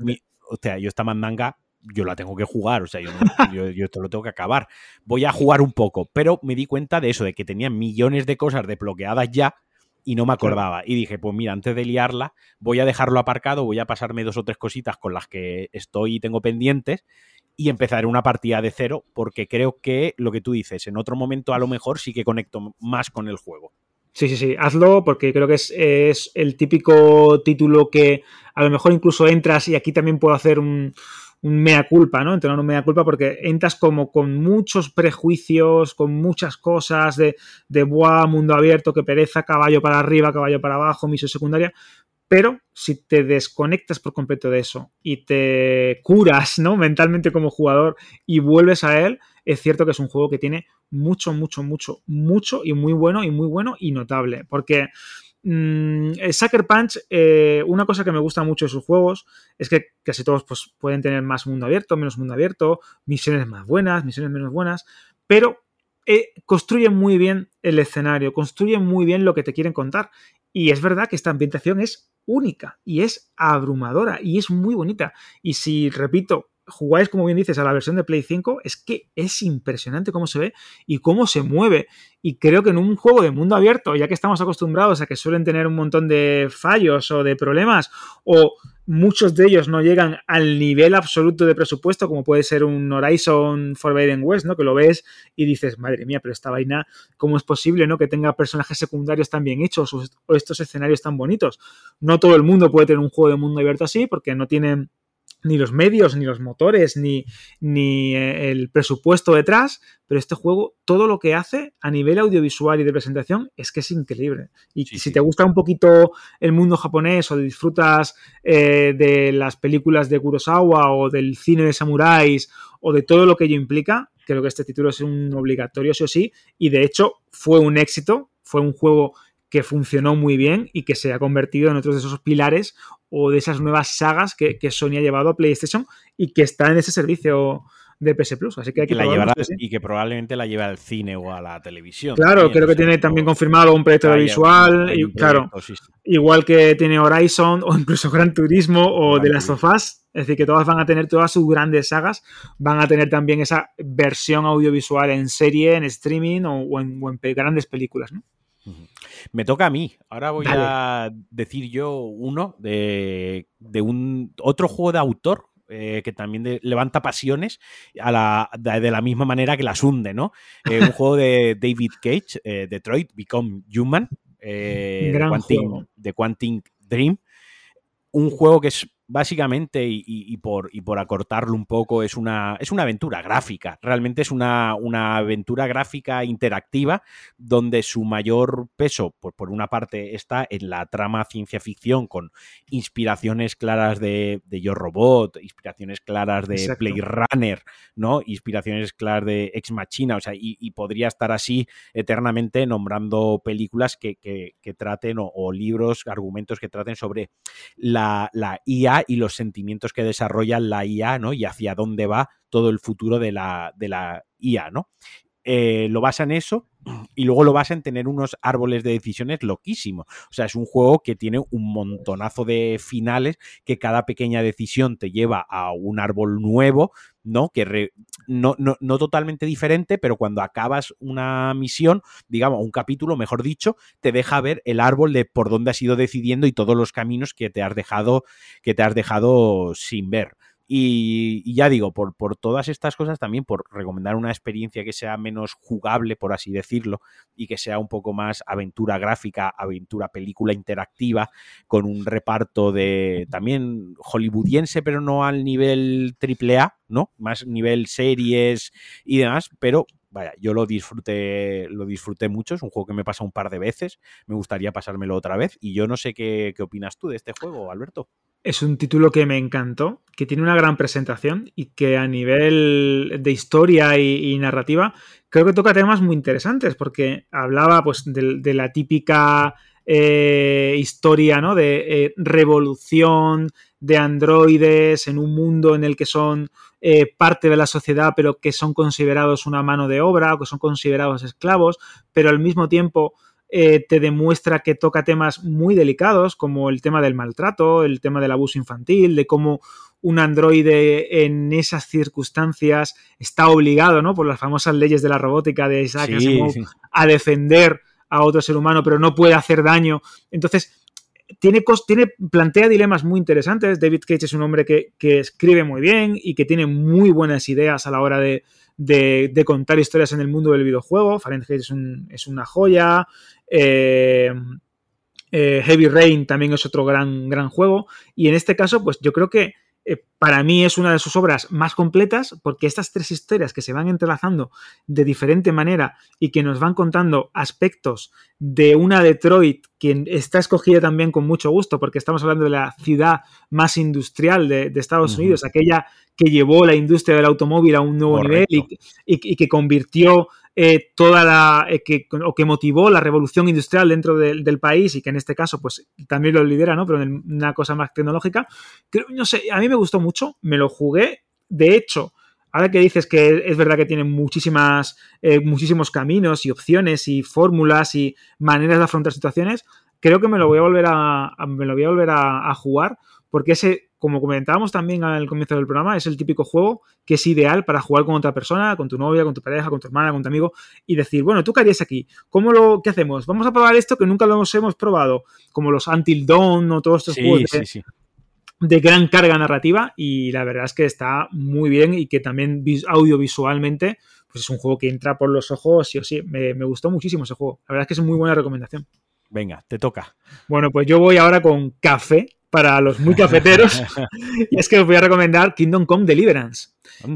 o sea, yo esta mandanga yo la tengo que jugar, o sea, yo, yo, esto lo tengo que acabar. Voy a jugar un poco, pero me di cuenta de eso, de que tenía millones de cosas desbloqueadas ya y no me acordaba. Y dije, pues mira, antes de liarla, voy a dejarlo aparcado, voy a pasarme dos o tres cositas con las que estoy y tengo pendientes y empezar una partida de cero, porque creo que lo que tú dices, en otro momento a lo mejor sí que conecto más con el juego. Sí, sí, sí, hazlo porque creo que es, es el típico título que a lo mejor incluso entras y aquí también puedo hacer un, un mea culpa, ¿no? Entonces, un mea culpa porque entras como con muchos prejuicios, con muchas cosas de, de buah, mundo abierto, que pereza, caballo para arriba, caballo para abajo, misión secundaria. Pero si te desconectas por completo de eso y te curas, ¿no? Mentalmente como jugador y vuelves a él, es cierto que es un juego que tiene mucho, mucho, mucho, mucho y muy bueno y muy bueno y notable. Porque Mm, Sucker Punch, eh, una cosa que me gusta mucho de sus juegos es que casi todos pues, pueden tener más mundo abierto, menos mundo abierto, misiones más buenas, misiones menos buenas, pero eh, construyen muy bien el escenario, construyen muy bien lo que te quieren contar. Y es verdad que esta ambientación es única y es abrumadora y es muy bonita. Y si, repito, jugáis, como bien dices, a la versión de Play 5, es que es impresionante cómo se ve y cómo se mueve. Y creo que en un juego de mundo abierto, ya que estamos acostumbrados a que suelen tener un montón de fallos o de problemas, o muchos de ellos no llegan al nivel absoluto de presupuesto, como puede ser un Horizon Forbidden West, ¿no? Que lo ves y dices, madre mía, pero esta vaina, ¿cómo es posible, ¿no? Que tenga personajes secundarios tan bien hechos o estos escenarios tan bonitos. No todo el mundo puede tener un juego de mundo abierto así, porque no tienen ni los medios, ni los motores, ni, ni eh, el presupuesto detrás, pero este juego, todo lo que hace a nivel audiovisual y de presentación es que es increíble. Y si te gusta un poquito el mundo japonés o disfrutas eh, de las películas de Kurosawa o del cine de samuráis o de todo lo que ello implica, creo que este título es un obligatorio sí o sí, y de hecho fue un éxito, fue un juego que funcionó muy bien y que se ha convertido en otros de esos pilares o de esas nuevas sagas que, Sony ha llevado a PlayStation y que está en ese servicio de PS Plus. Así que hay que, la llevará, Y que probablemente la lleve al cine o a la televisión. Claro, creo que tiene también confirmado un proyecto visual. Y, claro, igual que tiene Horizon o incluso Gran Turismo o de las sofás. Es decir, que todas van a tener, todas sus grandes sagas, van a tener también esa versión audiovisual en serie, en streaming o, en, grandes películas. ¿no? Me toca a mí. Ahora voy a decir yo uno de, un otro juego de autor eh, que también levanta pasiones a la, de, la misma manera que las hunde, ¿no? Eh, un juego de David Cage, eh, Detroit, Become Human, de, Quantum, de Quantum Dream. Un juego que es básicamente, y, por, y por acortarlo un poco, es una, es una aventura gráfica. Realmente es una, una aventura gráfica interactiva donde su mayor peso, pues por una parte, está en la trama ciencia ficción con inspiraciones claras de, de Yo Robot, inspiraciones claras de Play Runner, ¿no? Inspiraciones claras de Ex Machina, o sea, y, podría estar así eternamente nombrando películas que, traten o, libros, argumentos que traten sobre la, la IA y los sentimientos que desarrolla la IA, ¿no? Y hacia dónde va todo el futuro de la, de la IA, ¿no? Eh, lo basa en eso y luego lo basa en tener unos árboles de decisiones loquísimos. O sea, es un juego que tiene un montonazo de finales que cada pequeña decisión te lleva a un árbol nuevo, ¿no? Que no, no, totalmente diferente, pero cuando acabas una misión, digamos, un capítulo, mejor dicho, te deja ver el árbol de por dónde has ido decidiendo y todos los caminos que te has dejado, que te has dejado sin ver. Y, ya digo, por, por, todas estas cosas, también por recomendar una experiencia que sea menos jugable, por así decirlo, y que sea un poco más aventura gráfica, aventura película interactiva, con un reparto de también hollywoodiense, pero no al nivel triple A, ¿no? Más nivel series y demás, pero vaya, yo lo disfruté, lo disfruté mucho, es un juego que me pasa un par de veces, me gustaría pasármelo otra vez, y yo no sé qué, qué opinas tú de este juego, Alberto. Es un título que me encantó, que tiene una gran presentación y que a nivel de historia y, narrativa creo que toca temas muy interesantes porque hablaba pues de, la típica eh, historia ¿no? de eh, revolución de androides en un mundo en el que son eh, parte de la sociedad pero que son considerados una mano de obra o que son considerados esclavos, pero al mismo tiempo eh, te demuestra que toca temas muy delicados como el tema del maltrato, el tema del abuso infantil, de cómo un androide en esas circunstancias está obligado, ¿no? Por las famosas leyes de la robótica de Isaac Asimov a defender a otro ser humano, pero no puede hacer daño. Entonces, tiene, tiene, plantea dilemas muy interesantes. David Cage es un hombre que, que, escribe muy bien y que tiene muy buenas ideas a la hora de, de, contar historias en el mundo del videojuego. Fahrenheit es, es una joya. Eh, eh, Heavy Rain también es otro gran, gran juego. Y en este caso, pues yo creo que eh, para mí es una de sus obras más completas porque estas tres historias que se van entrelazando de diferente manera y que nos van contando aspectos de una Detroit que está escogida también con mucho gusto porque estamos hablando de la ciudad más industrial de, Estados Unidos, aquella que llevó la industria del automóvil a un nuevo nivel y, que convirtió eh, toda la eh, que, o que motivó la revolución industrial dentro del país y que en este caso pues también lo lidera, ¿no? Pero en una cosa más tecnológica. no sé, a mí me gustó mucho, me lo jugué. De hecho, ahora que dices que es verdad que tiene muchísimas, eh, muchísimos caminos y opciones y fórmulas y maneras de afrontar situaciones, creo que me lo voy a volver a, me lo voy a volver a jugar porque ese como comentábamos también al comienzo del programa, es el típico juego que es ideal para jugar con otra persona, con tu novia, con tu pareja, con tu hermana, con tu amigo, y decir, bueno, ¿tú qué harías aquí? ¿Cómo lo, ¿Qué hacemos? Vamos a probar esto que nunca lo hemos, probado, como los Until Dawn o todos estos juegos de, gran carga narrativa, y la verdad es que está muy bien y que también audiovisualmente pues es un juego que entra por los ojos, sí o sí, me, me gustó muchísimo ese juego. La verdad es que es muy buena recomendación. Venga, te toca. Bueno, pues yo voy ahora con Café, para los muy cafeteros. y es que os voy a recomendar Kingdom Come Deliverance,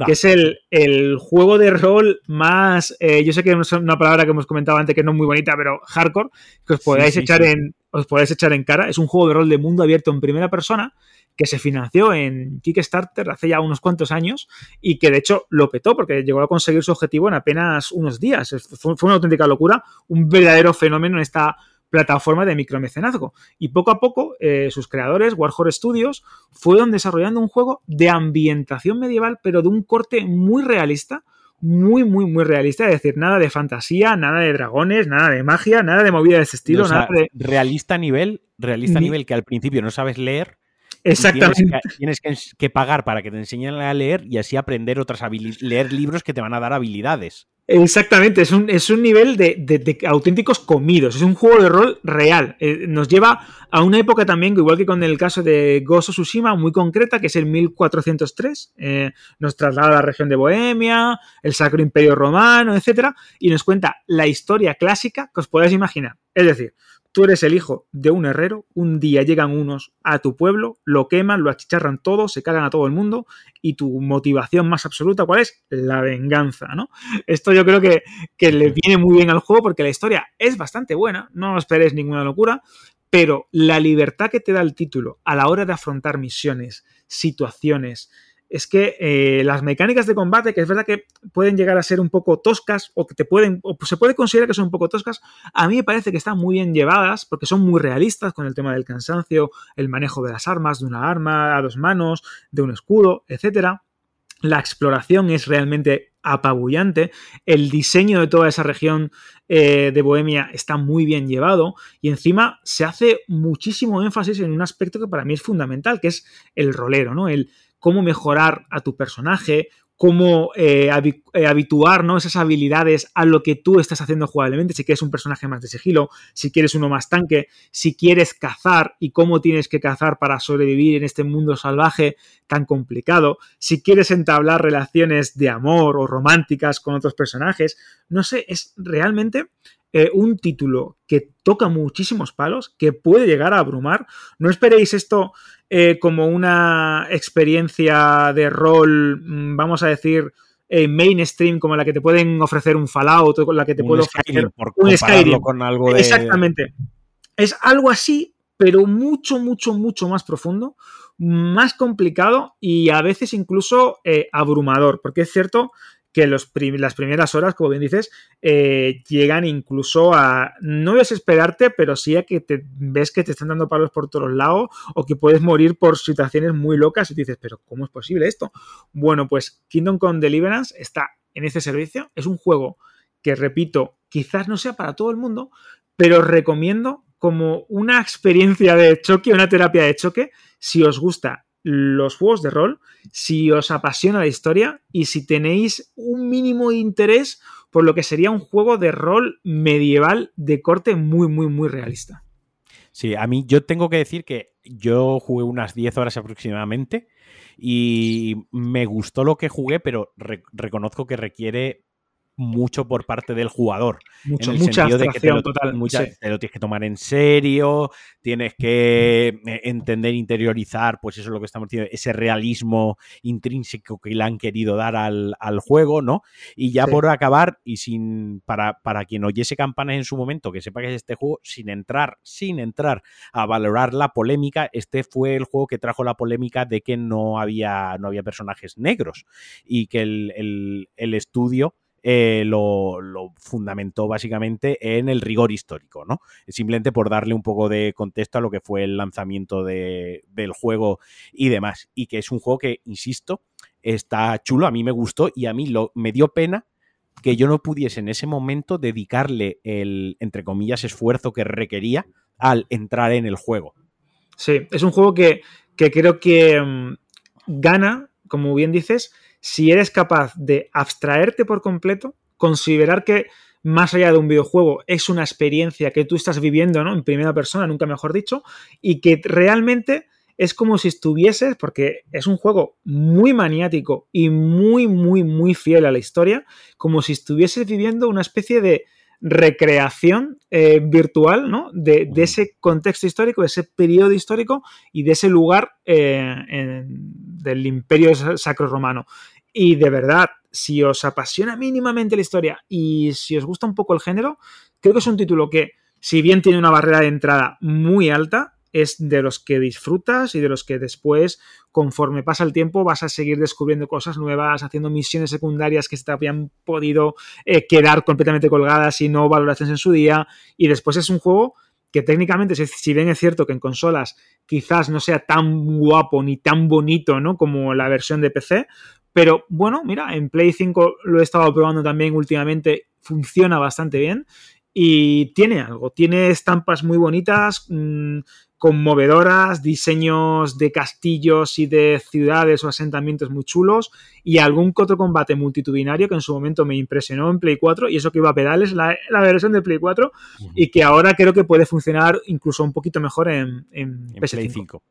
que es el, juego de rol más, eh, yo sé que es una palabra que hemos comentado antes que no es muy bonita, pero hardcore, que os podáis, echar, En, os podáis echar en cara. Es un juego de rol de mundo abierto en primera persona que se financió en Kickstarter hace ya unos cuantos años y que de hecho lo petó porque llegó a conseguir su objetivo en apenas unos días. Fue una auténtica locura, un verdadero fenómeno en esta plataforma de micromecenazgo. Y poco a poco, eh, sus creadores, Warhol Studios, fueron desarrollando un juego de ambientación medieval, pero de un corte muy realista, muy, muy, muy realista. Es decir, nada de fantasía, nada de dragones, nada de magia, nada de movida de ese estilo. nada de... Realista a nivel, realista a nivel que al principio no sabes leer Exactamente. Tienes, que, pagar para que te enseñen a leer y así aprender otras habilidades, leer libros que te van a dar habilidades. Exactamente, es un, es un nivel de, auténticos comidos, es un juego de rol real. Eh, nos lleva a una época también, igual que con el caso de Gozo Tsushima, muy concreta, que es el 1403. Eh, nos traslada a la región de Bohemia, el Sacro Imperio Romano, etc. Y nos cuenta la historia clásica que os podáis imaginar. Es decir, Tú eres el hijo de un herrero, un día llegan unos a tu pueblo, lo queman, lo achicharran todo, se cagan a todo el mundo y tu motivación más absoluta, ¿cuál es? La venganza, ¿no? Esto yo creo que, que le viene muy bien al juego porque la historia es bastante buena, no esperes ninguna locura, pero la libertad que te da el título a la hora de afrontar misiones, situaciones, es que eh, las mecánicas de combate, que es verdad que pueden llegar a ser un poco toscas o que te pueden, o se puede considerar que son un poco toscas, a mí me parece que están muy bien llevadas porque son muy realistas con el tema del cansancio, el manejo de las armas, de una arma a dos manos, de un escudo, etcétera. La exploración es realmente apabullante. El diseño de toda esa región eh, de Bohemia está muy bien llevado y encima se hace muchísimo énfasis en un aspecto que para mí es fundamental, que es el rolero, ¿no? El, cómo mejorar a tu personaje, cómo eh, eh, habituar esas habilidades a lo que tú estás haciendo jugablemente, si quieres un personaje más de sigilo, si quieres uno más tanque, si quieres cazar y cómo tienes que cazar para sobrevivir en este mundo salvaje tan complicado, si quieres entablar relaciones de amor o románticas con otros personajes, no sé, es realmente eh, un título que toca muchísimos palos, que puede llegar a abrumar. No esperéis esto eh, como una experiencia de rol, mm, vamos a decir, eh, mainstream, como la que te pueden ofrecer un Fallout, o con la que te puedo ofrecer un Skyrim. Con algo de... Exactamente. Es algo así, pero mucho, mucho, mucho más profundo, más complicado y a veces incluso abrumador, porque es cierto que las primeras horas, como bien dices, eh, llegan incluso a no desesperarte, pero sí a que te ves que te están dando palos por todos lados o que puedes morir por situaciones muy locas y dices, pero ¿cómo es posible esto? Bueno, pues Kingdom Come Deliverance está en este servicio. Es un juego que, repito, quizás no sea para todo el mundo, pero recomiendo como una experiencia de choque, una terapia de choque, si os gusta los juegos de rol, si os apasiona la historia y si tenéis un mínimo interés por lo que sería un juego de rol medieval de corte muy, muy, muy realista. Sí, a mí yo tengo que decir que yo jugué unas 10 horas aproximadamente y me gustó lo que jugué, pero reconozco que requiere mucho por parte del jugador. Mucho, mucha sentido de que te lo, total, te lo tienes que tomar en serio, tienes que eh, entender, interiorizar, pues eso es lo que estamos diciendo, ese realismo intrínseco que le han querido dar al, juego, ¿no? Y ya por acabar, y sin para, para quien oyese campanas en su momento, que sepa que es este juego, sin entrar, sin entrar a valorar la polémica, este fue el juego que trajo la polémica de que no había, no había personajes negros y que el, el estudio eh, lo, fundamentó básicamente en el rigor histórico, ¿no? Simplemente por darle un poco de contexto a lo que fue el lanzamiento del juego y demás. Y que es un juego que, insisto, está chulo, a mí me gustó y a mí lo, me dio pena que yo no pudiese en ese momento dedicarle el, entre comillas, esfuerzo que requería al entrar en el juego. Sí, es un juego que, creo que mm, gana, como bien dices, si eres capaz de abstraerte por completo, considerar que más allá de un videojuego es una experiencia que tú estás viviendo, ¿no? En primera persona, nunca mejor dicho, y que realmente es como si estuvieses, porque es un juego muy maniático y muy, muy, muy fiel a la historia, como si estuvieses viviendo una especie de recreación eh, virtual ¿no? de, ese contexto histórico, de ese periodo histórico y de ese lugar eh, del imperio sacro romano. Y de verdad, si os apasiona mínimamente la historia y si os gusta un poco el género, creo que es un título que, si bien tiene una barrera de entrada muy alta, es de los que disfrutas y de los que después, conforme pasa el tiempo, vas a seguir descubriendo cosas nuevas, haciendo misiones secundarias que se te habían podido eh, quedar completamente colgadas y no valoraciones en su día. Y después es un juego que técnicamente, si bien es cierto que en consolas quizás no sea tan guapo ni tan bonito, ¿no? Como la versión de PC, pero bueno, mira, en Play 5 lo he estado probando también últimamente, funciona bastante bien y tiene algo, tiene estampas muy bonitas, mmm, conmovedoras, diseños de castillos y de ciudades o asentamientos muy chulos y algún otro combate multitudinario que en su momento me impresionó en Play 4 y eso que iba a pedales, la, la versión de Play 4 y que ahora creo que puede funcionar incluso un poquito mejor en, en, en Play 5.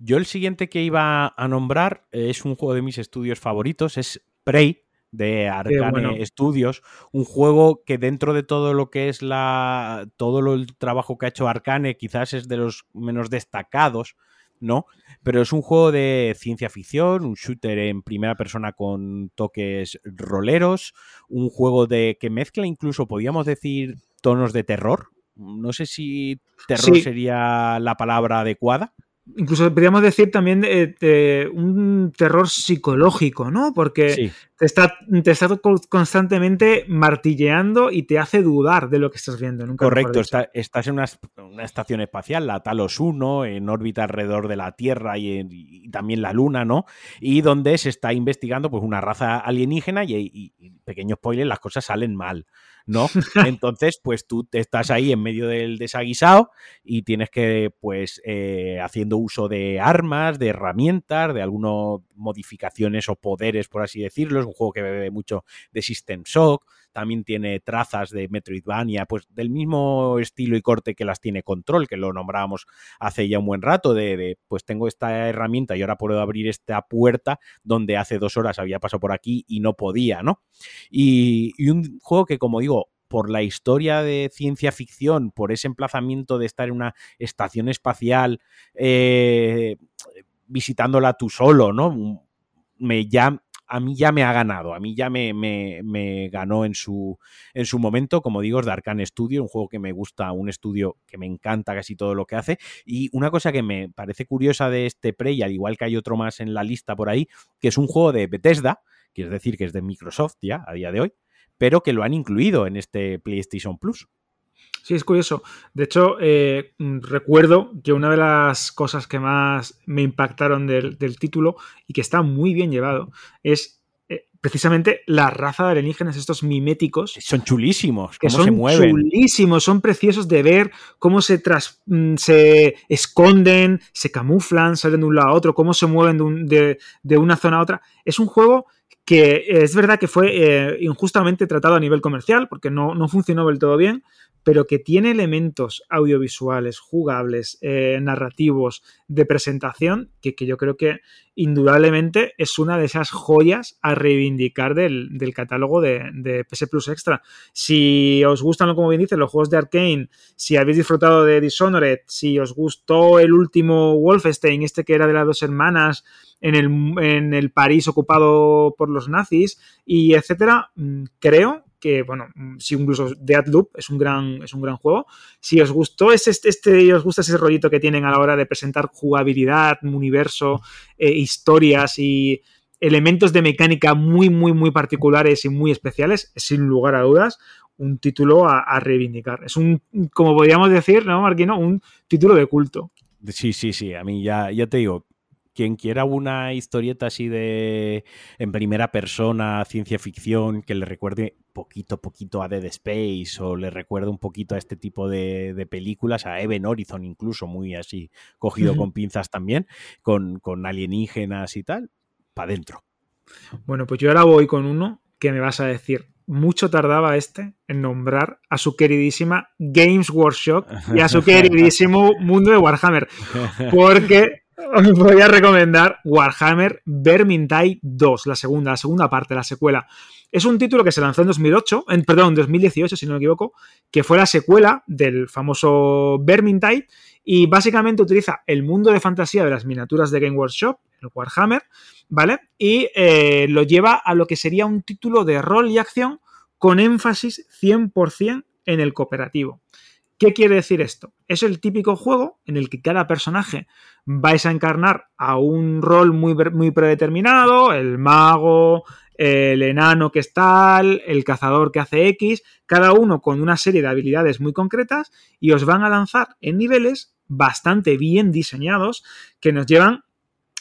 Yo el siguiente que iba a nombrar es un juego de mis estudios favoritos, es Prey, de Arcane bueno. Studios, un juego que dentro de todo lo que es la todo el trabajo que ha hecho Arcane quizás es de los menos destacados, ¿no? Pero es un juego de ciencia ficción, un shooter en primera persona con toques roleros, un juego de que mezcla incluso podríamos decir tonos de terror. No sé si terror sí. sería la palabra adecuada incluso podríamos decir también un terror psicológico, ¿no? Porque sí. te, está, te está constantemente martilleando y te hace dudar de lo que estás viendo. Nunca Correcto, está, estás en una, una, estación espacial, la Talos 1, en órbita alrededor de la Tierra y, y, también la Luna, ¿no? Y donde se está investigando pues una raza alienígena y, y pequeño spoiler, las cosas salen mal. ¿No? Entonces, pues tú estás ahí en medio del desaguisado y tienes que, pues, eh, haciendo uso de armas, de herramientas, de algunas modificaciones o poderes, por así decirlo. Es un juego que bebe mucho de System Shock, también tiene trazas de Metroidvania, pues del mismo estilo y corte que las tiene Control, que lo nombrábamos hace ya un buen rato, de, pues tengo esta herramienta y ahora puedo abrir esta puerta donde hace dos horas había pasado por aquí y no podía, ¿no? Y, y un juego que, como digo, por la historia de ciencia ficción, por ese emplazamiento de estar en una estación espacial eh, visitándola tú solo, ¿no? Me ya a mí ya me ha ganado, a mí ya me, me, me, ganó en su, en su momento, como digo, es Studio, un juego que me gusta, un estudio que me encanta casi todo lo que hace. Y una cosa que me parece curiosa de este Prey, al igual que hay otro más en la lista por ahí, que es un juego de Bethesda, que es decir, que es de Microsoft ya a día de hoy, pero que lo han incluido en este PlayStation Plus. Sí, es curioso. De hecho, eh, recuerdo que una de las cosas que más me impactaron del, del título y que está muy bien llevado es eh, precisamente la raza de alienígenas, estos miméticos. Son chulísimos, que son se mueven. chulísimos, son preciosos de ver cómo se, tras, mm, se esconden, se camuflan, salen de un lado a otro, cómo se mueven de, un, de, de una zona a otra. Es un juego que es verdad que fue eh, injustamente tratado a nivel comercial, porque no, no, funcionó del todo bien, pero que tiene elementos audiovisuales, jugables, eh, narrativos, de presentación, que, que, yo creo que indudablemente es una de esas joyas a reivindicar del, del catálogo de, de, PS Plus Extra. Si os gustan, como bien dice, los juegos de Arkane, si habéis disfrutado de Dishonored, si os gustó el último Wolfenstein, este que era de las dos hermanas, en el, en el París ocupado por los nazis, y etcétera, mm, creo que, bueno, si incluso Deathloop es un gran, es un gran juego. Si os gustó ese, este, os gusta ese rollito que tienen a la hora de presentar jugabilidad, universo, eh, historias y elementos de mecánica muy, muy, muy particulares y muy especiales, sin lugar a dudas, un título a, a reivindicar. Es un, como podríamos decir, ¿no, Marquino? Un título de culto. Sí, sí, sí. A mí ya, ya te digo, quien quiera una historieta así de en primera persona, ciencia ficción, que le recuerde poquito poquito a Dead Space o le recuerde un poquito a este tipo de, de películas, a Even Horizon incluso, muy así, cogido uh -huh. con pinzas también, con, con alienígenas y tal, para adentro. Bueno, pues yo ahora voy con uno que me vas a decir, mucho tardaba este en nombrar a su queridísima Games Workshop y a su queridísimo mundo de Warhammer. Porque os voy a recomendar Warhammer Vermintide 2, la segunda, la segunda parte, la secuela. Es un título que se lanzó en 2008, en, perdón, en 2018, si no me equivoco, que fue la secuela del famoso Vermintide y básicamente utiliza el mundo de fantasía de las miniaturas de Game Workshop, el Warhammer, ¿vale? Y eh, lo lleva a lo que sería un título de rol y acción con énfasis 100% en el cooperativo. ¿Qué quiere decir esto? Es el típico juego en el que cada personaje vais a encarnar a un rol muy, muy predeterminado, el mago, el enano que es tal, el cazador que hace X, cada uno con una serie de habilidades muy concretas y os van a lanzar en niveles bastante bien diseñados que nos llevan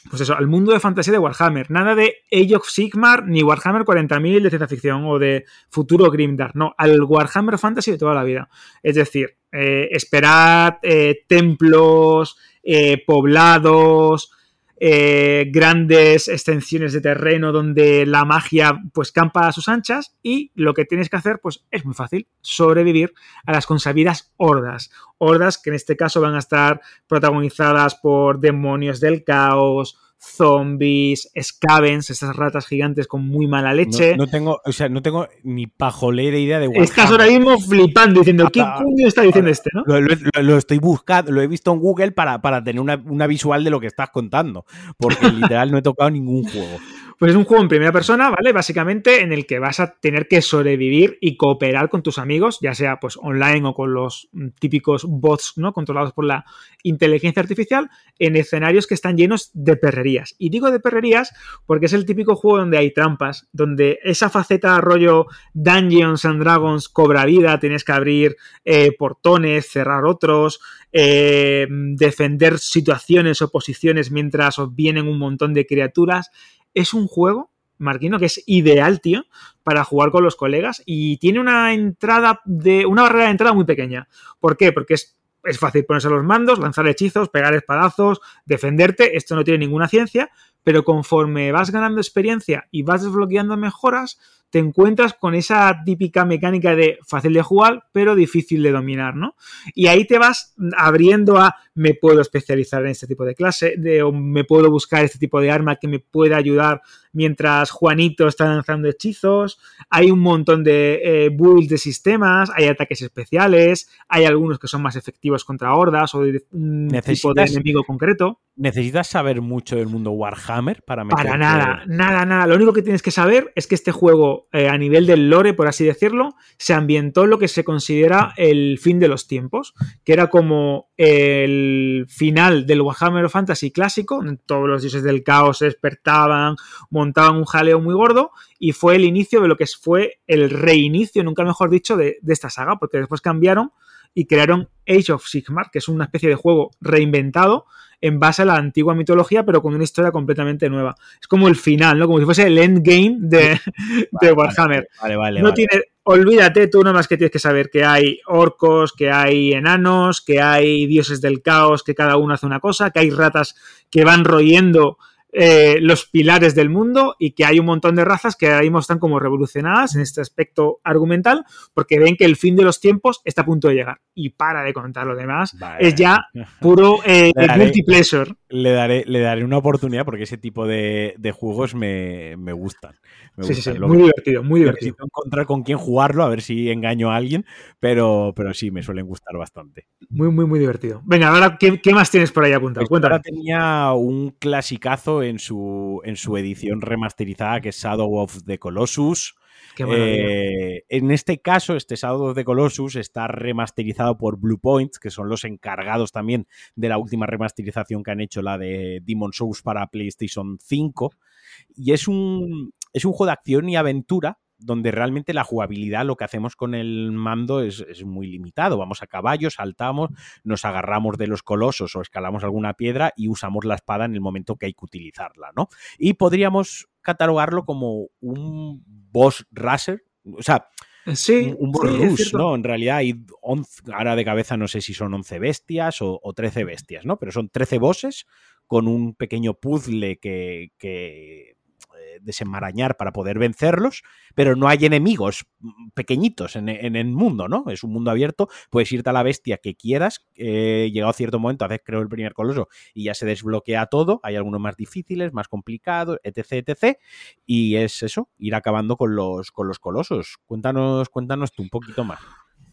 pues eso, al mundo de fantasía de Warhammer. Nada de Age of Sigmar ni Warhammer 40.000 de ciencia ficción o de futuro Grimdark. No, al Warhammer Fantasy de toda la vida. Es decir, eh, esperad eh, templos, eh, poblados, eh, grandes extensiones de terreno donde la magia pues campa a sus anchas y lo que tienes que hacer pues es muy fácil, sobrevivir a las consabidas hordas. Hordas que en este caso van a estar protagonizadas por demonios del caos, zombies, scavens, esas ratas gigantes con muy mala leche. No, tengo, o sea, no tengo ni pajolera idea de Warhammer. Estás ahora mismo flipando diciendo, ¿qué coño está diciendo este, no? Lo, estoy buscando, lo he visto en Google para, para tener una, una, visual de lo que estás contando, porque literal no he tocado ningún juego. Pues es un juego en primera persona, ¿vale? Básicamente en el que vas a tener que sobrevivir y cooperar con tus amigos, ya sea pues online o con los típicos bots, ¿no? Controlados por la inteligencia artificial, en escenarios que están llenos de perrerías. Y digo de perrerías porque es el típico juego donde hay trampas, donde esa faceta rollo Dungeons and Dragons cobra vida, tienes que abrir eh, portones, cerrar otros, eh, defender situaciones o posiciones mientras os vienen un montón de criaturas es un juego, Marquino, que es ideal, tío, para jugar con los colegas y tiene una entrada de. una barrera de entrada muy pequeña. ¿Por qué? Porque es, es fácil ponerse los mandos, lanzar hechizos, pegar espadazos, defenderte. Esto no tiene ninguna ciencia, pero conforme vas ganando experiencia y vas desbloqueando mejoras, te encuentras con esa típica mecánica de fácil de jugar, pero difícil de dominar, ¿no? Y ahí te vas abriendo a me puedo especializar en este tipo de clase, de, o me puedo buscar este tipo de arma que me pueda ayudar mientras Juanito está lanzando hechizos, hay un montón de eh, builds de sistemas, hay ataques especiales, hay algunos que son más efectivos contra hordas o de un tipo de enemigo concreto. ¿Necesitas saber mucho del mundo Warhammer para Para nada, nada, nada. Lo único que tienes que saber es que este juego, eh, a nivel del lore, por así decirlo, se ambientó en lo que se considera el fin de los tiempos, que era como el final del Warhammer Fantasy clásico, todos los dioses del caos se despertaban, montaban un jaleo muy gordo y fue el inicio de lo que fue el reinicio, nunca mejor dicho, de, esta saga, porque después cambiaron y crearon Age of Sigmar, que es una especie de juego reinventado en base a la antigua mitología, pero con una historia completamente nueva. Es como el final, ¿no? Como si fuese el endgame de, de Warhammer. Vale, vale, no tiene, olvídate tú más que tienes que saber que hay orcos, que hay enanos, que hay dioses del caos, que cada uno hace una cosa, que hay ratas que van royendo eh, los pilares del mundo y que hay un montón de razas que ahora mismo están como revolucionadas en este aspecto argumental porque ven que el fin de los tiempos está a punto de llegar y para de contar lo demás. Es ya puro eh, multiplayer. Le daré, le daré una oportunidad porque ese tipo de, juegos me, gustan. sí, sí, sí, muy divertido, muy divertido. Necesito encontrar con quién jugarlo, a ver si engaño a alguien, pero, pero sí, me suelen gustar bastante. Muy, muy, muy divertido. Venga, ahora, ¿qué, más tienes por ahí apuntado? Pues Ahora tenía un clasicazo en su, en su edición remasterizada que es Shadow of the Colossus. Eh, en este caso, este Shadow of the Colossus está remasterizado por Bluepoint, que son los encargados también de la última remasterización que han hecho, la de Demon Souls para PlayStation 5. Y es un, es un juego de acción y aventura donde realmente la jugabilidad, lo que hacemos con el mando es, muy limitado. Vamos a caballo, saltamos, nos agarramos de los colosos o escalamos alguna piedra y usamos la espada en el momento que hay que utilizarla, ¿no? Y podríamos catalogarlo como un boss rusher, o sea, Sí, un, boss ¿no? En realidad hay 11, ahora de cabeza no sé si son 11 bestias o, o 13 bestias, ¿no? Pero son 13 bosses con un pequeño puzzle que, que desenmarañar para poder vencerlos, pero no hay enemigos pequeñitos en, el mundo, ¿no? Es un mundo abierto, puedes irte a la bestia que quieras, eh, llegado a cierto momento, haces creo el primer coloso y ya se desbloquea todo, hay algunos más difíciles, más complicados, etc, etc, y es eso, ir acabando con los, con los colosos. Cuéntanos, cuéntanos tú un poquito más.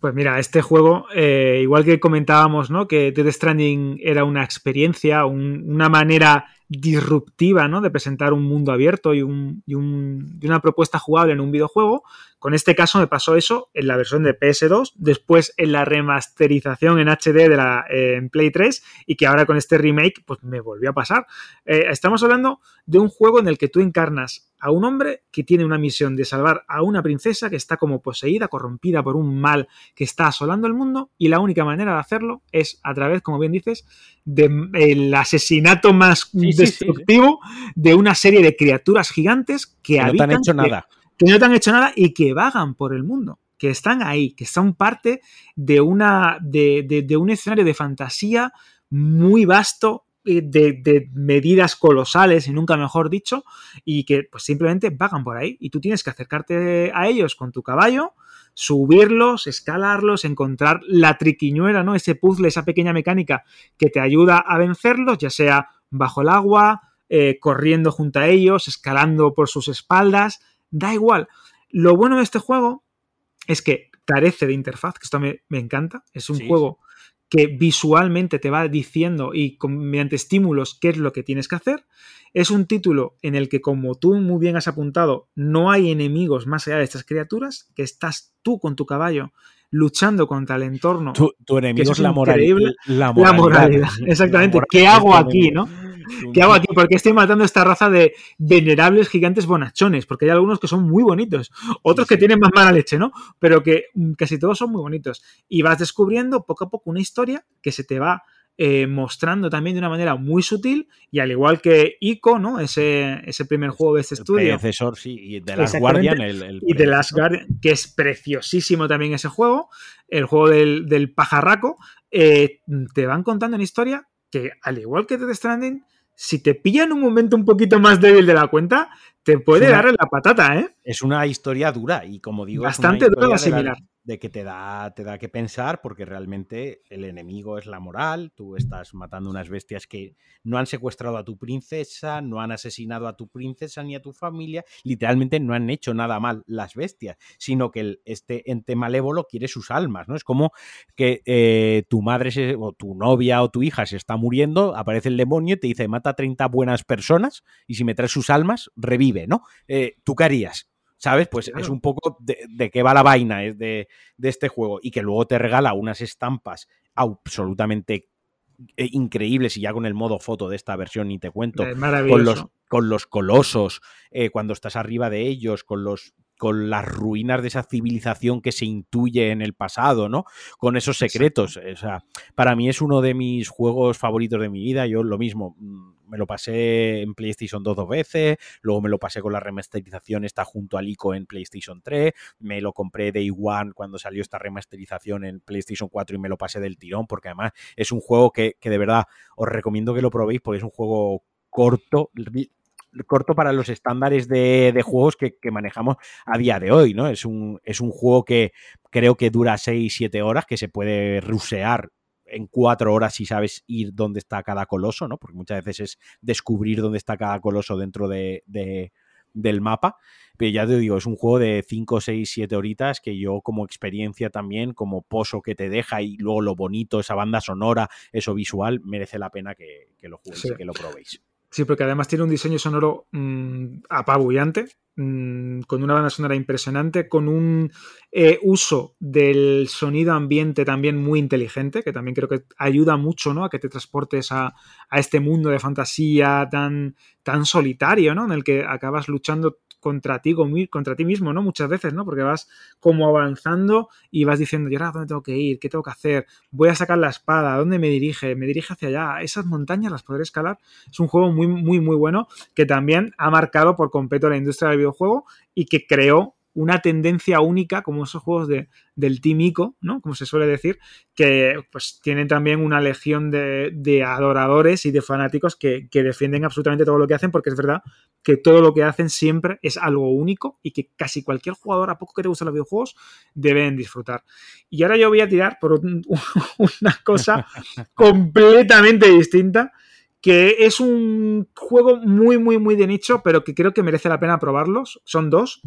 Pues mira, este juego, eh, igual que comentábamos, ¿no? Que Death Stranding era una experiencia, una manera disruptiva, ¿no? De presentar un mundo abierto y, una propuesta jugable en un videojuego. Con este caso me pasó eso en la versión de PS2, después en la remasterización en HD de la en Play 3 y que ahora con este remake pues me volvió a pasar. Eh, estamos hablando de un juego en el que tú encarnas a un hombre que tiene una misión de salvar a una princesa que está como poseída, corrompida por un mal que está asolando el mundo y la única manera de hacerlo es a través, como bien dices, del asesinato más destructivo de una serie de criaturas gigantes que, no te han hecho nada. Que no te han hecho nada y que vagan por el mundo que están ahí, que son parte de, una, de un escenario de fantasía muy vasto, de, medidas colosales y nunca mejor dicho, y que pues simplemente vagan por ahí y tú tienes que acercarte a ellos con tu caballo, subirlos, escalarlos, encontrar la triquiñuela, ¿no? Ese puzzle, esa pequeña mecánica que te ayuda a vencerlos, ya sea bajo el agua, eh, corriendo junto a ellos, escalando por sus espaldas, da igual. Lo bueno de este juego es que carece de interfaz, que esto me, encanta, es un juego que visualmente te va diciendo y mediante estímulos qué es lo que tienes que hacer. Es un título en el que, como tú muy bien has apuntado, no hay enemigos más allá de estas criaturas, que estás tú con tu caballo luchando contra el entorno. Tu, enemigo es, la, moralidad, la, moralidad. Exactamente. ¿Qué hago aquí, no? ¿Qué hago aquí? ¿Por qué estoy matando esta raza de venerables gigantes bonachones? Porque hay algunos que son muy bonitos, otros que tienen más mala leche, ¿no? Pero que mm, casi todos son muy bonitos. Y vas descubriendo poco a poco una historia que se te va eh, mostrando también de una manera muy sutil y al igual que Ico, ¿no? Ese, ese primer juego de este estudio. El predecesor, sí, y de Last Guardian. El, y de Last Guardian, que es preciosísimo también ese juego, el juego del, pajarraco, eh, te van contando una historia que al igual que Death Stranding, si te pilla en un momento un poquito más débil de la cuenta, te puede dar en la patata, ¿eh? Es una historia dura y como digo, bastante dura similar de que te da, te da que pensar porque realmente el enemigo es la moral, tú estás matando unas bestias que no han secuestrado a tu princesa, no han asesinado a tu princesa ni a tu familia, literalmente no han hecho nada mal las bestias, sino que este ente malévolo quiere sus almas, ¿no? Es como que eh, tu madre o tu novia o tu hija se está muriendo, aparece el demonio y te dice mata a 30 buenas personas y si me traes sus almas, revive, ¿no? Eh, ¿Tú qué harías? ¿Sabes? Pues es un poco de, qué va la vaina es de, este juego. Y que luego te regala unas estampas absolutamente eh, increíbles y ya con el modo foto de esta versión ni te cuento con los, con los colosos eh, cuando estás arriba de ellos con los con las ruinas de esa civilización que se intuye en el pasado, ¿no? Con esos secretos. O sea, para mí es uno de mis juegos favoritos de mi vida. Yo lo mismo, mm, me lo pasé en PlayStation 2 dos veces, luego me lo pasé con la remasterización esta junto al ICO en PlayStation 3, me lo compré Day One cuando salió esta remasterización en PlayStation 4 y me lo pasé del tirón, porque además es un juego que, que de verdad os recomiendo que lo probéis porque es un juego corto, corto para los estándares de, juegos que, manejamos a día de hoy, ¿no? Es un, es un juego que creo que dura 6-7 horas, que se puede rusear en 4 horas si sabes ir dónde está cada coloso, ¿no? Porque muchas veces es descubrir dónde está cada coloso dentro de, del mapa. Pero ya te digo, es un juego de 5, 6, 7 horitas que yo como experiencia también, como pozo que te deja y luego lo bonito, esa banda sonora, eso visual, merece la pena que, lo juguéis y que lo probéis. Sí, porque además tiene un diseño sonoro mm, apabullante, mm, con una banda sonora impresionante, con un eh, uso del sonido ambiente también muy inteligente, que también creo que ayuda mucho ¿no? a que te transportes a, a este mundo de fantasía tan, tan solitario, ¿no? En el que acabas luchando contra ti, contra ti mismo, ¿no? Muchas veces, ¿no? Porque vas como avanzando y vas diciendo, ¿y ahora dónde tengo que ir? ¿Qué tengo que hacer? Voy a sacar la espada, ¿dónde me dirige? Me dirige hacia allá. Esas montañas las podré escalar. Es un juego muy, muy, muy bueno que también ha marcado por completo la industria del videojuego y que creó una tendencia única, como esos juegos de, del Team Ico, ¿no? Como se suele decir, que pues tienen también una legión de, adoradores y de fanáticos que, defienden absolutamente todo lo que hacen, porque es verdad que todo lo que hacen siempre es algo único y que casi cualquier jugador, a poco que te gusten los videojuegos, deben disfrutar. Y ahora yo voy a tirar por una cosa completamente distinta que es un juego muy, muy, muy de nicho, pero que creo que merece la pena probarlos. Son dos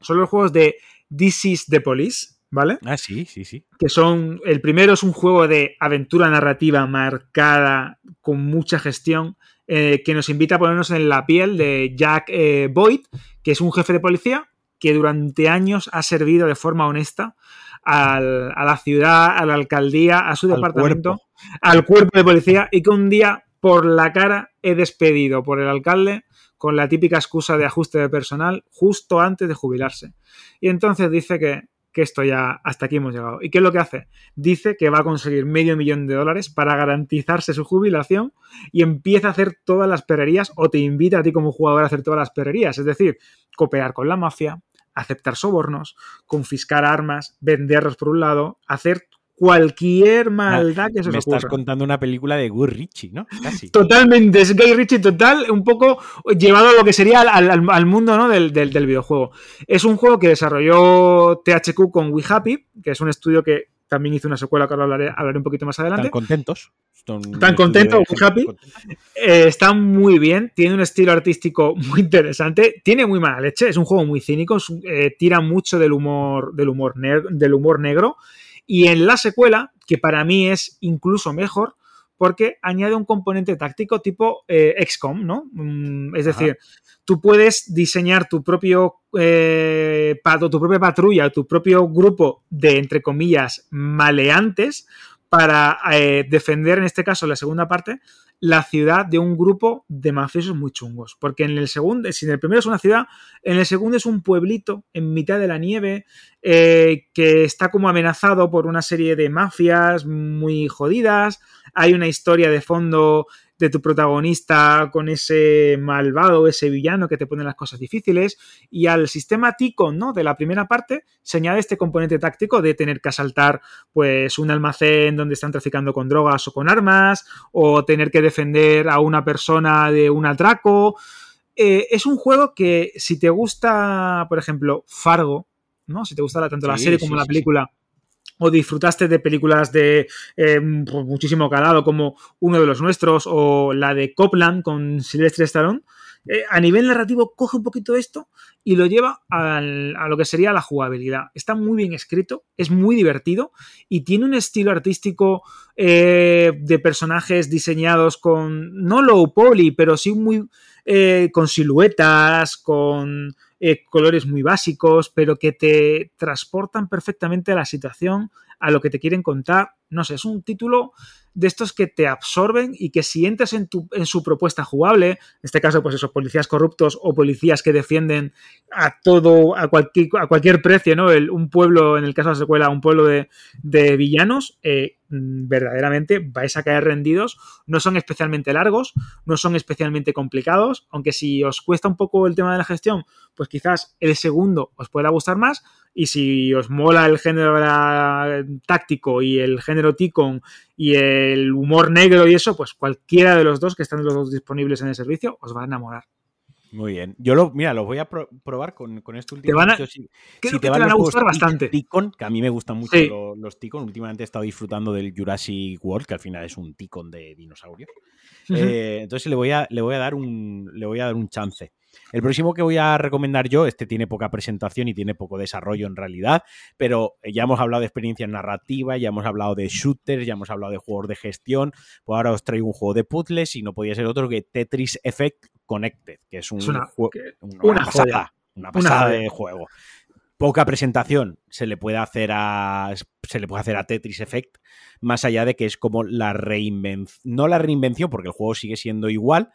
son los juegos de This is the Police, ¿vale? Ah, sí, sí, sí. Que son. El primero es un juego de aventura narrativa marcada, con mucha gestión, eh, que nos invita a ponernos en la piel de Jack eh, Boyd, que es un jefe de policía que durante años ha servido de forma honesta a la ciudad, a la alcaldía, a su departamento, al cuerpo de policía y que un día por la cara he despedido por el alcalde con la típica excusa de ajuste de personal justo antes de jubilarse. Y entonces dice que, esto ya hasta aquí hemos llegado. ¿Y qué es lo que hace? Dice que va a conseguir medio millón de dólares para garantizarse su jubilación y empieza a hacer todas las perrerías o te invita a ti como jugador a hacer todas las perrerías, es decir, cooperar con la mafia, aceptar sobornos, confiscar armas, venderlos por un lado, hacer cualquier maldad que se Me estás contando una película de Guy Ritchie, ¿no? Casi. Totalmente, es Guy Ritchie total, un poco llevado a lo que sería al, mundo ¿no? del, videojuego. Es un juego que desarrolló THQ con We Happy, que es un estudio que también hizo una secuela que ahora hablaré, hablaré un poquito más adelante. Están contentos. Están contentos, We Happy. Eh, está muy bien, tiene un estilo artístico muy interesante, tiene muy mala leche, es un juego muy cínico, eh, tira mucho del humor, del humor, del humor negro y en la secuela, que para mí es incluso mejor, porque añade un componente táctico tipo eh, XCOM, ¿no? Mm, es decir, tú puedes diseñar tu propio eh, tu propia patrulla, tu propio grupo de, entre comillas, maleantes para eh, defender, en este caso, la segunda parte, la ciudad de un grupo de mafiosos muy chungos. Porque en el segundo, si en el primero es una ciudad, en el segundo es un pueblito en mitad de la nieve eh, que está como amenazado por una serie de mafias muy jodidas. Hay una historia de fondo de tu protagonista con ese malvado, ese villano que te pone las cosas difíciles. Y al sistema Ticon, ¿no? De la primera parte, se añade este componente táctico de tener que asaltar, pues, un almacén donde están traficando con drogas o con armas, o tener que defender a una persona de un atraco. Eh, es un juego que, si te gusta, por ejemplo, Fargo, ¿no? Si te gusta tanto la serie como la película o disfrutaste de películas de eh, pues, muchísimo calado como uno de los nuestros o la de Copland con Sylvester Stallone, eh, a nivel narrativo coge un poquito esto y lo lleva a lo que sería la jugabilidad. Está muy bien escrito, es muy divertido y tiene un estilo artístico eh, de personajes diseñados con, no low poly, pero sí muy con siluetas, con eh, colores muy básicos, pero que te transportan perfectamente a la situación, a lo que te quieren contar. No sé, es un título de estos que te absorben y que si entras en, tu, en su propuesta jugable, en este caso, pues esos policías corruptos o policías que defienden a todo, a cualquier, a cualquier precio, ¿no? El, un pueblo, en el caso de la secuela, un pueblo de, de villanos, eh, verdaderamente vais a caer rendidos. No son especialmente largos, no son especialmente complicados, aunque si os cuesta un poco el tema de la gestión, pues quizás el segundo os pueda gustar más, y si os mola el género táctico y el género Ticon y el humor negro y eso, pues cualquiera de los dos que están los dos disponibles en el servicio os va a enamorar. Muy bien. Yo lo, mira, los voy a probar con, con este último. Te van a, si, te, van, a gustar bastante. Ticon, que a mí me gustan mucho los, Ticon. Últimamente he estado disfrutando del Jurassic World, que al final es un Ticon de dinosaurios. Eh, entonces le voy a, le voy a dar un, le voy a dar un chance. El próximo que voy a recomendar yo, este tiene poca presentación y tiene poco desarrollo en realidad, pero ya hemos hablado de experiencia narrativa, ya hemos hablado de shooters, ya hemos hablado de juegos de gestión, pues ahora os traigo un juego de puzzles y no podía ser otro que Tetris Effect Connected, que es un una, juego, una, pasada, una pasada de juego poca presentación se le puede hacer a se le puede hacer a Tetris Effect más allá de que es como la reinvención no la reinvención porque el juego sigue siendo igual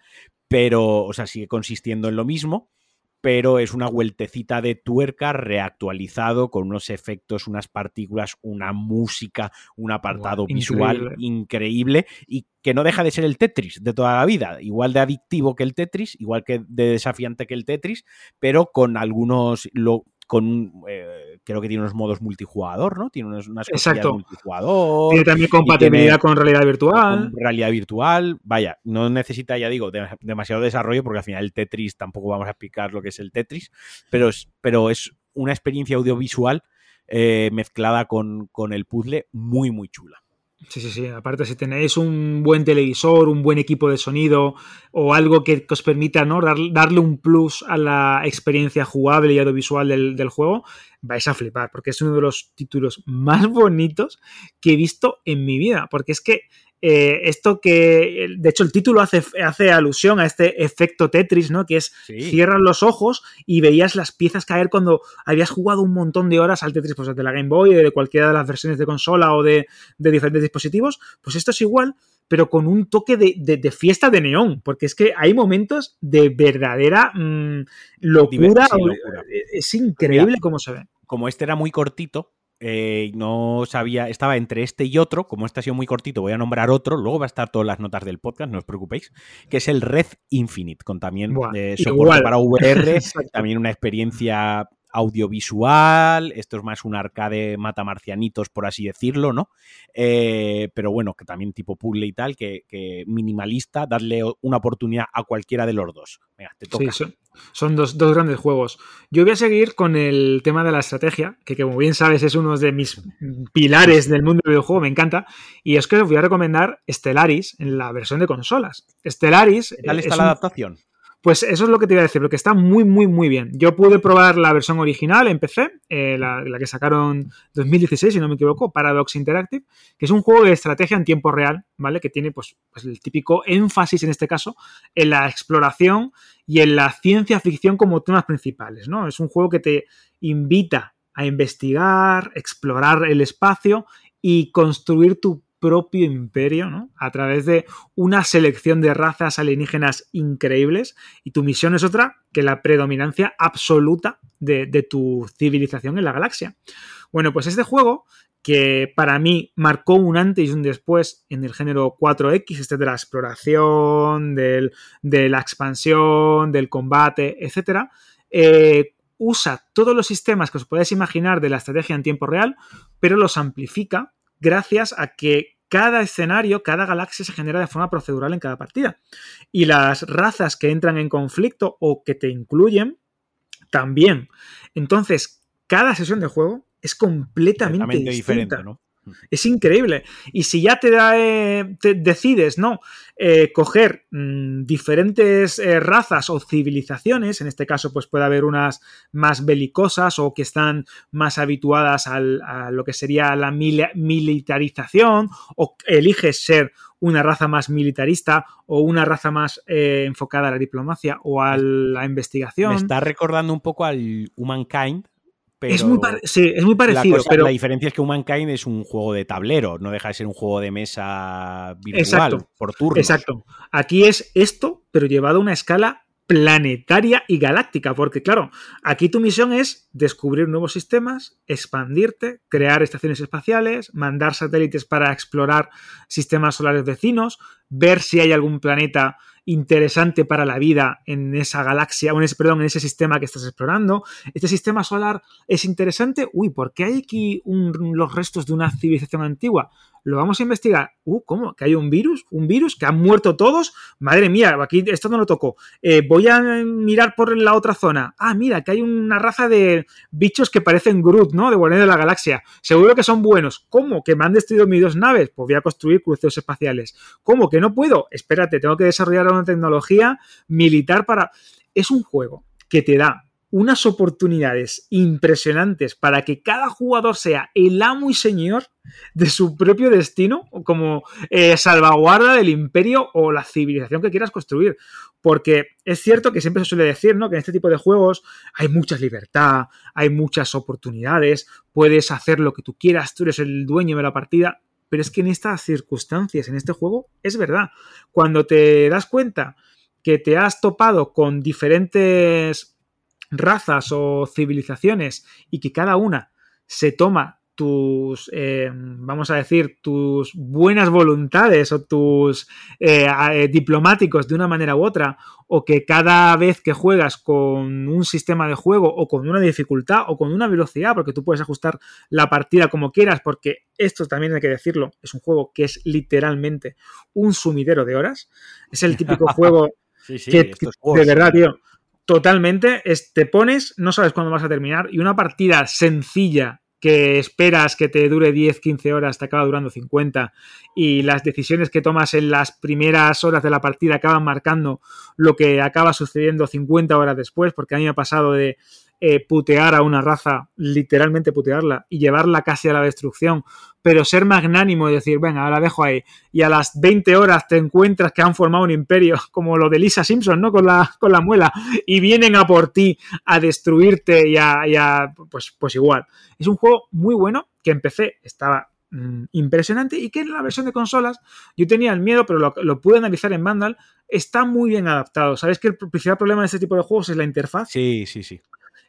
pero, o sea, sigue consistiendo en lo mismo, pero es una vueltecita de tuerca reactualizado con unos efectos, unas partículas, una música, un apartado visual increíble. y que no deja de ser el Tetris de toda la vida, igual de adictivo que el Tetris, igual que de desafiante que el Tetris, pero con algunos con eh, creo que tiene unos modos multijugador, ¿no? Tiene unas, unas Exacto. multijugador. Tiene también compatibilidad con realidad virtual. Con realidad virtual. Vaya, no necesita, ya digo, demasiado desarrollo porque al final el Tetris tampoco vamos a explicar lo que es el Tetris, pero es, pero es una experiencia audiovisual eh, mezclada con, con el puzzle muy, muy chula. Sí, sí, sí. Aparte, si tenéis un buen televisor, un buen equipo de sonido o algo que, os permita ¿no? darle un plus a la experiencia jugable y audiovisual del, del, juego, vais a flipar, porque es uno de los títulos más bonitos que he visto en mi vida. Porque es que eh, esto que, de hecho, el título hace, hace alusión a este efecto Tetris, ¿no? Que es cierras los ojos y veías las piezas caer cuando habías jugado un montón de horas al Tetris, pues de la Game Boy, de cualquiera de las versiones de consola o de, diferentes dispositivos. Pues esto es igual, pero con un toque de, fiesta de neón, porque es que hay momentos de verdadera mm, locura. Es increíble cómo se ve. Como este era muy cortito, eh, no sabía, estaba entre este y otro, como este ha sido muy cortito, voy a nombrar otro, luego va a estar todas las notas del podcast, no os preocupéis, que es el Red Infinite, con también eh, soporte para VR, también una experiencia audiovisual, esto es más un arcade mata marcianitos, por así decirlo, ¿no? Eh, pero bueno, que también tipo puzzle y tal, que, minimalista, darle una oportunidad a cualquiera de los dos. Venga, te toca. Sí, son, dos, grandes juegos. Yo voy a seguir con el tema de la estrategia, que como bien sabes es uno de mis pilares del mundo del videojuego, me encanta, y es que os voy a recomendar Stellaris en la versión de consolas. Stellaris... ¿Qué está la adaptación? Pues eso es lo que te iba a decir, porque está muy, muy, muy bien. Yo pude probar la versión original en PC, eh, la, que sacaron 2016, si no me equivoco, Paradox Interactive, que es un juego de estrategia en tiempo real, ¿vale? Que tiene, pues, pues, el típico énfasis, en este caso, en la exploración y en la ciencia ficción como temas principales, ¿no? Es un juego que te invita a investigar, explorar el espacio y construir tu propio imperio, ¿no? A través de una selección de razas alienígenas increíbles y tu misión es otra que la predominancia absoluta de, tu civilización en la galaxia. Bueno, pues este juego que para mí marcó un antes y un después en el género 4X, este de la exploración, de la expansión, del combate, etc., eh, usa todos los sistemas que os podéis imaginar de la estrategia en tiempo real, pero los amplifica gracias a que cada escenario, cada galaxia se genera de forma procedural en cada partida. Y las razas que entran en conflicto o que te incluyen, también. Entonces, cada sesión de juego es completamente, diferente. ¿no? Es increíble. Y si ya te, da, eh, decides, ¿no? Eh, coger mm, diferentes eh, razas o civilizaciones, en este caso, pues puede haber unas más belicosas o que están más habituadas a lo que sería la militarización, o eliges ser una raza más militarista o una raza más enfocada a la diplomacia o a la investigación. Me está recordando un poco al Humankind, es muy sí, es muy parecido. La, pero... la diferencia es que Humankind es un juego de tablero, no deja de ser un juego de mesa virtual por turnos. Exacto. Aquí es esto, pero llevado a una escala planetaria y galáctica, porque claro, aquí tu misión es descubrir nuevos sistemas, expandirte, crear estaciones espaciales, mandar satélites para explorar sistemas solares vecinos, ver si hay algún planeta interesante para la vida en esa galaxia, en ese, perdón, en ese sistema que estás explorando. Este sistema solar es interesante. Uy, ¿por qué hay aquí los restos de una civilización antigua? lo vamos a investigar. Uh, ¿cómo? ¿Que hay un virus? ¿Un virus? ¿Que han muerto todos? Madre mía, aquí esto no lo tocó. Eh, voy a mirar por la otra zona. Ah, mira, que hay una raza de bichos que parecen Groot, ¿no? De Guardianes de la Galaxia. Seguro que son buenos. ¿Cómo? ¿Que me han destruido mis dos naves? Pues voy a construir cruceros espaciales. ¿Cómo? ¿Que no puedo? Espérate, tengo que desarrollar una tecnología militar para... Es un juego que te da unas oportunidades impresionantes para que cada jugador sea el amo y señor de su propio destino, como eh, salvaguarda del imperio o la civilización que quieras construir. Porque es cierto que siempre se suele decir, ¿no? Que en este tipo de juegos hay mucha libertad, hay muchas oportunidades, puedes hacer lo que tú quieras, tú eres el dueño de la partida. Pero es que en estas circunstancias, en este juego, es verdad. Cuando te das cuenta que te has topado con diferentes razas o civilizaciones y que cada una se toma tus, eh, vamos a decir, tus buenas voluntades o tus eh, eh, diplomáticos de una manera u otra, o que cada vez que juegas con un sistema de juego o con una dificultad o con una velocidad, porque tú puedes ajustar la partida como quieras, porque esto también hay que decirlo, es un juego que es literalmente un sumidero de horas, es el típico juego que, de verdad, tío, totalmente, te pones, no sabes cuándo vas a terminar y una partida sencilla que esperas que te dure 10, 15 horas, te acaba durando 50 y las decisiones que tomas en las primeras horas de la partida acaban marcando lo que acaba sucediendo 50 horas después, porque a mí me ha pasado de eh, putear a una raza, literalmente putearla, y llevarla casi a la destrucción, pero ser magnánimo y decir, venga, la dejo ahí, y a las 20 horas te encuentras que han formado un imperio, como lo de Lisa Simpson, ¿no? Con la, con la muela, y vienen a por ti a destruirte y a, pues, pues igual. Es un juego muy bueno que empecé, estaba Mm, impresionante y que en la versión de consolas yo tenía el miedo, pero lo, pude analizar en Vandal, está muy bien adaptado. ¿Sabes que el principal problema de este tipo de juegos es la interfaz? Sí, sí, sí.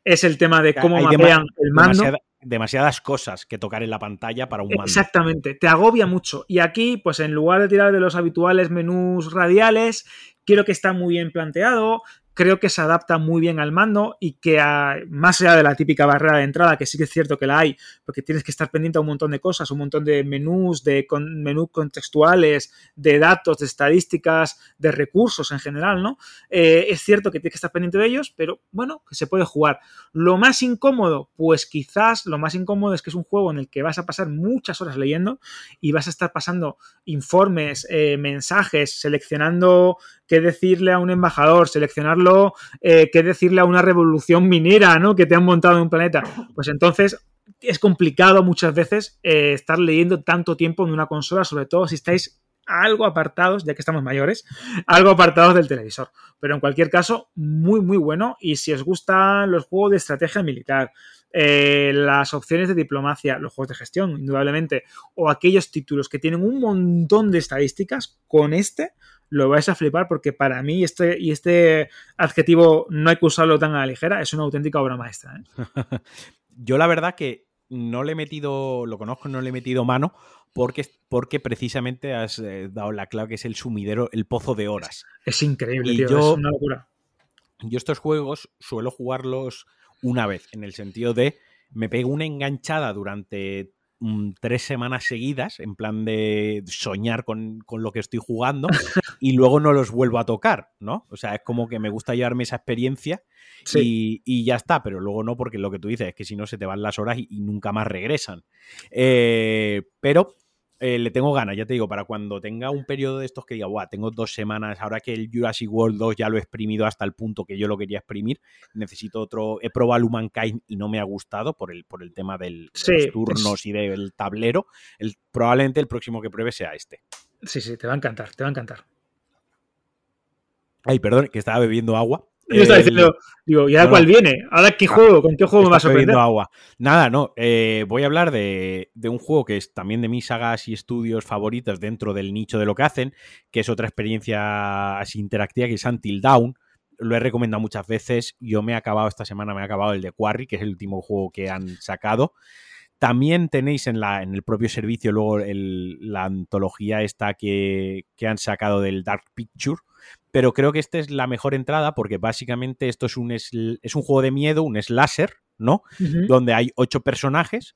Es el tema de cómo mapean el mando. Demasiadas cosas que tocar en la pantalla para un mando. Exactamente, te agobia mucho. Y aquí, pues en lugar de tirar de los habituales menús radiales, quiero que está muy bien planteado creo que se adapta muy bien al mando y que más allá de la típica barrera de entrada, que sí que es cierto que la hay, porque tienes que estar pendiente a un montón de cosas, un montón de menús, de menús contextuales, de datos, de estadísticas, de recursos en general, ¿no? Eh, es cierto que tienes que estar pendiente de ellos, pero bueno, que se puede jugar. Lo más incómodo, pues quizás lo más incómodo es que es un juego en el que vas a pasar muchas horas leyendo y vas a estar pasando informes, eh, mensajes, seleccionando qué decirle a un embajador, seleccionarlo, eh, qué decirle a una revolución minera, ¿no? Que te han montado en un planeta. Pues entonces es complicado muchas veces eh, estar leyendo tanto tiempo en una consola, sobre todo si estáis algo apartados, ya que estamos mayores, algo apartados del televisor. Pero en cualquier caso, muy, muy bueno. Y si os gustan los juegos de estrategia militar, eh, las opciones de diplomacia, los juegos de gestión, indudablemente, o aquellos títulos que tienen un montón de estadísticas, con este lo vais a flipar porque para mí este, y este adjetivo no hay que usarlo tan a la ligera, es una auténtica obra maestra. ¿eh? Yo la verdad que no le he metido, lo conozco, no le he metido mano porque, porque precisamente has eh, dado la clave que es el sumidero, el pozo de horas. Es increíble, tío, yo, es una locura. Yo estos juegos suelo jugarlos una vez, en el sentido de me pego una enganchada durante Mm, tres semanas seguidas, en plan de soñar con, lo que estoy jugando, y luego no los vuelvo a tocar, ¿no? O sea, es como que me gusta llevarme esa experiencia y, ya está, pero luego no, porque lo que tú dices es que si no se te van las horas y, nunca más regresan. Eh, pero eh, le tengo ganas, ya te digo, para cuando tenga un periodo de estos que diga, Buah, tengo dos semanas, ahora que el Jurassic World 2 ya lo he exprimido hasta el punto que yo lo quería exprimir, necesito otro. He probado Humankind y no me ha gustado por el, por el tema del, de los turnos y del tablero. El, probablemente el próximo que pruebe sea este. Sí, sí, te va a encantar, te va a encantar. Ay, perdón, que estaba bebiendo agua. Yo estaba diciendo, digo, ¿y ahora cuál viene? ¿Ahora qué ah, juego? ¿Con qué juego me vas a sorprender? agua. Nada, no. Eh, voy a hablar de, un juego que es también de mis sagas y estudios favoritos dentro del nicho de lo que hacen, que es otra experiencia así interactiva que es Until Down. Lo he recomendado muchas veces. Yo me he acabado esta semana, me he acabado el de Quarry, que es el último juego que han sacado. También tenéis en, la, en el propio servicio luego la antología esta que, que han sacado del Dark Picture pero creo que esta es la mejor entrada porque básicamente esto es un, es, un juego de miedo, un slasher, ¿no? Donde hay ocho personajes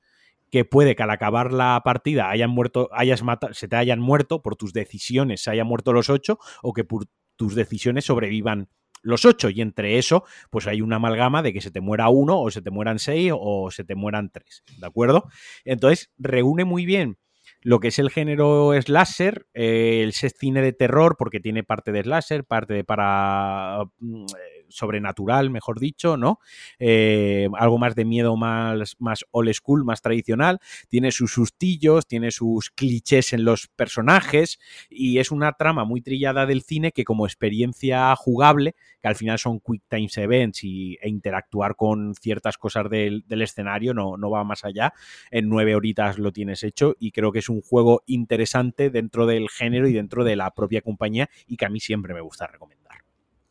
que puede que al acabar la partida hayan muerto, hayas matado, se te hayan muerto por tus decisiones, se hayan muerto los ocho, o que por tus decisiones sobrevivan los ocho. Y entre eso, pues hay una amalgama de que se te muera uno, o se te mueran seis, o se te mueran tres. ¿De acuerdo? Entonces, reúne muy bien lo que es el género slasher, eh, el cine de terror, porque tiene parte de slasher, parte de para mm, sobrenatural, mejor dicho, ¿no? Eh, algo más de miedo más, más old school, más tradicional. Tiene sus sustillos, tiene sus clichés en los personajes y es una trama muy trillada del cine que como experiencia jugable, que al final son quick times events y, e interactuar con ciertas cosas del, del escenario no, no va más allá. En nueve horitas lo tienes hecho y creo que es un juego interesante dentro del género y dentro de la propia compañía y que a mí siempre me gusta recomendar.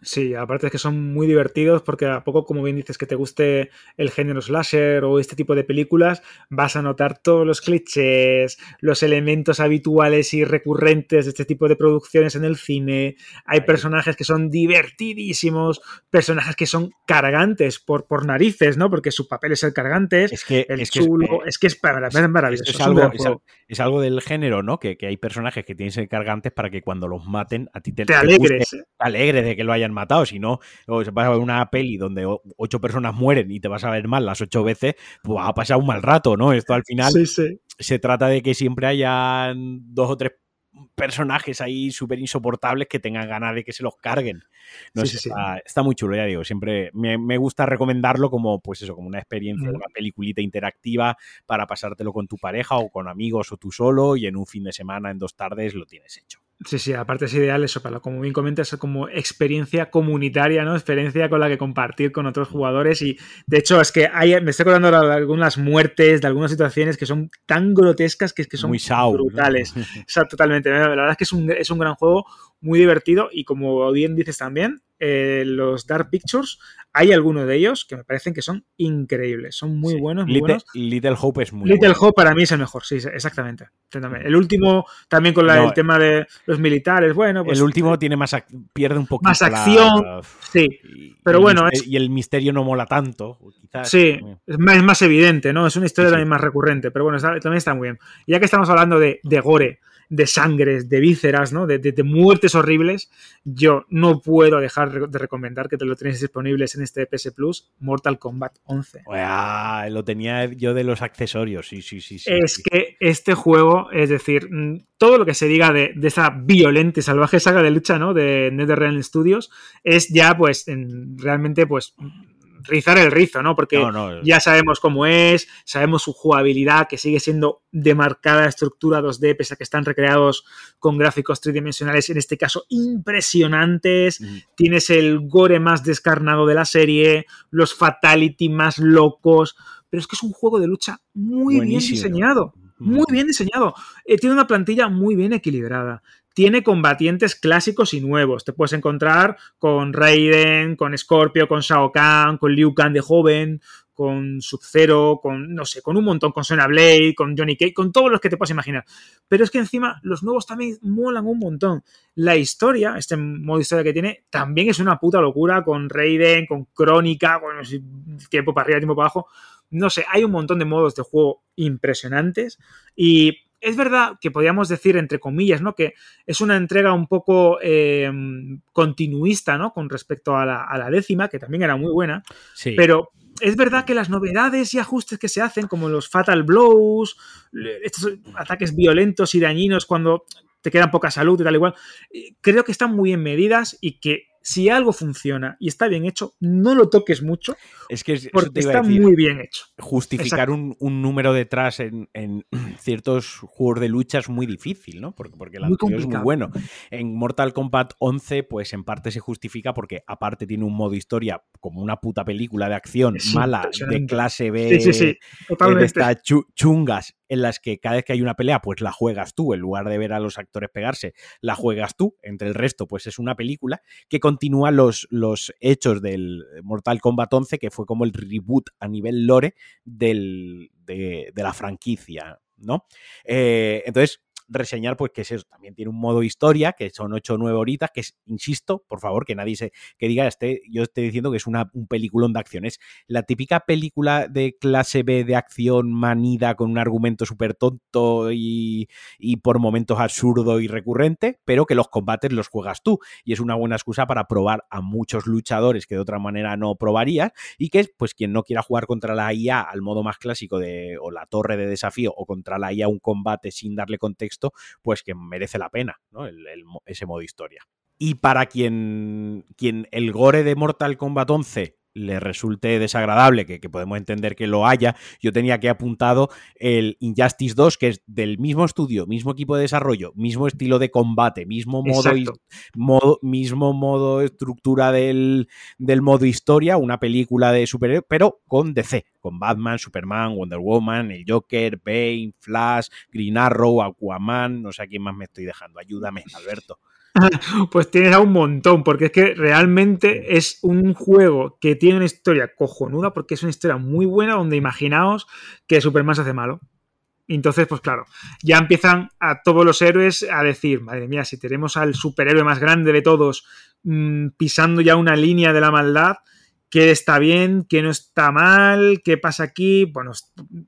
Sí, aparte es que son muy divertidos porque a poco, como bien dices, que te guste el género slasher o este tipo de películas, vas a notar todos los clichés, los elementos habituales y recurrentes de este tipo de producciones en el cine. Hay personajes que son divertidísimos, personajes que son cargantes por, por narices, ¿no? Porque su papel es el cargante, es que, el es chulo, es, que es, para, maravilloso. Es, algo, es, algo, del género, ¿no? Que, hay personajes que tienen que ser cargantes para que cuando los maten a ti te, te, alegres. te alegres de que lo hayan matado, si no, o vas a ver una peli donde ocho personas mueren y te vas a ver mal las ocho veces, pues va a pasar un mal rato, ¿no? Esto al final se trata de que siempre hayan dos o tres personajes ahí súper insoportables que tengan ganas de que se los carguen. No sé, Está, muy chulo, ya digo. Siempre me, gusta recomendarlo como, pues eso, como una experiencia, una peliculita interactiva para pasártelo con tu pareja o con amigos o tú solo y en un fin de semana, en dos tardes, lo tienes hecho. Sí, sí, aparte es ideal eso, para como bien comentas, como experiencia comunitaria, ¿no? Experiencia con la que compartir con otros jugadores. Y de hecho, es que hay, me estoy acordando de algunas muertes, de algunas situaciones que son tan grotescas que, es que son Muy brutales. O sea, totalmente. La verdad es que es un, es un gran juego, muy divertido. Y como bien dices también, eh, los Dark Pictures, hay algunos de ellos que me parecen que son increíbles, son muy buenos. Muy Little, Little, Hope es muy Little Hope para mí es el mejor, sí, exactamente. El último, también con el tema de los militares, bueno. Pues, el último tiene más pierde un poquito. Más acción, sí. Pero bueno. Y el misterio no mola tanto. sí, es más, evidente, ¿no? Es una historia también más recurrente, pero bueno, también está muy bien. Ya que estamos hablando de, de gore de sangres, de vísceras, ¿no? De, muertes horribles, yo no puedo dejar de recomendar que te lo tenéis disponibles en este PS Plus, Mortal Kombat 11. lo tenía yo de los accesorios, sí, sí, sí. es que este juego, es decir, mm, todo lo que se diga de, esa violenta y salvaje saga de lucha, ¿no? De NetherRealm Studios, es ya, pues, realmente, pues rizar el rizo, ¿no? Porque ya sabemos cómo es, sabemos su jugabilidad, que sigue siendo de marcada estructura 2D, pese a que están recreados con gráficos tridimensionales, en este caso impresionantes. Tienes el gore más descarnado de la serie, los fatality más locos, pero es que es un juego de lucha muy bien diseñado. Muy bien diseñado. Eh, tiene una plantilla muy bien equilibrada tiene combatientes clásicos y nuevos. Te puedes encontrar con Raiden, con Scorpio, con Shao Kahn, con Liu Kang de joven, con Sub-Zero, con, no sé, con un montón, con Sonya Blade, con Johnny Cage, con todos los que te puedas imaginar. Pero es que encima los nuevos también molan un montón. La historia, este modo historia que tiene, también es una puta locura con Raiden, con Crónica, con tiempo para arriba, tiempo para abajo. No sé, hay un montón de modos de juego impresionantes y es verdad que podríamos decir, entre comillas, ¿no? Que es una entrega un poco eh, continuista, ¿no? Con respecto a la, décima, que también era muy buena. Sí. Pero es verdad que las novedades y ajustes que se hacen, como los fatal blows, estos ataques violentos y dañinos cuando te queda poca salud y tal igual, eh, creo que están muy en medidas y que si algo funciona y está bien hecho, no lo toques mucho. Es que porque está muy bien hecho. Justificar un, número detrás en, ciertos juegos de lucha es muy difícil, ¿no? Porque, porque el es muy bueno. En Mortal Kombat 11, pues en parte se justifica porque aparte tiene un modo historia como una puta película de acción mala de clase B, sí, sí, de chungas en las que cada vez que hay una pelea, pues la juegas tú, en lugar de ver a los actores pegarse, la juegas tú, entre el resto, pues es una película que continúa los, los hechos del Mortal Kombat 11, que fue como el reboot a nivel lore del, de, la franquicia, ¿no? Eh, entonces, reseñar, pues que es eso, también tiene un modo historia, que son 8 o 9 horitas, que es, insisto, por favor, que nadie se, que diga, este, yo estoy diciendo que es una, un peliculón de acción, es la típica película de clase B de acción manida con un argumento súper tonto y, y, por momentos absurdo y recurrente, pero que los combates los juegas tú, y es una buena excusa para probar a muchos luchadores que de otra manera no probarías, y que, pues, quien no quiera jugar contra la IA al modo más clásico de, o la torre de desafío, o contra la IA un combate sin darle contexto, pues que merece la pena, ¿no? ese modo historia. Y para quien, quien el gore de Mortal Kombat 11 le resulte desagradable, que, podemos entender que lo haya, yo tenía que apuntado el Injustice 2, que es del mismo estudio, mismo equipo de desarrollo, mismo estilo de combate, mismo modo, modo mismo modo estructura del, del, modo historia, una película de superhéroes, pero con DC, con Batman, Superman, Wonder Woman, el Joker, Bane, Flash, Green Arrow, Aquaman, no sé a quién más me estoy dejando, ayúdame, Alberto. Pues tienes a un montón, porque es que realmente es un juego que tiene una historia cojonuda, porque es una historia muy buena donde imaginaos que Superman se hace malo. Entonces, pues claro, ya empiezan a todos los héroes a decir, madre mía, si tenemos al superhéroe más grande de todos mm, pisando ya una línea de la maldad, ¿qué está bien? ¿Qué no está mal? ¿Qué pasa aquí? Bueno,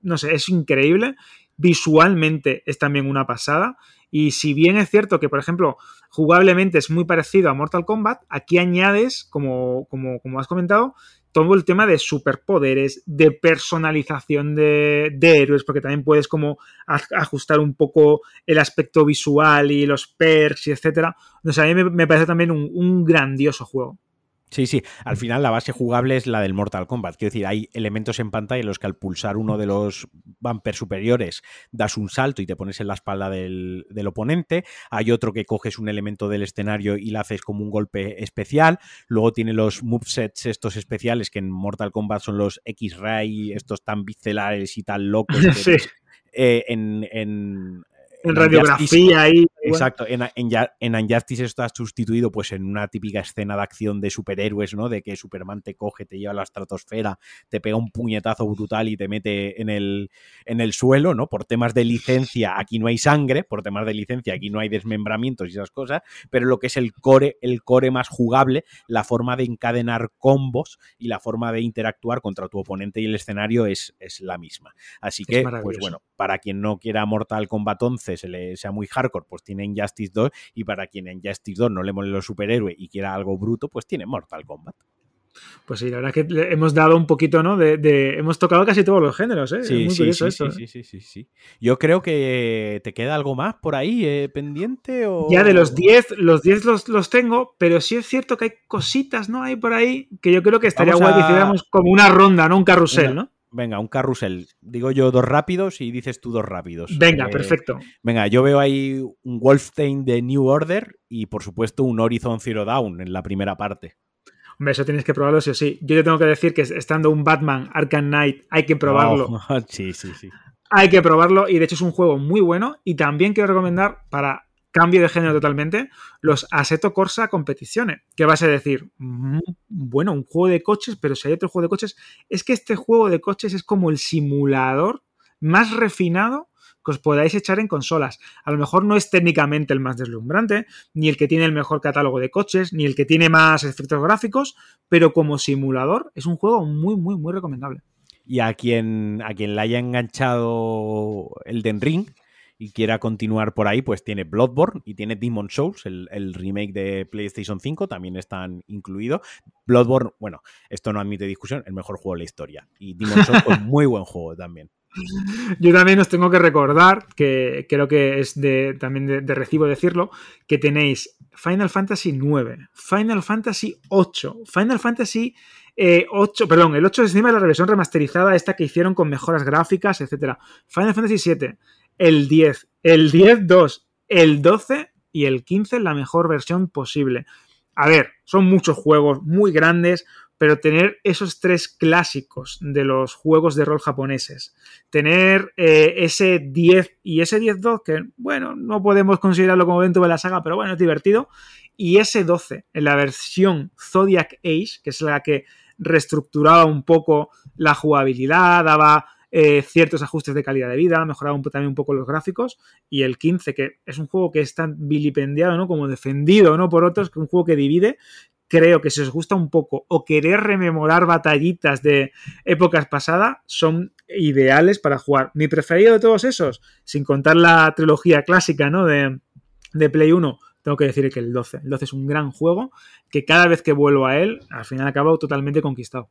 no sé, es increíble. Visualmente es también una pasada. Y si bien es cierto que, por ejemplo, jugablemente es muy parecido a Mortal Kombat, aquí añades, como, como, como has comentado, todo el tema de superpoderes, de personalización de, héroes, porque también puedes como ajustar un poco el aspecto visual y los perks y etcétera. O a mí me, parece también un grandioso juego. Sí, sí. Al final la base jugable es la del Mortal Kombat. Quiero decir, hay elementos en pantalla en los que al pulsar uno de los bumpers superiores das un salto y te pones en la espalda del, oponente. Hay otro que coges un elemento del escenario y le haces como un golpe especial. Luego tiene los movesets estos especiales que en Mortal Kombat son los X-Ray, estos tan viscelares y tan locos. sí. Eh, en, en radiografía ahí. Exacto, en, en, en Unjustice está sustituido pues en una típica escena de acción de superhéroes, ¿no? De que Superman te coge, te lleva a la estratosfera, te pega un puñetazo brutal y te mete en el, en el suelo, ¿no? Por temas de licencia aquí no hay sangre, por temas de licencia aquí no hay desmembramientos y esas cosas, pero lo que es el core, el core más jugable, la forma de encadenar combos y la forma de interactuar contra tu oponente y el escenario es, es la misma. Así que, pues bueno, para quien no quiera Mortal Kombat 11, se le sea muy hardcore, pues tiene Injustice 2 y para quien en Justice 2 no le mole los superhéroes y quiera algo bruto, pues tiene Mortal Kombat. Pues sí, la verdad es que hemos dado un poquito, ¿no? De, hemos tocado casi todos los géneros, ¿eh? Sí, muy sí, sí, sí, ¿eh? sí, sí, sí, Yo creo que te queda algo más por ahí ¿eh? pendiente o... Ya de los 10, los 10 los, tengo, pero sí es cierto que hay cositas, ¿no? Hay por ahí que yo creo que estaría guay que hiciéramos como una ronda, ¿no? Un carrusel, ¿no? Venga, un carrusel. Digo yo dos rápidos y dices tú dos rápidos. Venga, eh, perfecto. Venga, yo veo ahí un Wolfstein de New Order y por supuesto un Horizon Zero Dawn en la primera parte. Hombre, eso tienes que probarlo sí o sí. Yo te tengo que decir que estando un Batman Arkham Knight hay que probarlo. sí, sí, sí. Hay que probarlo y de hecho es un juego muy bueno y también quiero recomendar para cambio de género totalmente, los Assetto Corsa Competiciones. ¿Qué vas a decir? Mm, bueno, un juego de coches, pero si hay otro juego de coches, es que este juego de coches es como el simulador más refinado que os podáis echar en consolas. A lo mejor no es técnicamente el más deslumbrante, ni el que tiene el mejor catálogo de coches, ni el que tiene más efectos gráficos, pero como simulador es un juego muy, muy, muy recomendable. Y a quien, a quien le haya enganchado el Den Ring, y quiera continuar por ahí, pues tiene Bloodborne y tiene Demon Souls, el, remake de PlayStation 5, también están incluidos. Bloodborne, bueno, esto no admite discusión, el mejor juego de la historia. Y Demon Souls, pues, muy buen juego también. Yo también os tengo que recordar, que creo que es de, también de, recibo decirlo, que tenéis Final Fantasy IX, Final Fantasy VIII, Final Fantasy 8, eh, perdón, el 8 es encima de la revisión remasterizada, esta que hicieron con mejoras gráficas, etc. Final Fantasy VII, el 10, el 10 2, el 12 y el 15 la mejor versión posible. A ver, son muchos juegos muy grandes, pero tener esos tres clásicos de los juegos de rol japoneses, tener eh, ese 10 y ese 10-2, que bueno, no podemos considerarlo como dentro de la saga, pero bueno, es divertido, y ese 12 en la versión Zodiac Age, que es la que reestructuraba un poco la jugabilidad, daba eh, ciertos ajustes de calidad de vida, mejoraba también un poco los gráficos, y el 15, que es un juego que es tan vilipendiado, ¿no? Como defendido, ¿no? Por otros, que un juego que divide, creo que si os gusta un poco o querer rememorar batallitas de épocas pasadas, son ideales para jugar. Mi preferido de todos esos, sin contar la trilogía clásica, ¿no? De, de Play 1, tengo que decir que el 12. El 12 es un gran juego que cada vez que vuelvo a él, al final acabo totalmente conquistado.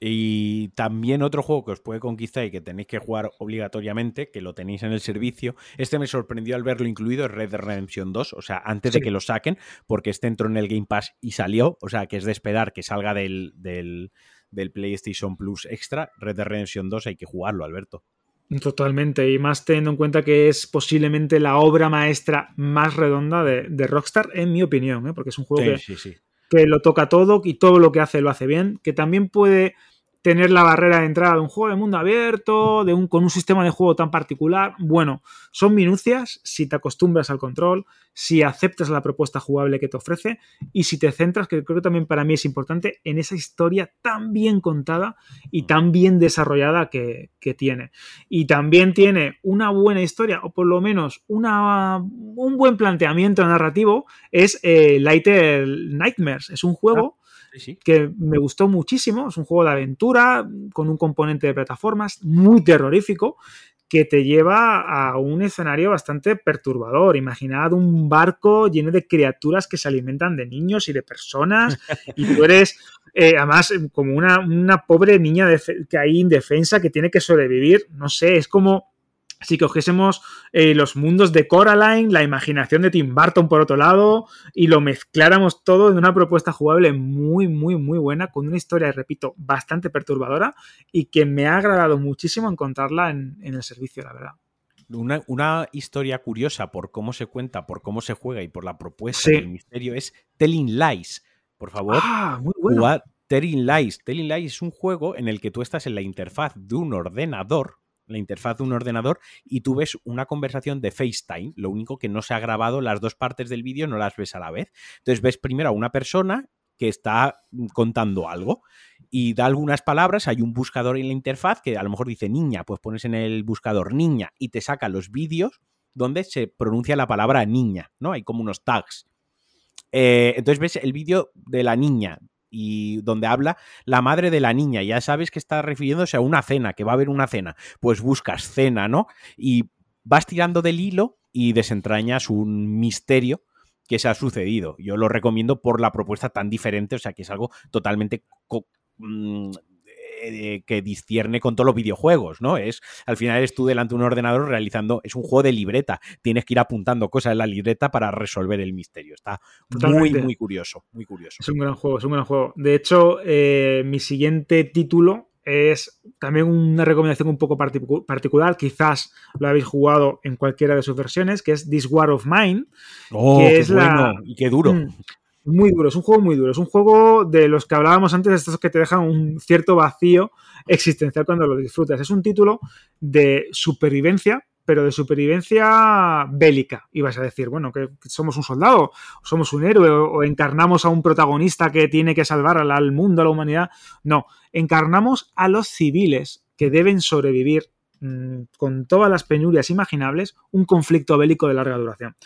Y también otro juego que os puede conquistar y que tenéis que jugar obligatoriamente, que lo tenéis en el servicio. Este me sorprendió al verlo incluido, es Red Dead Redemption 2, o sea, antes de que lo saquen, porque este entró en el Game Pass y salió, o sea, que es de esperar que salga del, del, PlayStation Plus Extra. Red Dead Redemption 2 hay que jugarlo, Alberto. Totalmente, y más teniendo en cuenta que es posiblemente la obra maestra más redonda de, Rockstar, en mi opinión, ¿eh? porque es un juego que, sí, sí que lo toca todo y todo lo que hace lo hace bien, que también puede tener la barrera de entrada de un juego de mundo abierto, de un, con un sistema de juego tan particular. Bueno, son minucias si te acostumbras al control, si aceptas la propuesta jugable que te ofrece y si te centras, que creo que también para mí es importante, en esa historia tan bien contada y tan bien desarrollada que, tiene. Y también tiene una buena historia, o por lo menos una, un buen planteamiento narrativo, es eh, Lighter Nightmares. Es un juego... Que me gustó muchísimo. Es un juego de aventura con un componente de plataformas muy terrorífico que te lleva a un escenario bastante perturbador. Imaginad un barco lleno de criaturas que se alimentan de niños y de personas y tú eres, eh, además, como una, una pobre niña que hay indefensa que tiene que sobrevivir. No sé, es como si cogiésemos eh, los mundos de Coraline, la imaginación de Tim Burton por otro lado, y lo mezcláramos todo en una propuesta jugable muy, muy, muy buena, con una historia, repito, bastante perturbadora y que me ha agradado muchísimo encontrarla en, el servicio, la verdad. Una, historia curiosa por cómo se cuenta, por cómo se juega y por la propuesta del misterio es Telling Lies. Por favor, ah, muy bueno. Telling Lies. Telling Lies es un juego en el que tú estás en la interfaz de un ordenador la interfaz de un ordenador y tú ves una conversación de FaceTime. Lo único que no se ha grabado, las dos partes del vídeo no las ves a la vez. Entonces ves primero a una persona que está contando algo y da algunas palabras, hay un buscador en la interfaz que a lo mejor dice niña, pues pones en el buscador niña y te saca los vídeos donde se pronuncia la palabra niña, ¿no? Hay como unos tags. Eh, entonces ves el vídeo de la niña, y donde habla la madre de la niña. Ya sabes que está refiriéndose a una cena, que va a haber una cena. Pues buscas cena, ¿no? Y vas tirando del hilo y desentrañas un misterio que se ha sucedido. Yo lo recomiendo por la propuesta tan diferente, o sea, que es algo totalmente mm, eh, que discierne con todos los videojuegos, ¿no? Es, al final eres tú delante de un ordenador realizando, es un juego de libreta, tienes que ir apuntando cosas en la libreta para resolver el misterio. Está muy, muy curioso, muy curioso. Es un gran juego, es un gran juego. De hecho, eh, mi siguiente título es también una recomendación un poco particular, quizás lo habéis jugado en cualquiera de sus versiones, que es This War of Mine. Oh, que es la... y qué duro. Muy duro, es un juego muy duro. Es un juego de los que hablábamos antes, estos que te dejan un cierto vacío existencial cuando lo disfrutas. Es un título de supervivencia, pero de supervivencia bélica. Y vas a decir, bueno, que somos un soldado, somos un héroe, o, encarnamos a un protagonista que tiene que salvar al mundo, a la humanidad. No, encarnamos a los civiles que deben sobrevivir Mm, con todas las penurias imaginables, un conflicto bélico de larga duración.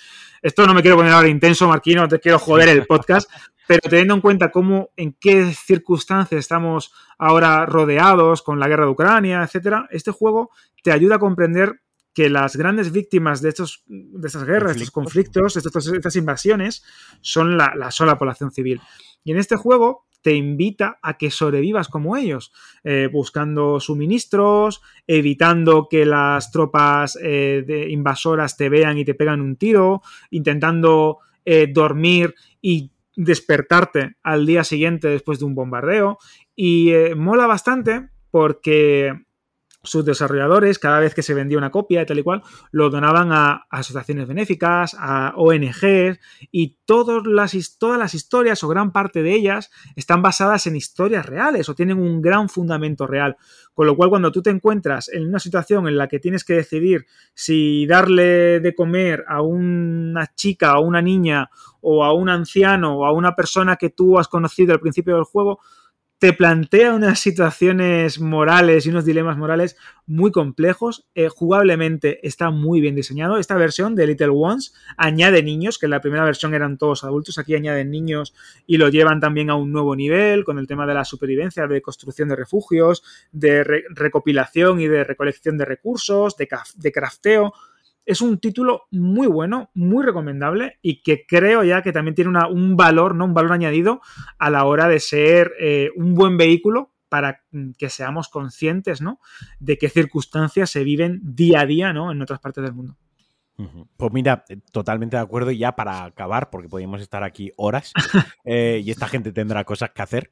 Esto no me quiero poner ahora intenso, Marquino, no te quiero joder el podcast, pero teniendo en cuenta cómo, en qué circunstancias estamos ahora rodeados con la guerra de Ucrania, etcétera, este juego te ayuda a comprender que las grandes víctimas de, estos, de estas guerras, de estos conflictos, estas, estas invasiones, son la, la sola población civil. Y en este juego te invita a que sobrevivas como ellos, eh, buscando suministros, evitando que las tropas eh, invasoras te vean y te pegan un tiro, intentando eh, dormir y despertarte al día siguiente después de un bombardeo. Y mola bastante porque sus desarrolladores, cada vez que se vendía una copia y tal y cual, lo donaban a, asociaciones benéficas, a ONGs, y todas las, todas las historias, o gran parte de ellas, están basadas en historias reales o tienen un gran fundamento real. Con lo cual, cuando tú te encuentras en una situación en la que tienes que decidir si darle de comer a una chica, a una niña, o a un anciano, o a una persona que tú has conocido al principio del juego, te plantea unas situaciones morales y unos dilemas morales muy complejos. Eh, jugablemente está muy bien diseñado. Esta versión de Little Ones añade niños, que en la primera versión eran todos adultos, aquí añaden niños y lo llevan también a un nuevo nivel con el tema de la supervivencia, de construcción de refugios, de recopilación y de recolección de recursos, de, de crafteo es un título muy bueno, muy recomendable y que creo ya que también tiene un valor, ¿no? Un valor añadido a la hora de ser eh, un buen vehículo para que seamos conscientes, ¿no? De qué circunstancias se viven día a día, ¿no? En otras partes del mundo. Pues mira, eh, totalmente de acuerdo. Y ya para acabar, porque podríamos estar aquí horas eh, y esta gente tendrá cosas que hacer.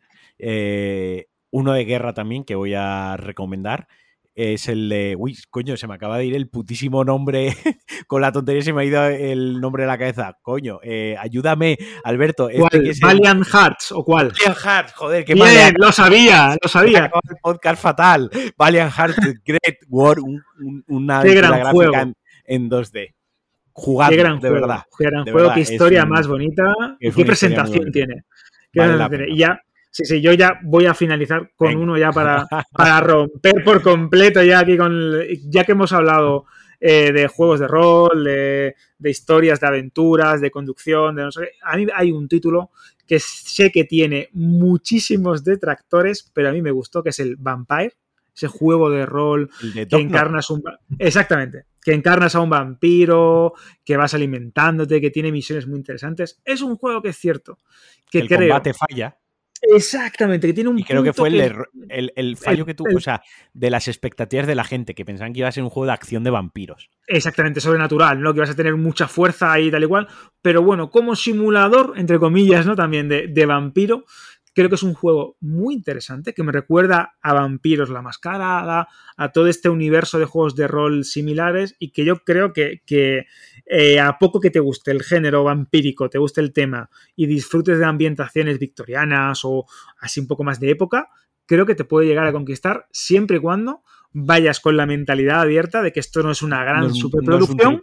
uno de guerra también que voy a recomendar es el de. Uy, coño, se me acaba de ir el putísimo nombre. Con la tontería se me ha ido el nombre de la cabeza. Coño, eh, ayúdame, Alberto. Este ¿Valiant Hearts o cuál? Valiant Hearts, joder, qué Bien, lo sabía, lo sabía. El podcast fatal. Valiant Hearts, Great War, una qué gran juego. En, 2D. Jugando, qué gran de verdad. Qué gran juego, qué historia más bonita. Qué presentación tiene. y ya Sí, sí, yo ya voy a finalizar con uno ya para, para romper por completo ya aquí con... Ya que hemos hablado eh, de juegos de rol, de, historias, de aventuras, de conducción, de no sé A mí hay un título que sé que tiene muchísimos detractores, pero a mí me gustó, que es el Vampire, ese juego de rol que encarnas un... Exactamente, que encarnas a un vampiro, que vas alimentándote, que tiene misiones muy interesantes. Es un juego que es cierto, que el combate falla. Exactamente, que tiene un. Y creo que fue el, el, fallo que tuvo, o sea, de las expectativas de la gente, que pensaban que iba a ser un juego de acción de vampiros. Exactamente, sobrenatural, ¿no? Que vas a tener mucha fuerza ahí, tal y cual. Pero bueno, como simulador, entre comillas, ¿no? También de, de vampiro, Creo que es un juego muy interesante que me recuerda a Vampiros la Mascarada, a todo este universo de juegos de rol similares y que yo creo que, eh, a poco que te guste el género vampírico, te guste el tema y disfrutes de ambientaciones victorianas o así un poco más de época, creo que te puede llegar a conquistar siempre y cuando vayas con la mentalidad abierta de que esto no es una gran superproducción.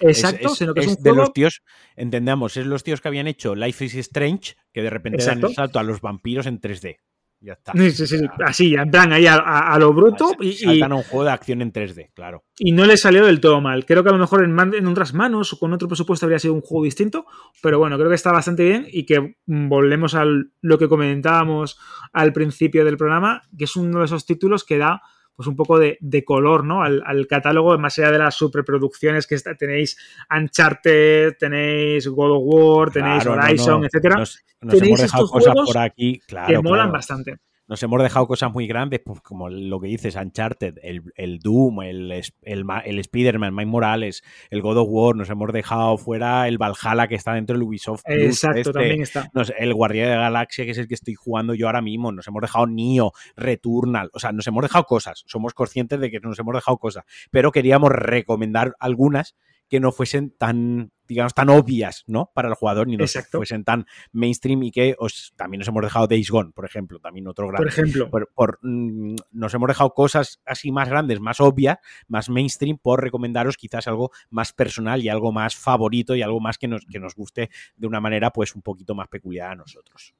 Exacto, es, sino que es, un de los tíos, entendamos, es los tíos que habían hecho Life is Strange, que de repente dan el salto a los vampiros en 3D. Ya está. Sí, sí, sí, así, en plan, ahí a, lo bruto. y, saltan a un juego de acción en 3D, claro. Y no le salió del todo mal. Creo que a lo mejor en, en, otras manos o con otro presupuesto habría sido un juego distinto, pero bueno, creo que está bastante bien y que mm, volvemos a lo que comentábamos al principio del programa, que es uno de esos títulos que da pues un poco de, color ¿no? Al, catálogo, más allá de las superproducciones que tenéis Uncharted, tenéis God of War, tenéis Horizon, etcétera. Nos, hemos dejado cosas por aquí, claro, que molan bastante nos hemos dejado cosas muy grandes, pues como lo que dices, Uncharted, el, el Doom, el, el, el Spider-Man, Mike Morales, el God of War, nos hemos dejado fuera el Valhalla que está dentro del Ubisoft. Exacto, este, también está. el Guardián de la Galaxia, que es el que estoy jugando yo ahora mismo, nos hemos dejado Nio, Returnal, o sea, nos hemos dejado cosas, somos conscientes de que nos hemos dejado cosas, pero queríamos recomendar algunas que no fuesen tan, digamos, tan obvias, ¿no? Para el jugador, ni no fuesen tan mainstream y que os, también nos hemos dejado Days Gone, por ejemplo, también otro gran. Por ejemplo. Por, mm, nos hemos dejado cosas así más grandes, más obvias, más mainstream, por recomendaros quizás algo más personal y algo más favorito y algo más que nos, que nos guste de una manera, pues, un poquito más peculiar a nosotros.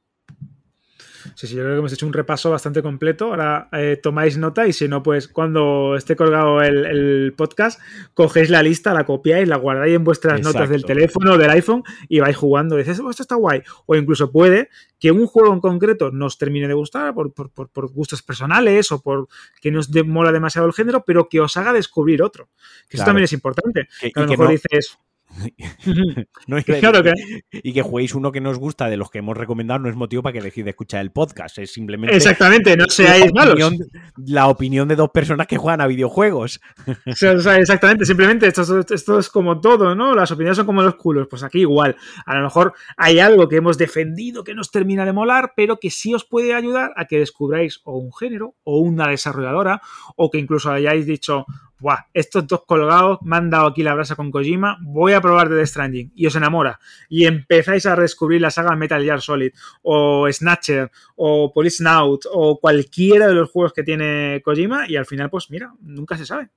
Sí, sí, yo creo que hemos hecho un repaso bastante completo. Ahora eh, tomáis nota y si no, pues cuando esté colgado el, podcast, cogéis la lista, la copiáis, la guardáis en vuestras notas del teléfono o del iPhone y vais jugando. dices, oh, esto está guay. O incluso puede que un juego en concreto nos termine de gustar por, gustos personales o por que nos mola demasiado el género, pero que os haga descubrir otro. Que eso también es importante. Que, a lo mejor dices y, que, juguéis uno que nos gusta de los que hemos recomendado no es motivo para que decide escuchar el podcast. Es simplemente. Exactamente, no seáis la malos. la opinión de dos personas que juegan a videojuegos. exactamente, simplemente esto, esto, es como todo, ¿no? Las opiniones son como los culos. Pues aquí igual. A lo mejor hay algo que hemos defendido que nos termina de molar, pero que sí os puede ayudar a que descubráis o un género o una desarrolladora o que incluso hayáis dicho, Buah, estos dos colgados me han dado aquí la brasa con Kojima, voy a probar The Stranding y os enamora. Y empezáis a descubrir la saga Metal Gear Solid o Snatcher o Police Snout o cualquiera de los juegos que tiene Kojima y al final, pues mira, nunca se sabe.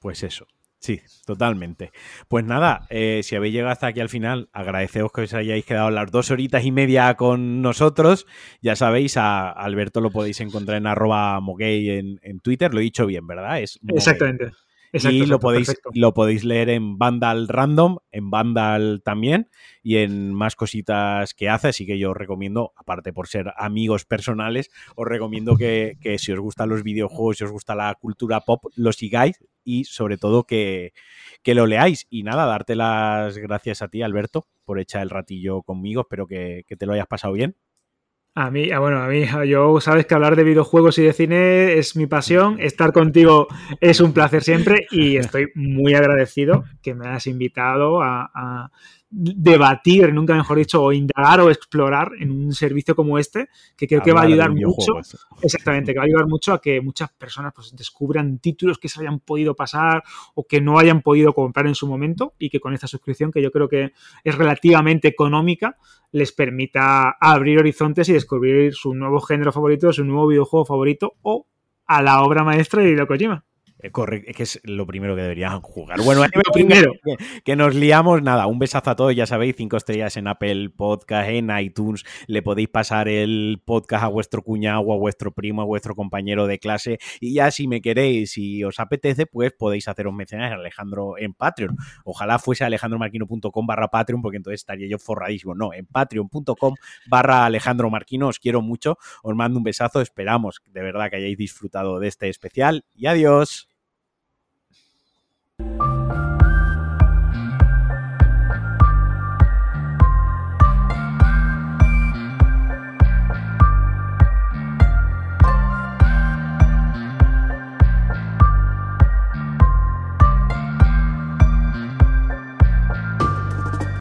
Pues eso. Sí, totalmente. Pues nada, eh, si habéis llegado hasta aquí al final, agradeceos que os hayáis quedado las dos horitas y media con nosotros. Ya sabéis, a Alberto lo podéis encontrar en arroba moguey en, en Twitter. Lo he dicho bien, ¿verdad? Es Exactamente y lo podéis, lo podéis leer en Vandal Random, en Vandal también, y en más cositas que hace. Así que yo os recomiendo, aparte por ser amigos personales, os recomiendo que, si os gustan los videojuegos, si os gusta la cultura pop, lo sigáis y sobre todo que, lo leáis. Y nada, darte las gracias a ti, Alberto, por echar el ratillo conmigo. Espero que, que te lo hayas pasado bien. A mí, ah, bueno, a mí, yo sabes que hablar de videojuegos y de cine es mi pasión. Estar contigo es un placer siempre y estoy muy agradecido que me hayas invitado a, debatir, nunca mejor dicho, o indagar o explorar en un servicio como este, que creo que va a ayudar mucho. Exactamente, que va a ayudar mucho a que muchas personas pues, descubran títulos que se hayan podido pasar o que no hayan podido comprar en su momento y que con esta suscripción, que yo creo que es relativamente económica, les permita abrir horizontes y descubrir su nuevo género favorito, su nuevo videojuego favorito o a la obra maestra de Hideo Kojima. Correcto, es que es lo primero que deberían jugar. Bueno, lo primero que, nos liamos, nada, un besazo a todos, ya sabéis, cinco estrellas en Apple Podcast, en iTunes, le podéis pasar el podcast a vuestro cuñado, a vuestro primo, a vuestro compañero de clase, y ya si me queréis, si os apetece, pues podéis haceros mecenas a Alejandro en Patreon. Ojalá fuese alejandromarquino.com barra Patreon, porque entonces estaría yo forradísimo. No, en patreon.com barra Alejandro Marquino, os quiero mucho, os mando un besazo, esperamos de verdad que hayáis disfrutado de este especial. Y adiós. You